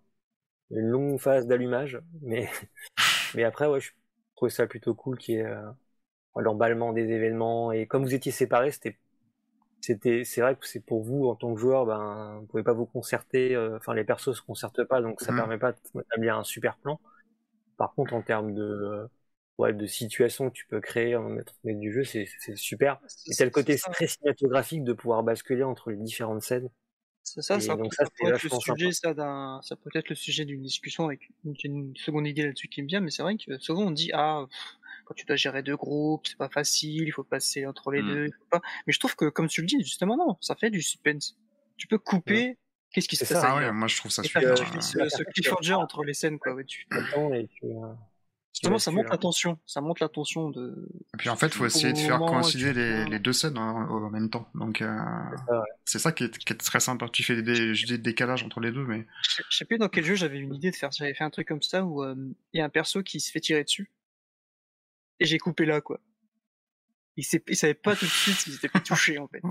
une longue phase d'allumage, mais mais après, ouais, je trouvais ça plutôt cool qui est euh, l'emballement des événements. Et comme vous étiez séparés, c'était c'était c'est vrai que c'est pour vous en tant que joueur, ben vous pouvez pas vous concerter. Enfin, les persos se concertent pas, donc ça mmh. permet pas d'établir un super plan. Par contre, en termes de ouais, de situation que tu peux créer en maître du jeu, c'est super. Et c'est le côté très cinématographique de pouvoir basculer entre les différentes scènes. C'est ça, ça, donc ça, peut être le sujet, ça, ça peut être le sujet d'une discussion avec une, seconde idée là-dessus qui me vient, mais c'est vrai que souvent on dit ah quand tu dois gérer deux groupes, c'est pas facile, il faut passer entre les mmh. deux, il faut pas. Mais je trouve que comme tu le dis justement non, ça fait du suspense. Tu peux couper. Qu'est-ce qui se passe Ah ouais, moi je trouve ça super. ce, ce cliffhanger entre les scènes quoi. Ouais, tu... et tu euh, Justement, ça monte la tension. Ça monte la tension de. Et puis en fait, faut essayer de faire coïncider les, les, deux scènes en, en, même temps. Donc euh, c'est ça, qui, est, qui, est, très sympa. Tu fais des, décalages entre les deux, mais. Je, sais plus dans quel jeu j'avais une idée de faire. J'avais fait un truc comme ça où euh, il y a un perso qui se fait tirer dessus. Et j'ai coupé là, quoi. Il, il savait pas tout de suite s'il était fait toucher, en fait.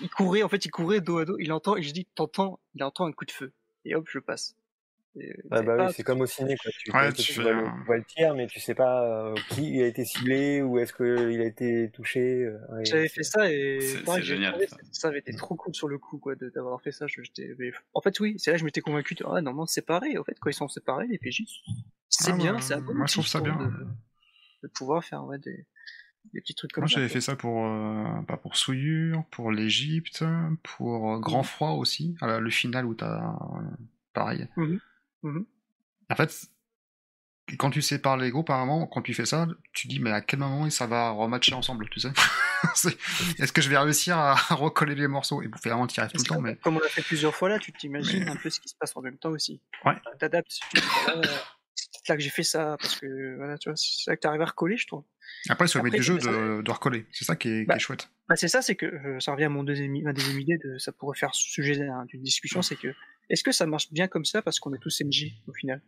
Il courait, en fait, il courait dos à dos. Il entend, et je dis, t'entends, il entend un coup de feu. Et hop, je passe. Ah bah oui, c'est comme au ciné, quoi. Tu, ouais, tu, vois, le, tu, vois le, tir, mais tu sais pas euh, qui a été ciblé ou est-ce qu'il a été touché. Euh, J'avais fait ça et c'est génial. ça. ça. avait été trop cool sur le coup, quoi, d'avoir fait ça. Je, en fait, oui, c'est là que je m'étais convaincu. De, ah, normalement, séparés. En fait, quand ils sont séparés, les PJ, c'est ah, bien. Bah, moi, je trouve ça bien. De, pouvoir faire ouais, des, des petits trucs comme moi, ça. Moi, j'avais fait ça pour, euh, bah, pour Souillure, pour l'Egypte, pour Grand mmh. Froid aussi. le final où t'as pareil. Mmh en fait, quand tu sépares les groupes, moment, quand tu fais ça, tu dis, mais à quel moment ça va rematcher ensemble, tu sais? Est-ce que je vais réussir à recoller les morceaux? Et vous vraiment, tu arrives tout le temps, mais... Comme on l'a fait plusieurs fois là, tu t'imagines un peu ce qui se passe en même temps aussi. Ouais. T'adaptes. c'est là que j'ai fait ça, parce que, voilà, tu vois, c'est là que t'arrives à recoller, je trouve. Après, c'est le mettre du jeu de, de, recoller. C'est ça qui est, bah, chouette. Bah, c'est ça, c'est que, euh, ça revient à mon deuxième, ma deuxième idée de, ça pourrait faire sujet d'une discussion, c'est que, est-ce que ça marche bien comme ça parce qu'on est tous MJ au final?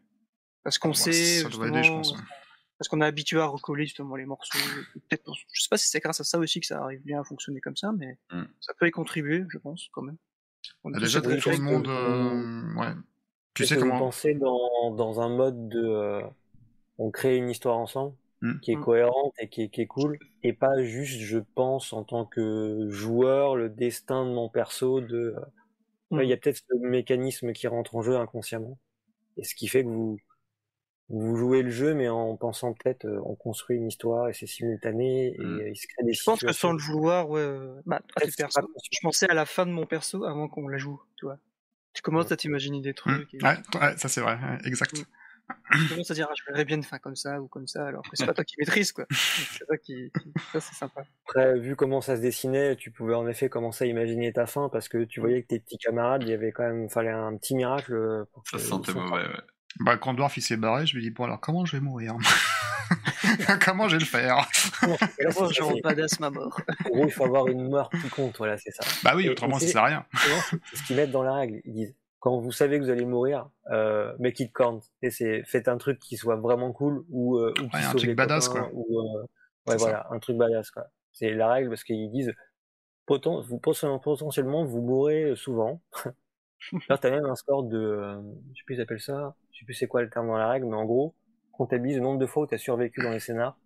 Parce qu'on sait. Parce qu'on est habitué à recoller justement les morceaux. Peut-être, je sais pas si c'est grâce à ça aussi que ça arrive bien à fonctionner comme ça, mais mm. ça peut y contribuer, je pense, quand même. On a déjà tout le monde. Euh, ouais. Tu sais comment. Vous pensez dans, dans un mode de. Euh, on crée une histoire ensemble mm. qui est mm. cohérente et qui est, qui est cool, et pas juste, je pense, en tant que joueur, le destin de mon perso de il y a peut-être ce mécanisme qui rentre en jeu inconsciemment. Et ce qui fait que vous, vous jouez le jeu, mais en pensant peut-être, euh, on construit une histoire et c'est simultané et mmh. il se crée des Je pense que sans le vouloir, ouais, euh, bah, je pensais à la fin de mon perso avant qu'on la joue, tu vois. Tu commences à t'imaginer des trucs. Mmh. Ouais, ça c'est vrai, exact. Mmh. Tu commences à dire, ah, je verrais bien une fin comme ça ou comme ça, alors que c'est pas toi qui maîtrise, quoi. c'est ça qui, ça c'est sympa. Après, vu comment ça se dessinait, tu pouvais en effet commencer à imaginer ta fin parce que tu voyais que tes petits camarades, il y avait quand même, fallait un petit miracle pour Ça sentait mauvais, ouais. Bah, quand Dwarf il s'est barré, je lui dis bon alors comment je vais mourir? Comment je vais le faire? Comment je badass ma mort En gros, il faut avoir une mort qui compte, voilà, c'est ça. Bah oui, autrement ça sert à rien. C'est ce qu'ils mettent dans la règle. Ils disent quand vous savez que vous allez mourir, euh, make it count. Et c'est faites un truc qui soit vraiment cool ou, euh, ou un truc badass quoi. Ou, euh, ouais voilà, un truc badass quoi. C'est la règle parce qu'ils disent vous, potentiellement vous mourrez souvent. Là, t'as même un score de, euh, je sais plus ils appellent ça, sais plus c'est quoi le terme dans la règle, mais en gros, comptabilise le nombre de fois où t'as survécu dans les scénars.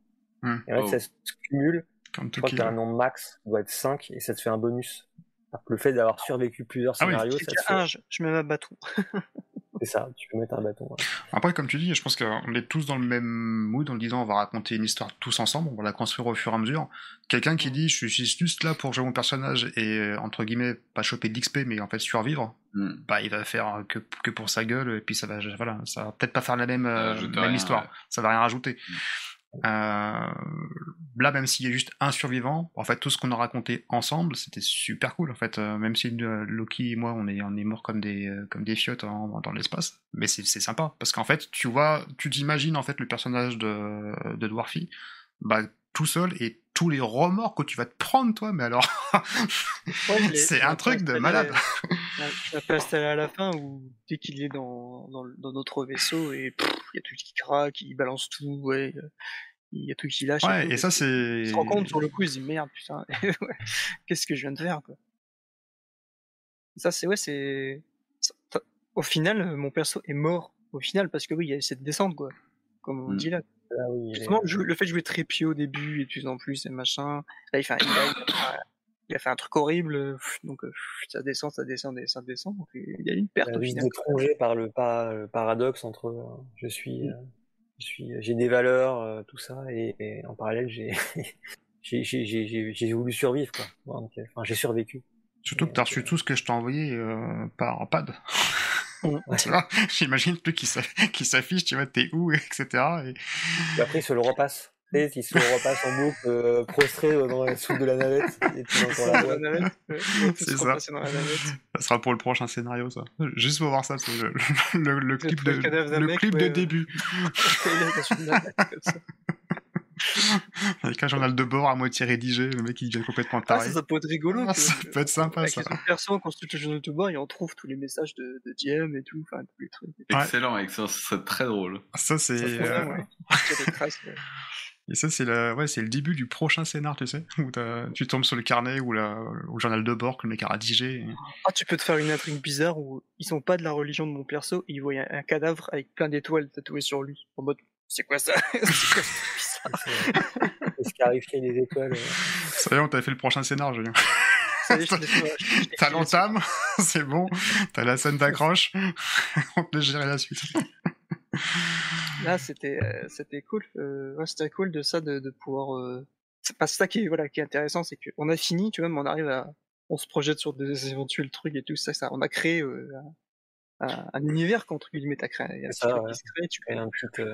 Hmm. Et en fait, oh. ça se cumule. Comme je crois que t'as un nombre max, doit être 5, et ça te fait un bonus. Alors que le fait d'avoir survécu plusieurs ah scénarios, ça te fait... un, je, mets ma bâton. C'est ça, tu peux mettre un bâton. Après, comme tu dis, je pense qu'on est tous dans le même mood en disant on va raconter une histoire tous ensemble, on va la construire au fur et à mesure. Quelqu'un qui dit je suis juste là pour jouer mon personnage et entre guillemets pas choper de l'XP mais en fait survivre, hmm. bah il va faire que, que pour sa gueule et puis ça va voilà, ça va peut-être pas faire la même, euh, même histoire, ça va rien rajouter. Hmm. Euh, là, même s'il y a juste un survivant, en fait, tout ce qu'on a raconté ensemble, c'était super cool. En fait, euh, même si euh, Loki et moi, on est, on est morts comme des, comme des fiottes dans l'espace, mais c'est sympa parce qu'en fait, tu vois, tu t'imagines en fait le personnage de, de Dwarfy, bah, tout seul et tous les remords que tu vas te prendre, toi, mais alors, c'est un truc de malade. Tu vas installé à la fin où dès qu'il est dans, dans, dans, notre vaisseau et il y a tout qui craque, il balance tout, ouais, il y a tout qui lâche. Ouais, et, ça c'est. Il se rend compte sur le coup, il se dit merde, putain, qu'est-ce que je viens de faire, quoi. Ça c'est ouais, c'est. Au final, mon perso est mort. Au final, parce que oui, il y a cette descente, quoi. Comme on hmm. dit là. Ah Justement, le fait de jouer très pied au début et de plus en plus et machin. Là, il, fait un, il, a, fait un truc horrible, donc ça descend, ça descend, ça descend. Donc il y a une perte au final. par le, paradoxe entre euh, je suis, euh, je suis, j'ai des valeurs, euh, tout ça, et, en parallèle j'ai, j'ai, voulu survivre quoi. Enfin, j'ai survécu. Surtout que tu as reçu tout ce que je t'ai envoyé par pad. J'imagine le truc qui s'affiche, tu vois, t'es où, etc. Et... après, il se le repasse. Il se le repasse en boucle, euh, prostré dans la soupe de la navette. Et puis la navette. C'est ça. Ça sera pour le prochain scénario, ça. Juste pour voir ça, c'est le, le, clip, de, le clip de début. Avec un journal de bord à moitié rédigé, le mec il devient complètement ah, taré. ça, peut être rigolo. Ah, ça peut être sympa avec ça. Avec perso, on construit le journal de bord et on trouve tous les messages de, de DM et tout, enfin tous les trucs. Excellent, excellent, ça serait très drôle. Ça c'est. Euh, et ça, c'est le, ouais, c'est le début du prochain scénar, tu sais, où tu tombes sur le carnet ou le journal de bord que le mec a rédigé. Ah, tu peux te faire une intrigue bizarre où ils sont pas de la religion de mon perso, et ils voient un, cadavre avec plein d'étoiles tatouées sur lui. En mode, c'est quoi ça? Qu'il des étoiles euh. Ça y est, on t'a fait le prochain scénar, Julien. T'as l'entame, c'est bon. T'as la scène d'accroche. on peut gérer la suite. Là, c'était euh, c'était cool. Euh, c'était cool de ça, de, de pouvoir. C'est pas ça qui est voilà qui est intéressant, c'est qu'on a fini, tu vois, mais on arrive à, on se projette sur des éventuels trucs et tout ça. ça on a créé un, un, univers qu'entre guillemets t'as créé. Il y a ça, ouais. tu crées un truc.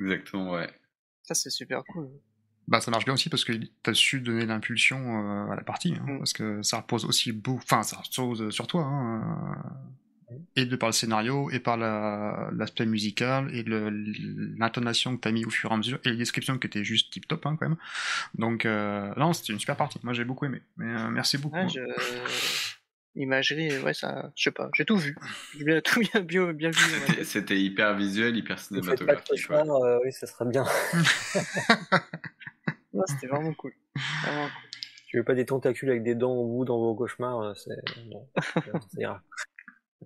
Exactement, ouais. Ça, c'est super cool. Bah, ça marche bien aussi parce que tu as su donner l'impulsion euh, à la partie, hein, mm. parce que ça repose aussi beaucoup, enfin, ça repose sur toi, hein, euh, et de par le scénario, et par l'aspect musical, et l'intonation que tu as mis au fur et à mesure, et les descriptions qui étaient juste tip top, hein, quand même. Donc, euh, non, c'était une super partie. Moi, j'ai beaucoup aimé. Mais merci beaucoup. je imagerie, ouais, ça, je sais pas, j'ai tout vu. J'ai bien, tout bien, bien, bien vu. C'était hyper visuel, hyper cinématographique. Ouais. Euh, oui, ça sera bien. c'était vraiment cool. Vraiment cool. Tu veux pas des tentacules avec des dents au bout dans vos cauchemars, euh, c'est bon,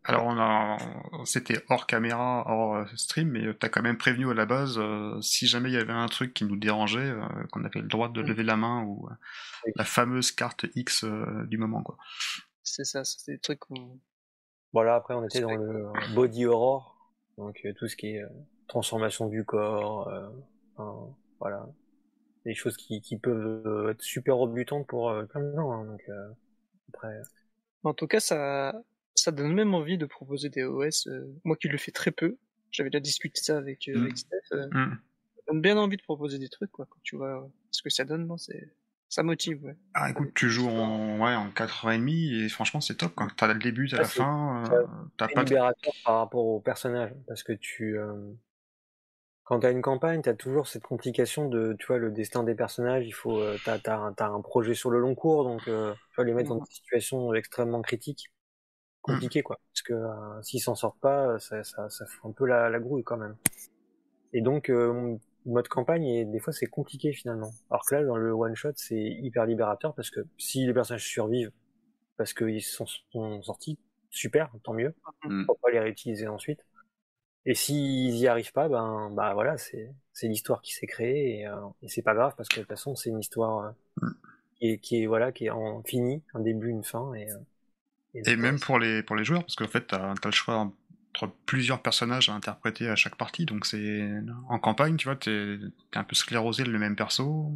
Alors on a, c'était hors caméra, hors euh, stream, mais t'as quand même prévenu à la base si jamais il y avait un truc qui nous dérangeait, qu'on avait le droit de lever la main ou la fameuse carte X du moment quoi. C'est ça, c'est des trucs où... Voilà, après on était dans le body horror, donc tout ce qui est transformation du corps, voilà, des choses qui, qui peuvent être super rebutantes pour plein de gens. Hein, donc après. En tout cas, ça, ça donne même envie de proposer des OS. moi qui le fais très peu, j'avais déjà discuté ça avec, mmh. avec Steph. Mmh. Ça donne bien envie de proposer des trucs, quoi. Quand tu vois ce que ça donne, non, c'est ça motive, ouais. Ah, écoute, tu joues en, ouais, en 4h30 et franchement, c'est top, quand T'as le début, t'as la fin, euh, t'as pas libérateur par rapport au personnage, parce que tu, euh, quand t'as une campagne, t'as toujours cette complication de, tu vois, le destin des personnages, il faut, euh, t'as, t'as, un, un projet sur le long cours, donc, euh, tu vas les mettre dans mmh. des situations extrêmement critiques, mmh. compliquées, quoi. Parce que, s'ils s'en sortent pas, ça, ça, ça fait un peu la, la grouille, quand même. Et donc, mode campagne et des fois c'est compliqué finalement. Alors que là dans le one shot c'est hyper libérateur parce que si les personnages survivent parce qu'ils sont, sont, sortis, super, tant mieux. Mm. On pas les réutiliser ensuite. Et s'ils y arrivent pas, ben bah voilà, c'est l'histoire qui s'est créée et, euh, et c'est pas grave parce que de toute façon c'est une histoire euh, mm. qui, est, qui est voilà qui est en fini, un début, une fin et euh, et, même pour les pour les joueurs parce qu'en fait t'as as le choix plusieurs personnages à interpréter à chaque partie. Donc c'est en campagne, tu vois, t'es es un peu sclérosé le même perso.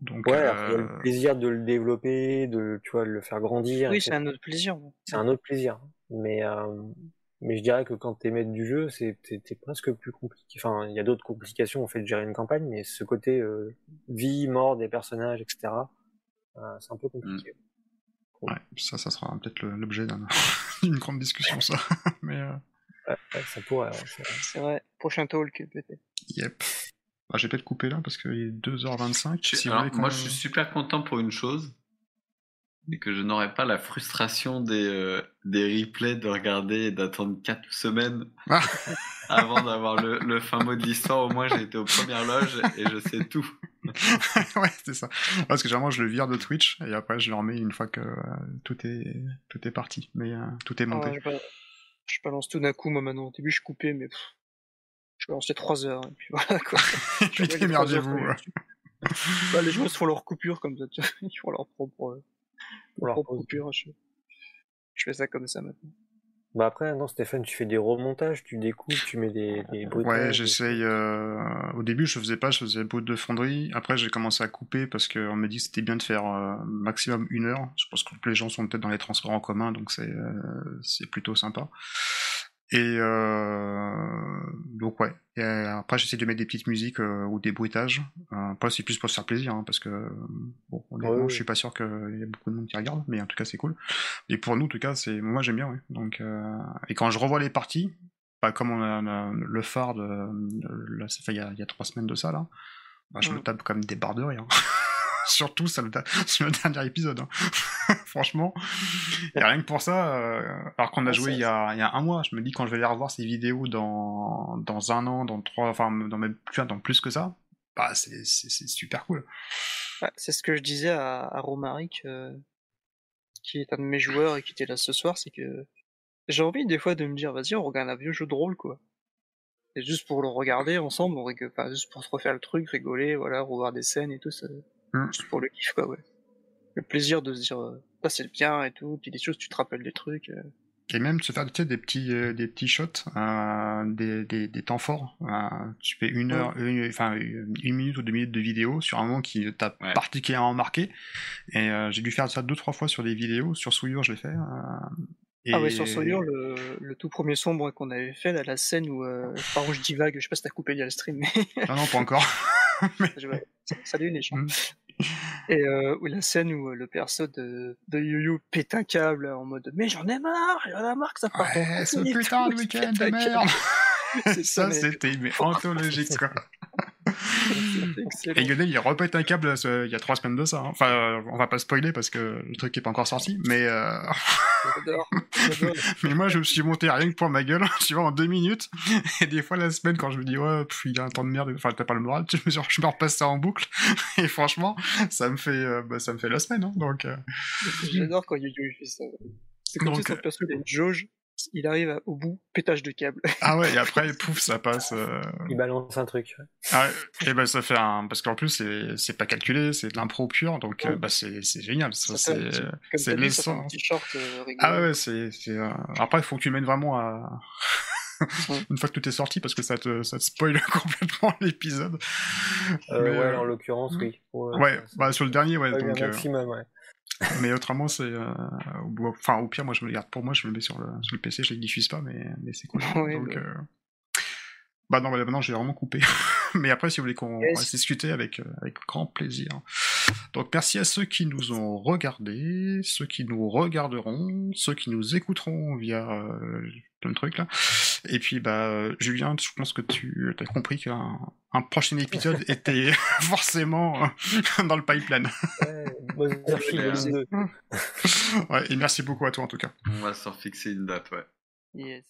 Donc ouais, euh... le plaisir de le développer, de tu vois, le faire grandir. Oui, c'est un autre plaisir. C'est un autre plaisir. Mais euh... mais je dirais que quand t'es maître du jeu, c'est presque plus compliqué. Enfin, il y a d'autres complications au fait de gérer une campagne, mais ce côté euh, vie, mort des personnages, etc. Euh, c'est un peu compliqué. Mm. Ouais, ça, ça sera peut-être l'objet d'une grande discussion, ça. mais euh, ça pourrait. c'est vrai. Prochain talk, peut-être. Yep. Bah, j'ai peut-être coupé là parce qu'il est 2h25. moi, je suis super content pour une chose. Et que je n'aurai pas la frustration des, euh, des replays de regarder et d'attendre 4 semaines ah. avant d'avoir le, le, fin mot de l'histoire. Au moins, j'ai été aux premières loges et je sais tout. ouais, c'est ça. Parce que généralement, je le vire de Twitch et après, je le remets une fois que euh, tout, est, tout est parti. Mais euh, tout est monté je balance tout d'un coup, moi maintenant. Au début, je coupais, mais je balançais 3 heures, et puis voilà quoi. puis démerdez-vous. bah, les joueurs se font leur coupure comme ça, ils font leur propre, leur propre coupure. Je... je fais ça comme ça maintenant. Bah après, non, Stéphane, tu fais des remontages, tu découpes, tu mets des, des Ouais, j'essaye. Euh... Au début, je faisais pas, je faisais brut de fonderie. Après, j'ai commencé à couper parce qu'on me dit que c'était bien de faire euh, maximum une heure. Je pense que les gens sont peut-être dans les transports en commun, donc c'est euh, c'est plutôt sympa. Et euh, donc ouais. Et après j'essaie de mettre des petites musiques euh, ou des bruitages. Euh, après c'est plus pour se faire plaisir, hein, parce que bon, honnêtement, je suis pas sûr qu'il y ait beaucoup de monde qui regarde, mais en tout cas c'est cool. Et pour nous, en tout cas, c'est moi j'aime bien. Ouais. Donc euh, et quand je revois les parties, pas comme on a, le phare de, là, ça fait il y, a, il y a trois semaines de ça là, bah, je me tape comme des barres de rien. Surtout sur le, dernier épisode. Hein. Franchement, et rien que pour ça, euh, alors qu'on a joué il y a, il y a, un mois, je me dis quand je vais aller revoir ces vidéos dans, dans un an, dans trois, enfin dans même plus, dans plus que ça, bah c'est super cool. c'est ce que je disais à, à Romaric, euh, qui est un de mes joueurs et qui était là ce soir, c'est que j'ai envie des fois de me dire, vas-y, on regarde un vieux jeu de rôle, quoi. Et juste pour le regarder ensemble, on enfin, juste pour se refaire le truc, rigoler, voilà, revoir des scènes et tout, ça, Mmh. Juste pour le kiff, quoi, ouais. Le plaisir de se dire, euh, ça c'est bien et tout, puis des choses, tu te rappelles des trucs. Euh. Et même de se faire tu sais, des petits euh, des petits shots, euh, des, des, des, temps forts. Euh, tu fais une heure, une, enfin une minute ou deux minutes de vidéo sur un moment qui t'a particulièrement marqué. Et j'ai dû faire ça deux trois fois sur des vidéos. Sur Souillure, je l'ai fait. Et... Ah ouais, sur Souillure, le, le, tout premier sombre qu'on avait fait, là, la scène où, euh, par où je divague, je sais pas si t'as coupé via le stream, mais... Non, non, pas encore. Salut les gens. Et euh, la scène où euh, le perso de, de Yu pète un câble en mode mais j'en ai marre, j'en ai marre que ça parte. Ouais, ce putain de week-end de merde. ça, c'était anthologique quoi. Et Lionel, il repète un câble euh, il y a trois semaines de ça. Hein. Enfin, euh, on va pas spoiler parce que le truc est pas encore sorti, mais. Euh... mais moi, je me suis monté rien que pour ma gueule, tu vois, en deux minutes. Et des fois, la semaine, quand je me dis, ouais, il y a un temps de merde, enfin, t'as pas le moral, je me, je me repasse ça en boucle. Et franchement, ça me fait, euh, bah, ça me fait la semaine, hein, donc. J'adore quand Yu-Yu fait ça. C'est comme si son perso, il a une jauge il arrive au bout, pétage de câble. Ah ouais, et après, pouf, ça passe. Euh. Il balance un truc. Ah ouais, et ben ça fait un. Parce qu'en plus, c'est pas calculé, c'est de l'impro pur, donc euh, bah, c'est génial. C'est l'essence. Ah ouais, c'est. Après, il faut que tu mènes vraiment à. une fois que tout est sorti parce que ça te, ça te spoil complètement l'épisode. Euh, ouais, en l'occurrence, oui. Ouais, bah, sur le dernier, ouais. donc, maximum, ouais. mais autrement, c'est. Euh, enfin, au pire, moi, je me le garde pour moi, je me le mets sur le, sur le PC, je les diffuse pas, mais, mais c'est cool. Donc, euh, bah non, bah, maintenant j'ai vraiment coupé. Mais après, si vous voulez qu'on yes. discuter avec, euh, avec grand plaisir. Donc merci à ceux qui nous ont regardés, ceux qui nous regarderont, ceux qui nous écouteront via euh, plein de trucs là. Et puis bah Julien, je pense que tu as compris qu'un un prochain épisode était forcément euh, dans le pipeline. Ouais, ouais, et merci beaucoup à toi en tout cas. On va s'en fixer une date, ouais. Yes.